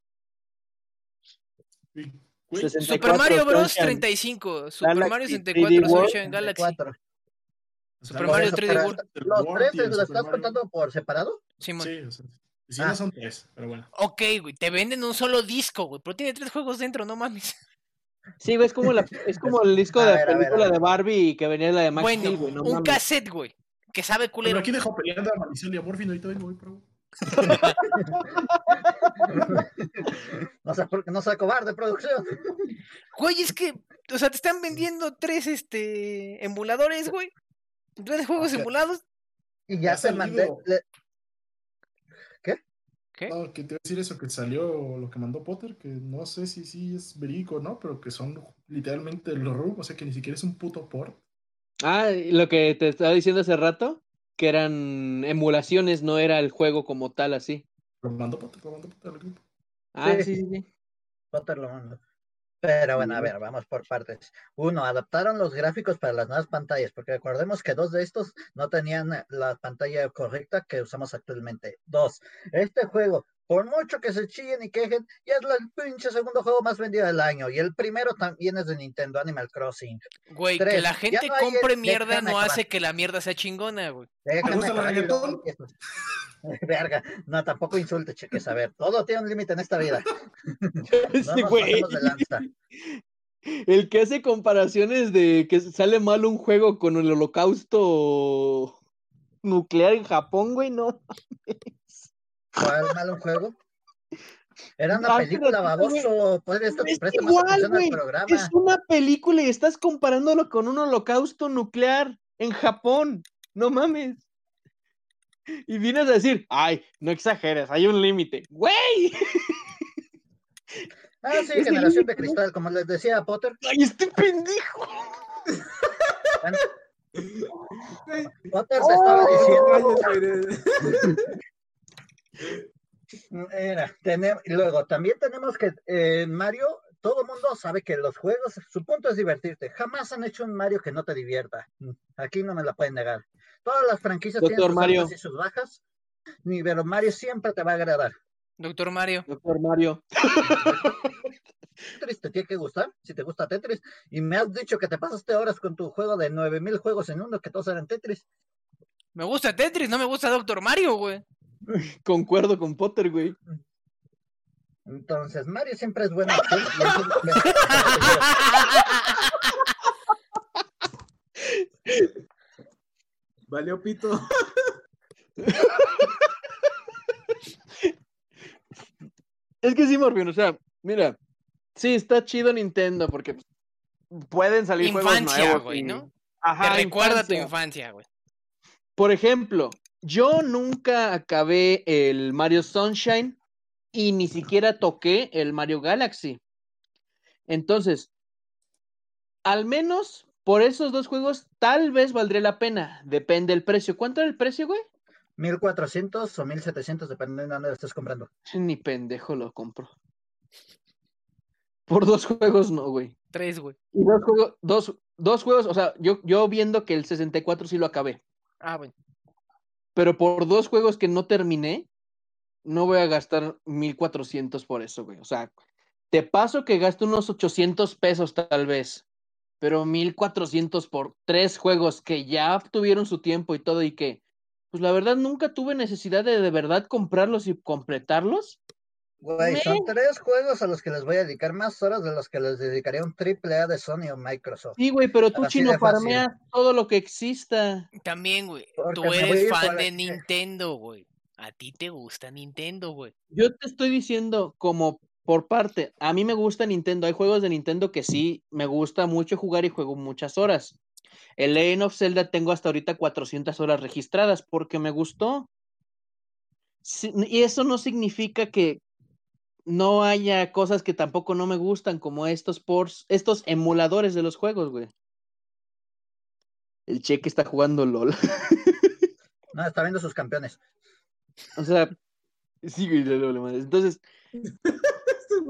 [SPEAKER 5] Y, güey,
[SPEAKER 4] 64
[SPEAKER 1] Super Mario Bros.
[SPEAKER 4] Sunshine.
[SPEAKER 1] 35. Super
[SPEAKER 4] Galaxy,
[SPEAKER 1] Mario
[SPEAKER 4] 3D
[SPEAKER 1] 64
[SPEAKER 4] World,
[SPEAKER 1] Sunshine Galaxy.
[SPEAKER 2] Cuatro.
[SPEAKER 1] Super
[SPEAKER 5] los-
[SPEAKER 1] Mario
[SPEAKER 2] Por
[SPEAKER 1] 3D
[SPEAKER 2] pero
[SPEAKER 1] World.
[SPEAKER 2] ¿Los tres los estás
[SPEAKER 5] Mario.
[SPEAKER 2] contando por separado?
[SPEAKER 1] Simón.
[SPEAKER 5] Sí, o sea, y si
[SPEAKER 2] Ah.
[SPEAKER 5] no son tres, pero bueno.
[SPEAKER 1] Ok, güey, te venden un solo disco, güey, pero tiene tres juegos dentro, no mames.
[SPEAKER 4] Sí, güey, es como, la, es como el disco de la película de Barbie que venía la de Max
[SPEAKER 1] bueno,
[SPEAKER 4] Steel, güey. No
[SPEAKER 1] un
[SPEAKER 4] mames.
[SPEAKER 1] cassette, güey, que sabe
[SPEAKER 5] Pero
[SPEAKER 1] culero.
[SPEAKER 5] aquí dejo peleando a Maldición y a Morfin, ahorita vengo, voy, pero...
[SPEAKER 2] No sé por qué no soy cobarde, producción.
[SPEAKER 1] Güey, es que, o sea, te están vendiendo tres, este, emuladores, güey. Tres juegos
[SPEAKER 5] O sea,
[SPEAKER 1] emulados.
[SPEAKER 2] Y ya mandé.
[SPEAKER 5] salido.
[SPEAKER 2] le-
[SPEAKER 1] ¿Qué?
[SPEAKER 5] No, que te iba a decir eso, que salió lo que mandó Potter, que no sé si sí es verídico o no, pero que son literalmente los RUM, o sea que ni siquiera es un puto port.
[SPEAKER 4] Ah, y lo que te estaba diciendo hace rato, que eran emulaciones, no era el juego como tal así.
[SPEAKER 5] Lo mandó Potter, lo Potter.
[SPEAKER 4] Ah,
[SPEAKER 2] Sí.
[SPEAKER 4] sí, sí, sí.
[SPEAKER 2] Potter lo mando. Pero bueno, a ver, vamos por partes. Uno, adaptaron los gráficos para las nuevas pantallas, porque recordemos que dos de estos no tenían la pantalla correcta que usamos actualmente. Dos, este juego, por mucho que se chillen y quejen, ya es el pinche segundo juego más vendido del año. Y el primero también es de Nintendo Animal Crossing.
[SPEAKER 1] Güey, que la gente
[SPEAKER 2] no
[SPEAKER 1] compre
[SPEAKER 2] el-
[SPEAKER 1] mierda
[SPEAKER 2] déjame
[SPEAKER 1] no
[SPEAKER 2] acabar.
[SPEAKER 1] hace que la mierda sea chingona, güey.
[SPEAKER 2] Déjame
[SPEAKER 5] gusta reggaetón?
[SPEAKER 2] Verga, no, tampoco insulte, cheques, a ver, todo tiene un límite en esta vida. No
[SPEAKER 4] Ese
[SPEAKER 2] nos
[SPEAKER 4] güey.
[SPEAKER 2] pasemos de lanza.
[SPEAKER 4] El que hace comparaciones de que sale mal un juego con el holocausto nuclear en Japón, güey, no.
[SPEAKER 2] ¿Cuál malo juego? Era una
[SPEAKER 4] Ah,
[SPEAKER 2] película, baboso. Puede esto
[SPEAKER 4] Es igual,
[SPEAKER 2] atención al
[SPEAKER 4] güey.
[SPEAKER 2] programa.
[SPEAKER 4] Es una película y estás comparándolo con un holocausto nuclear en Japón. No mames. Y vienes a decir, ay, no exageres, hay un límite. ¡Güey!
[SPEAKER 2] Ah, sí, generación de cristal, como les decía Potter.
[SPEAKER 4] ¡Ay, este pendejo!
[SPEAKER 2] Bueno, Potter te estaba diciendo. y luego también tenemos que eh, Mario, todo el mundo sabe que los juegos, su punto es divertirte. Jamás han hecho un Mario que no te divierta. Aquí no me la pueden negar. Todas las franquicias
[SPEAKER 4] Doctor
[SPEAKER 2] tienen sus
[SPEAKER 4] Mario.
[SPEAKER 2] altas y sus bajas. ni- Pero Mario siempre te va a agradar.
[SPEAKER 1] Doctor Mario.
[SPEAKER 4] Doctor Mario.
[SPEAKER 2] Tetris te tiene que gustar, si te gusta Tetris. Y me has dicho que te pasaste horas con tu juego de 9000 juegos en uno, que todos eran Tetris.
[SPEAKER 1] Me gusta Tetris, no me gusta Doctor Mario, güey.
[SPEAKER 4] Concuerdo con Potter, güey.
[SPEAKER 2] Entonces, Mario siempre es y entonces-
[SPEAKER 3] Valió pito.
[SPEAKER 4] Es que sí, Morbius, o sea, mira, sí, está chido Nintendo porque pueden salir juegos
[SPEAKER 1] Infancia,
[SPEAKER 4] nuevos
[SPEAKER 1] güey,
[SPEAKER 4] y-
[SPEAKER 1] ¿no?
[SPEAKER 4] Ajá,
[SPEAKER 1] Te recuerda tu
[SPEAKER 4] infancia,
[SPEAKER 1] güey.
[SPEAKER 4] Por ejemplo, yo nunca acabé el Mario Sunshine y ni siquiera toqué el Mario Galaxy. Entonces, al menos por esos dos juegos, tal vez valdría la pena. Depende del precio. ¿Cuánto era el precio, güey?
[SPEAKER 2] 1400 o 1700, dependiendo de dónde lo estés comprando.
[SPEAKER 4] Ni pendejo lo compro. Por dos juegos no, güey.
[SPEAKER 1] Tres, güey.
[SPEAKER 4] Y dos juegos, dos, dos juegos, o sea, yo, yo viendo que el 64 sí lo acabé.
[SPEAKER 1] Ah, bueno.
[SPEAKER 4] Pero por dos juegos que no terminé, no voy a gastar 1400 por eso, güey. O sea, te paso que gasto unos 800 pesos tal vez, pero 1400 por tres juegos que ya tuvieron su tiempo y todo y que, pues la verdad nunca tuve necesidad de de verdad comprarlos y completarlos.
[SPEAKER 2] Güey,
[SPEAKER 4] Me-
[SPEAKER 2] son tres juegos a los que les voy a dedicar más horas de los que les dedicaría un triple A de Sony o Microsoft.
[SPEAKER 4] Sí, güey, pero tú,
[SPEAKER 2] Así
[SPEAKER 4] chino, farmeas todo lo que exista.
[SPEAKER 1] También, güey.
[SPEAKER 2] Porque
[SPEAKER 1] Tú eres fan de Nintendo, güey. A ti te gusta Nintendo, güey.
[SPEAKER 4] Yo te estoy diciendo como por parte, a mí me gusta Nintendo, hay juegos de Nintendo que sí me gusta mucho jugar y juego muchas horas. El Legend of Zelda tengo hasta ahorita 400 horas registradas porque me gustó. Sí, y eso no significa que no haya cosas que tampoco no me gustan, como estos ports, estos emuladores de los juegos, güey. El cheque está jugando LOL.
[SPEAKER 2] No, está viendo sus campeones.
[SPEAKER 4] O sea, sí, güey. Entonces,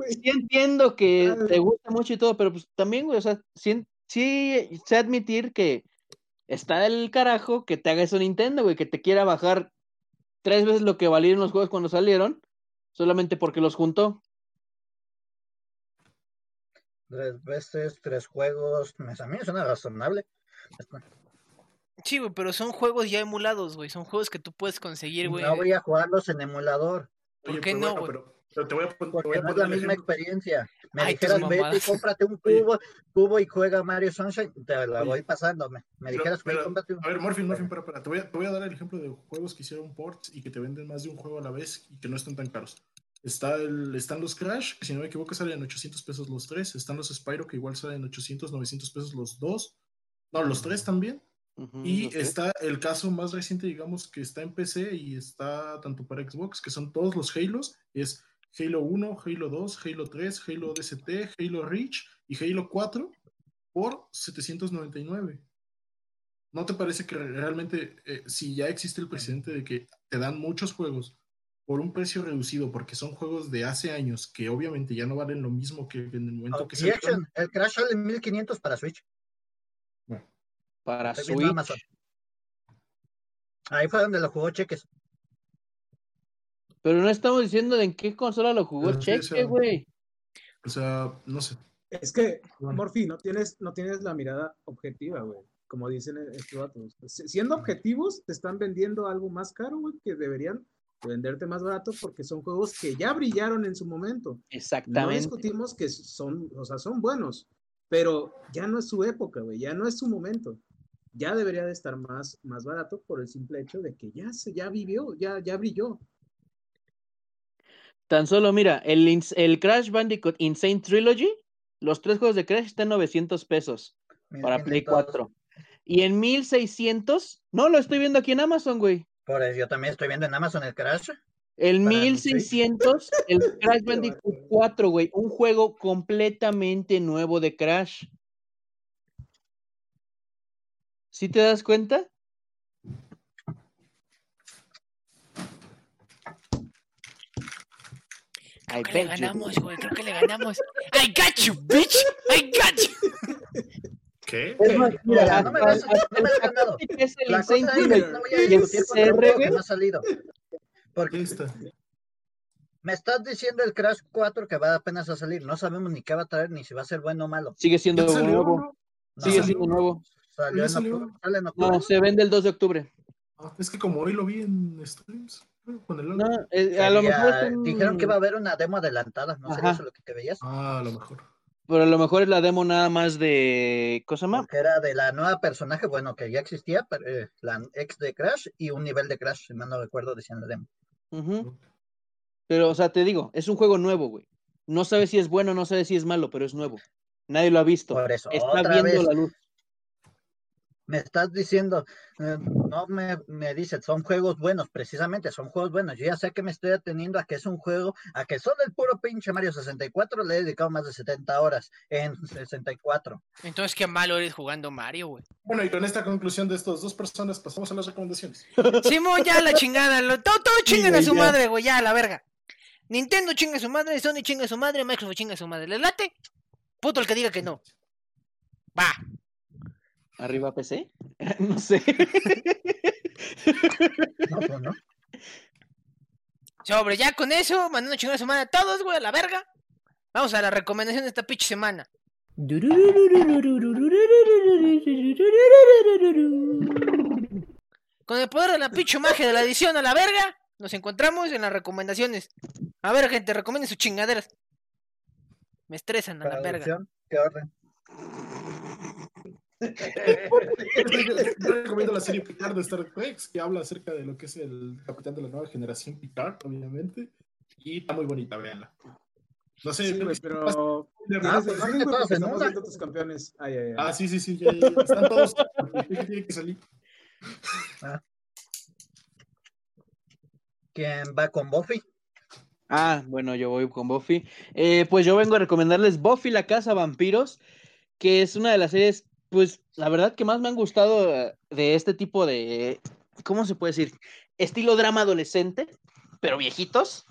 [SPEAKER 4] sí entiendo que te gusta mucho y todo, pero pues también, güey, o sea, sí, sí sé admitir que está el carajo que te haga eso Nintendo, güey, que te quiera bajar tres veces lo que valieron los juegos cuando salieron, solamente porque los juntó.
[SPEAKER 2] Tres veces, tres juegos. pues, A mí me suena razonable.
[SPEAKER 1] Sí, güey, pero son juegos ya emulados, güey. Son juegos que tú puedes conseguir, güey.
[SPEAKER 2] No voy a jugarlos en emulador.
[SPEAKER 1] ¿Por
[SPEAKER 5] Oye,
[SPEAKER 1] qué
[SPEAKER 5] pero
[SPEAKER 1] no,
[SPEAKER 5] bueno,
[SPEAKER 1] güey?
[SPEAKER 5] pero, pero te voy a, te voy
[SPEAKER 2] Porque
[SPEAKER 5] a
[SPEAKER 2] no es
[SPEAKER 5] poner
[SPEAKER 2] la misma
[SPEAKER 5] ejemplo.
[SPEAKER 2] experiencia. Me
[SPEAKER 1] Ay,
[SPEAKER 2] dijeras, vete y cómprate un
[SPEAKER 5] Oye.
[SPEAKER 2] cubo, cubo y juega Mario Sunshine, te la
[SPEAKER 5] Oye.
[SPEAKER 2] voy pasando. Me, me
[SPEAKER 5] Pero-
[SPEAKER 2] dijeras,
[SPEAKER 5] pero,
[SPEAKER 2] cómprate un
[SPEAKER 5] A ver, Morphin, Morphin, para, para. Te voy, a, te voy a dar el ejemplo de juegos que hicieron ports y que te venden más de un juego a la vez y que no están tan caros. Está el, están los Crash, que si no me equivoco salen 800 pesos los tres. Están los Spyro, que igual salen 800, 900 pesos los dos. No, los tres también. Y está el caso más reciente, digamos, que está en PC y está tanto para Xbox, que son todos los Halos. Es Halo 1, Halo 2, Halo 3, Halo DST, Halo Reach y Halo 4 por 799. ¿No te parece que realmente, eh, si ya existe el precedente de que te dan muchos juegos por un precio reducido, porque son juegos de hace años que obviamente ya no valen lo mismo que en el momento que se
[SPEAKER 2] Objection, el Crash sale en 1500 para Switch.
[SPEAKER 4] Para
[SPEAKER 2] Estoy viendo
[SPEAKER 4] Switch.
[SPEAKER 2] Amazon. Ahí fue donde lo jugó Cheques.
[SPEAKER 4] Pero no estamos diciendo de en qué consola lo jugó Cheque, güey.
[SPEAKER 5] O sea, no sé.
[SPEAKER 3] Es que,
[SPEAKER 5] Bueno.
[SPEAKER 3] Morphy, no tienes, no tienes la mirada objetiva, güey. Como dicen estos vatos. Si- Siendo objetivos, te están vendiendo algo más caro, güey, que deberían venderte más barato porque son juegos que ya brillaron en su momento. No
[SPEAKER 4] Exactamente.
[SPEAKER 3] discutimos que son, o sea, son buenos, pero ya no es su época, güey, ya no es su momento. Ya debería de estar más, más barato por el simple hecho de que ya se, ya vivió, ya, ya brilló.
[SPEAKER 4] Tan solo, mira, el, el Crash Bandicoot Insane Trilogy, los tres juegos de Crash están en 900 pesos para Play
[SPEAKER 2] 1500.
[SPEAKER 4] 4. Y en 1600, no, lo estoy viendo aquí en Amazon, güey.
[SPEAKER 2] Por eso yo también estoy viendo en Amazon el Crash.
[SPEAKER 4] El
[SPEAKER 2] Para mi
[SPEAKER 4] 1600, el Crash Bandicoot 4, güey. Un juego completamente nuevo de Crash. ¿Sí te das cuenta? I
[SPEAKER 1] Creo que le ganamos, güey. Creo que le ganamos. I got you, bitch. I got you.
[SPEAKER 5] ¿Qué?
[SPEAKER 4] Es más, mira,
[SPEAKER 2] Mira, no me vas a- no me has ganado.
[SPEAKER 4] es el
[SPEAKER 2] La cosa es que no voy a
[SPEAKER 4] y el
[SPEAKER 2] discutir juego que
[SPEAKER 4] güey,
[SPEAKER 2] no ha salido.
[SPEAKER 5] ¿Qué
[SPEAKER 2] Porque
[SPEAKER 5] está?
[SPEAKER 2] me estás diciendo el Crash 4 que va apenas a salir. No sabemos ni qué va a traer, ni si va a ser bueno o malo.
[SPEAKER 4] sigue siendo
[SPEAKER 5] ¿Ya salió,
[SPEAKER 4] nuevo.
[SPEAKER 5] no?
[SPEAKER 4] Sigue
[SPEAKER 5] salió?
[SPEAKER 4] siendo nuevo.
[SPEAKER 2] salió
[SPEAKER 5] ¿Ya
[SPEAKER 2] en octubre, sale en octubre.
[SPEAKER 4] No, se vende el 2 de octubre.
[SPEAKER 5] Ah, es que como hoy lo vi en streams, con
[SPEAKER 4] No, eh, a lo mejor un-
[SPEAKER 2] Dijeron que iba a haber una demo adelantada. ¿No sería eso lo que te veías?
[SPEAKER 5] Ah, a lo mejor.
[SPEAKER 4] Pero a lo mejor es la demo nada más de. ¿Cosa más?
[SPEAKER 2] Porque era de la nueva personaje, bueno, que ya existía, pero, eh, la ex de Crash y un nivel de Crash, si mal no recuerdo, decían la demo.
[SPEAKER 4] Pero, o sea, te digo, es un juego nuevo, güey. No sabes si es bueno, no sabes si es malo, pero es nuevo. Nadie lo ha visto.
[SPEAKER 2] Por eso,
[SPEAKER 4] Está
[SPEAKER 2] otra
[SPEAKER 4] viendo
[SPEAKER 2] vez,
[SPEAKER 4] la luz.
[SPEAKER 2] Me estás diciendo, eh, no me, me dices, son juegos buenos, precisamente, son juegos buenos. Yo ya sé que me estoy ateniendo a que es un juego, a que solo el puro pinche Mario 64 le he dedicado más de 70 horas en 64.
[SPEAKER 1] Entonces, qué malo eres jugando Mario, güey.
[SPEAKER 5] Bueno, y con esta conclusión de estas dos personas pasamos a las recomendaciones.
[SPEAKER 1] Simón, ya la chingada. Lo, todo, todo chinguen a su
[SPEAKER 4] ya.
[SPEAKER 1] madre, güey. Ya, a la verga. Nintendo chinga a su madre, Sony chinga a su madre, Microsoft chinga a su madre. ¿Le late? Puto el que diga que no. Va.
[SPEAKER 4] ¿Arriba PC? no sé.
[SPEAKER 2] No, no.
[SPEAKER 1] Sobre, ya con eso, mandando chingar a su madre a todos, güey, a la verga. Vamos a la recomendación de esta pinche semana. Con el poder de la pinche magia de la edición a la verga, nos encontramos en las recomendaciones. A ver, gente, recomienden sus chingaderas. Me estresan a la verga.
[SPEAKER 2] Traducción, ¿Qué orden?
[SPEAKER 5] Yo recomiendo la serie Picard de Star Trek, que habla acerca de lo que es el capitán de la nueva generación Picard, obviamente. Y está muy bonita, véanla. No sé,
[SPEAKER 3] Sí, pero.
[SPEAKER 2] Ah, sí, todos
[SPEAKER 3] estamos viendo tus campeones. Ay, ay, ay.
[SPEAKER 5] Ah, sí, sí, sí, ya, ya, ya, están todos. Tiene que salir.
[SPEAKER 2] ¿Quién va con Buffy?
[SPEAKER 4] Ah, bueno, yo voy con Buffy. Eh, pues yo vengo a recomendarles Buffy la Casa Vampiros, que es una de las series, pues la verdad que más me han gustado eh, de este tipo de, ¿cómo se puede decir? Estilo drama adolescente, pero viejitos.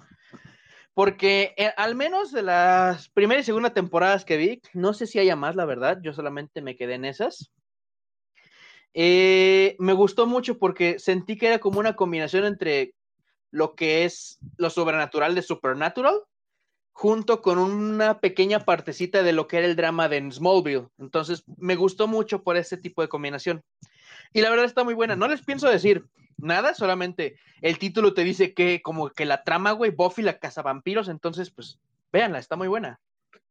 [SPEAKER 4] Porque eh, al menos de las primera y segunda temporadas que vi, no sé si haya más, la verdad, yo solamente me quedé en esas. Eh, me gustó mucho porque sentí que era como una combinación entre lo que es lo sobrenatural de Supernatural, junto con una pequeña partecita de lo que era el drama de Smallville. Entonces, me gustó mucho por ese tipo de combinación. Y la verdad está muy buena. No les pienso decir nada, solamente el título te dice que como que la trama, güey, Buffy la cazavampiros, entonces, pues, véanla, está muy buena.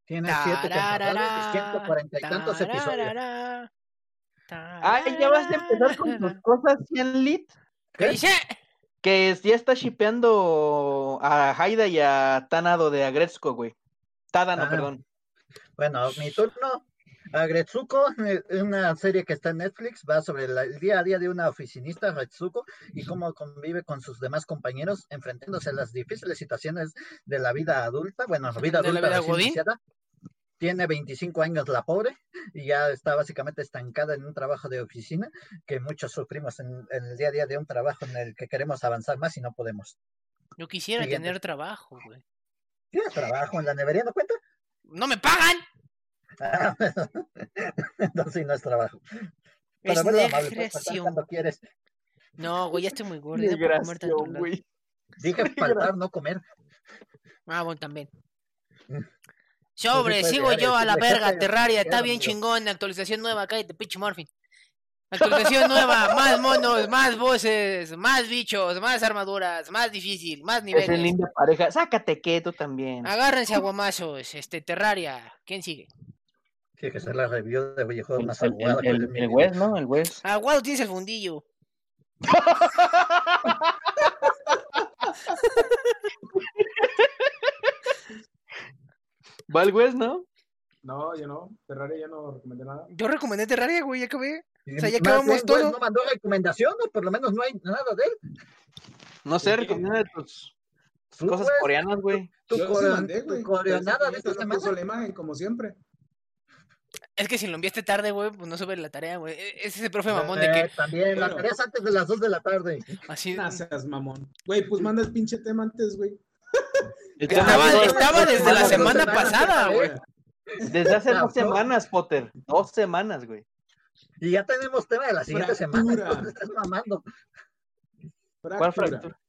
[SPEAKER 2] Tiene siete temporadas y 140 y tantos episodios.
[SPEAKER 4] Ay, ya vas a empezar con tus cosas 100 lit.
[SPEAKER 1] ¿Qué dice?
[SPEAKER 4] Que ya está shipeando a Haida y a Tanado de Agretzko, güey. Tadano,
[SPEAKER 2] Ah.
[SPEAKER 4] perdón.
[SPEAKER 2] Bueno, mi turno. Agretsuko, eh, una serie que está en Netflix, va sobre la- el día a día de una oficinista, Agretsuko, y cómo convive con sus demás compañeros, enfrentándose a las difíciles situaciones de la vida adulta. Bueno, la vida
[SPEAKER 1] ¿De la
[SPEAKER 2] adulta
[SPEAKER 1] vida.
[SPEAKER 2] Tiene 25 años la pobre y ya está básicamente estancada en un trabajo de oficina que muchos sufrimos en, en el día a día de un trabajo en el que queremos avanzar más y no podemos.
[SPEAKER 1] Yo quisiera
[SPEAKER 2] Siguiente.
[SPEAKER 1] tener trabajo, güey.
[SPEAKER 2] ¿Tienes trabajo en la nevería? ¿No cuenta?
[SPEAKER 1] ¡No me pagan!
[SPEAKER 2] Ah, Entonces sí, no es trabajo.
[SPEAKER 1] Es
[SPEAKER 2] amable, puedes faltar
[SPEAKER 1] negración.
[SPEAKER 2] cuando quieres.
[SPEAKER 1] No, güey, ya estoy muy gordo.
[SPEAKER 2] Dije faltar, no comer.
[SPEAKER 1] Ah, bueno, también. Sobre, sigo yo a la verga,
[SPEAKER 2] "Jefe,
[SPEAKER 1] Terraria, está bien
[SPEAKER 2] amigo".
[SPEAKER 1] chingón, actualización nueva, cállate, pinche Morphin. Actualización nueva, más monos, más voces, más bichos, más armaduras, más difícil, más
[SPEAKER 4] Es
[SPEAKER 1] niveles.
[SPEAKER 4] en linda pareja. Sácate que tú también.
[SPEAKER 1] Agárrense a guamazos, este, Terraria. ¿Quién sigue?
[SPEAKER 2] Tiene que ser la review de videojuegos
[SPEAKER 4] El,
[SPEAKER 2] más
[SPEAKER 4] el,
[SPEAKER 2] aguada
[SPEAKER 4] el, el, el. Wes, ¿no? El Wes.
[SPEAKER 1] Ah, guau, tienes el fundillo.
[SPEAKER 4] Va el Wes, ¿no?
[SPEAKER 3] No, yo no. Terraria ya no recomendé nada.
[SPEAKER 1] Yo recomendé Terraria, güey, ya acabé. O sea, ya acabamos
[SPEAKER 2] bien,
[SPEAKER 1] todo.
[SPEAKER 2] pues, no mandó recomendación, o por lo menos no hay nada de él.
[SPEAKER 4] No sé, recomienda tus, cosas coreanas, güey.
[SPEAKER 2] Tu,
[SPEAKER 3] Yo sí
[SPEAKER 2] core-
[SPEAKER 3] mandé,
[SPEAKER 2] tu
[SPEAKER 3] güey.
[SPEAKER 2] coreonada de esta
[SPEAKER 3] güey
[SPEAKER 2] semana.
[SPEAKER 3] la imagen, como siempre.
[SPEAKER 1] Es que si lo enviaste tarde, güey, pues no sube la tarea, güey. E- Es ese profe mamón de
[SPEAKER 2] Eh,
[SPEAKER 1] que
[SPEAKER 2] También, la tarea es antes de las 2 de la tarde.
[SPEAKER 1] así.
[SPEAKER 3] No seas mamón. Güey, pues manda el pinche tema antes, güey.
[SPEAKER 1] Estaba, estaba desde la semana pasada, güey.
[SPEAKER 4] Desde hace dos semanas, Potter. Dos semanas, güey.
[SPEAKER 2] Y ya tenemos tema de la siguiente semana.
[SPEAKER 3] Fractura.
[SPEAKER 2] Entonces estás mamando.
[SPEAKER 4] ¿Cuál
[SPEAKER 3] Fractura.
[SPEAKER 4] fractura?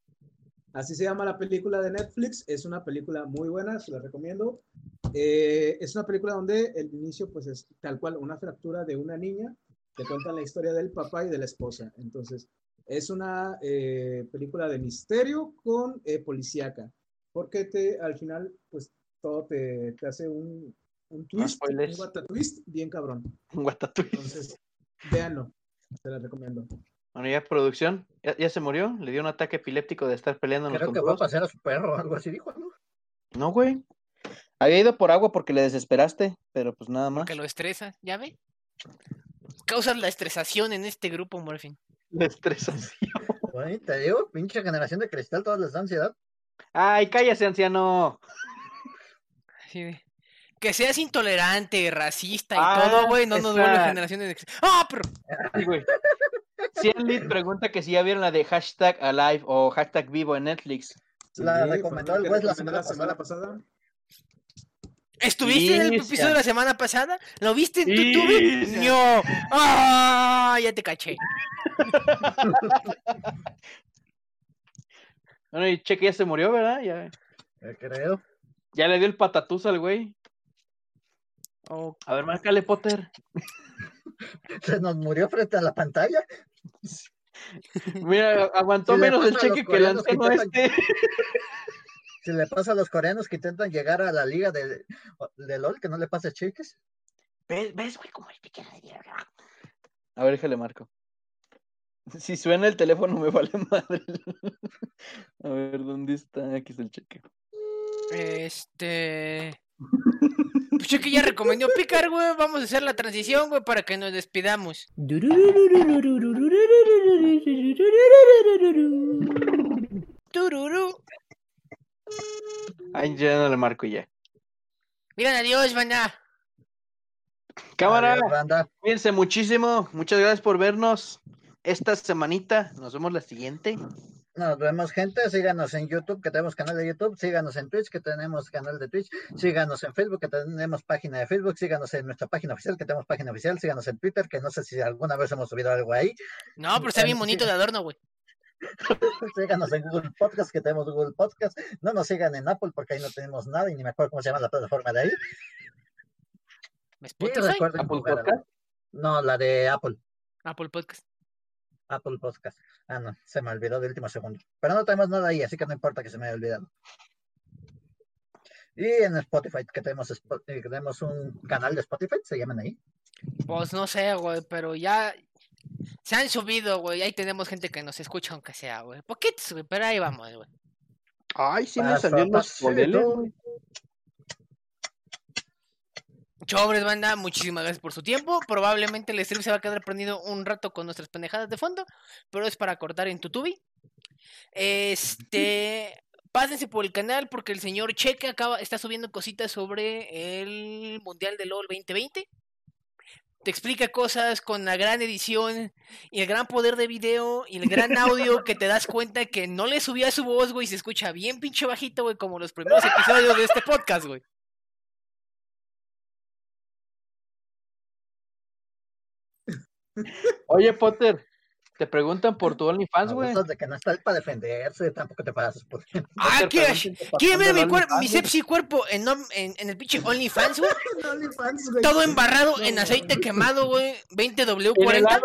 [SPEAKER 3] Así se llama la película de Netflix. Es una película muy buena, se la recomiendo. Eh, es una película donde el inicio, pues es tal cual, una fractura de una niña. Te cuentan la historia del papá y de la esposa. Entonces, es una eh, película de misterio con eh, policíaca. Porque te, al final, pues todo te, te hace un, un twist, un guata twist bien cabrón.
[SPEAKER 4] Guatatouille.
[SPEAKER 3] Entonces, véanlo. Se la recomiendo.
[SPEAKER 4] Bueno, ya producción. ¿Ya, ya se murió? ¿Le dio un ataque epiléptico de estar peleando
[SPEAKER 2] Creo que va a pasar a su perro o algo así, dijo, ¿no?
[SPEAKER 4] No, güey. Había ido por agua porque le desesperaste, pero pues nada más.
[SPEAKER 1] Que lo estresa, ¿ya ve? Causas la estresación en este grupo, Morphin.
[SPEAKER 4] Le estresas.
[SPEAKER 2] Güey, te digo, pinche generación de cristal, todas les da ansiedad.
[SPEAKER 4] Ay, cállese, anciano.
[SPEAKER 1] Que seas intolerante, racista y
[SPEAKER 4] Ah,
[SPEAKER 1] todo, güey, no nos vuelve
[SPEAKER 4] esa.
[SPEAKER 1] generaciones de... ¡Ah, pero!
[SPEAKER 4] Sí, güey. Cien Lit pregunta que si ya vieron la de hashtag alive o hashtag vivo en Netflix.
[SPEAKER 2] La recomendó el Wes la
[SPEAKER 3] recomendé
[SPEAKER 2] semana
[SPEAKER 3] pasada.
[SPEAKER 1] ¿Estuviste en el episodio de la semana pasada? ¿Lo viste en. YouTube? ¡No! ¡Ah! Ya te caché.
[SPEAKER 4] Bueno, y Cheque ya se murió, ¿verdad? Ya,
[SPEAKER 2] Eh, creo.
[SPEAKER 4] ya le dio el patatús al güey.
[SPEAKER 1] Oh,
[SPEAKER 4] A ver, márcale, Potter.
[SPEAKER 2] Se nos murió frente a la pantalla.
[SPEAKER 4] Mira, aguantó
[SPEAKER 2] Si
[SPEAKER 4] menos el
[SPEAKER 2] pasa a los
[SPEAKER 4] cheque que el
[SPEAKER 2] que intentan-
[SPEAKER 4] este.
[SPEAKER 2] Si le pasa a los coreanos que intentan llegar a la liga de, de LOL, que no le pase chiques.
[SPEAKER 4] ¿Ves, ves, güey, como el piquero de hierro? A ver, déjale marco. Si suena el teléfono me vale madre. A ver, ¿dónde está? Aquí está el cheque.
[SPEAKER 1] Este. Pues Cheque ya recomendó picar, güey. Vamos a hacer la transición, güey, para que nos despidamos. Tururú.
[SPEAKER 4] Ay, ya no le marco ya.
[SPEAKER 1] Digan adiós, banda.
[SPEAKER 4] Cámara,
[SPEAKER 2] Adiós, banda.
[SPEAKER 4] cuídense muchísimo. Muchas gracias por vernos esta semanita. Nos vemos la siguiente.
[SPEAKER 2] Nos vemos, gente. Síganos en YouTube, que tenemos canal de YouTube. Síganos en Twitch, que tenemos canal de Twitch. Síganos en Facebook, que tenemos página de Facebook. Síganos en nuestra página oficial, que tenemos página oficial. Síganos en Twitter, que no sé si alguna vez hemos subido algo ahí.
[SPEAKER 1] No, pero está bien bonito de adorno, güey.
[SPEAKER 2] Síganos en Google Podcast, que tenemos Google Podcast. No nos sigan en Apple, porque ahí no tenemos nada y ni me acuerdo cómo se llama la plataforma de ahí.
[SPEAKER 1] Spotify,
[SPEAKER 2] recuerden
[SPEAKER 4] Apple Podcast.
[SPEAKER 2] No, la de Apple.
[SPEAKER 1] Apple Podcast.
[SPEAKER 2] Apple Podcast. Ah, no, se me olvidó de último segundo. Pero no tenemos nada ahí, así que no importa que se me haya olvidado. Y en Spotify, que tenemos, eh, que tenemos un canal de Spotify, se llaman ahí.
[SPEAKER 1] Pues no sé, güey, pero ya se han subido, güey. Ahí tenemos gente que nos escucha, aunque sea, güey. Poquitos, güey, pero ahí vamos, güey.
[SPEAKER 4] Ay, sí
[SPEAKER 2] a
[SPEAKER 4] salieron los.
[SPEAKER 1] Chobres, banda, muchísimas gracias por su tiempo. Probablemente el stream se va a quedar prendido un rato con nuestras pendejadas de fondo, pero es para cortar en Tutubi. Este, pásense por el canal porque el señor Cheque acaba, está subiendo cositas sobre el Mundial de LOL 2020. Te explica cosas con la gran edición y el gran poder de video y el gran audio que te das cuenta que no le subía su voz, güey, y se escucha bien pinche bajito, güey, como los primeros episodios de este podcast, güey.
[SPEAKER 4] Oye, Potter, te preguntan por tu OnlyFans, güey.
[SPEAKER 2] Abusas de que no está él para defenderse, tampoco te pases por
[SPEAKER 1] Ah, ¿Quieren ver mi, cuerpo, mi sepsi cuerpo en, on- en, en el pinche
[SPEAKER 3] OnlyFans, güey?
[SPEAKER 1] Todo embarrado
[SPEAKER 3] No,
[SPEAKER 1] en
[SPEAKER 3] no.
[SPEAKER 1] aceite quemado, güey. 20
[SPEAKER 4] En
[SPEAKER 1] W40.
[SPEAKER 4] helado.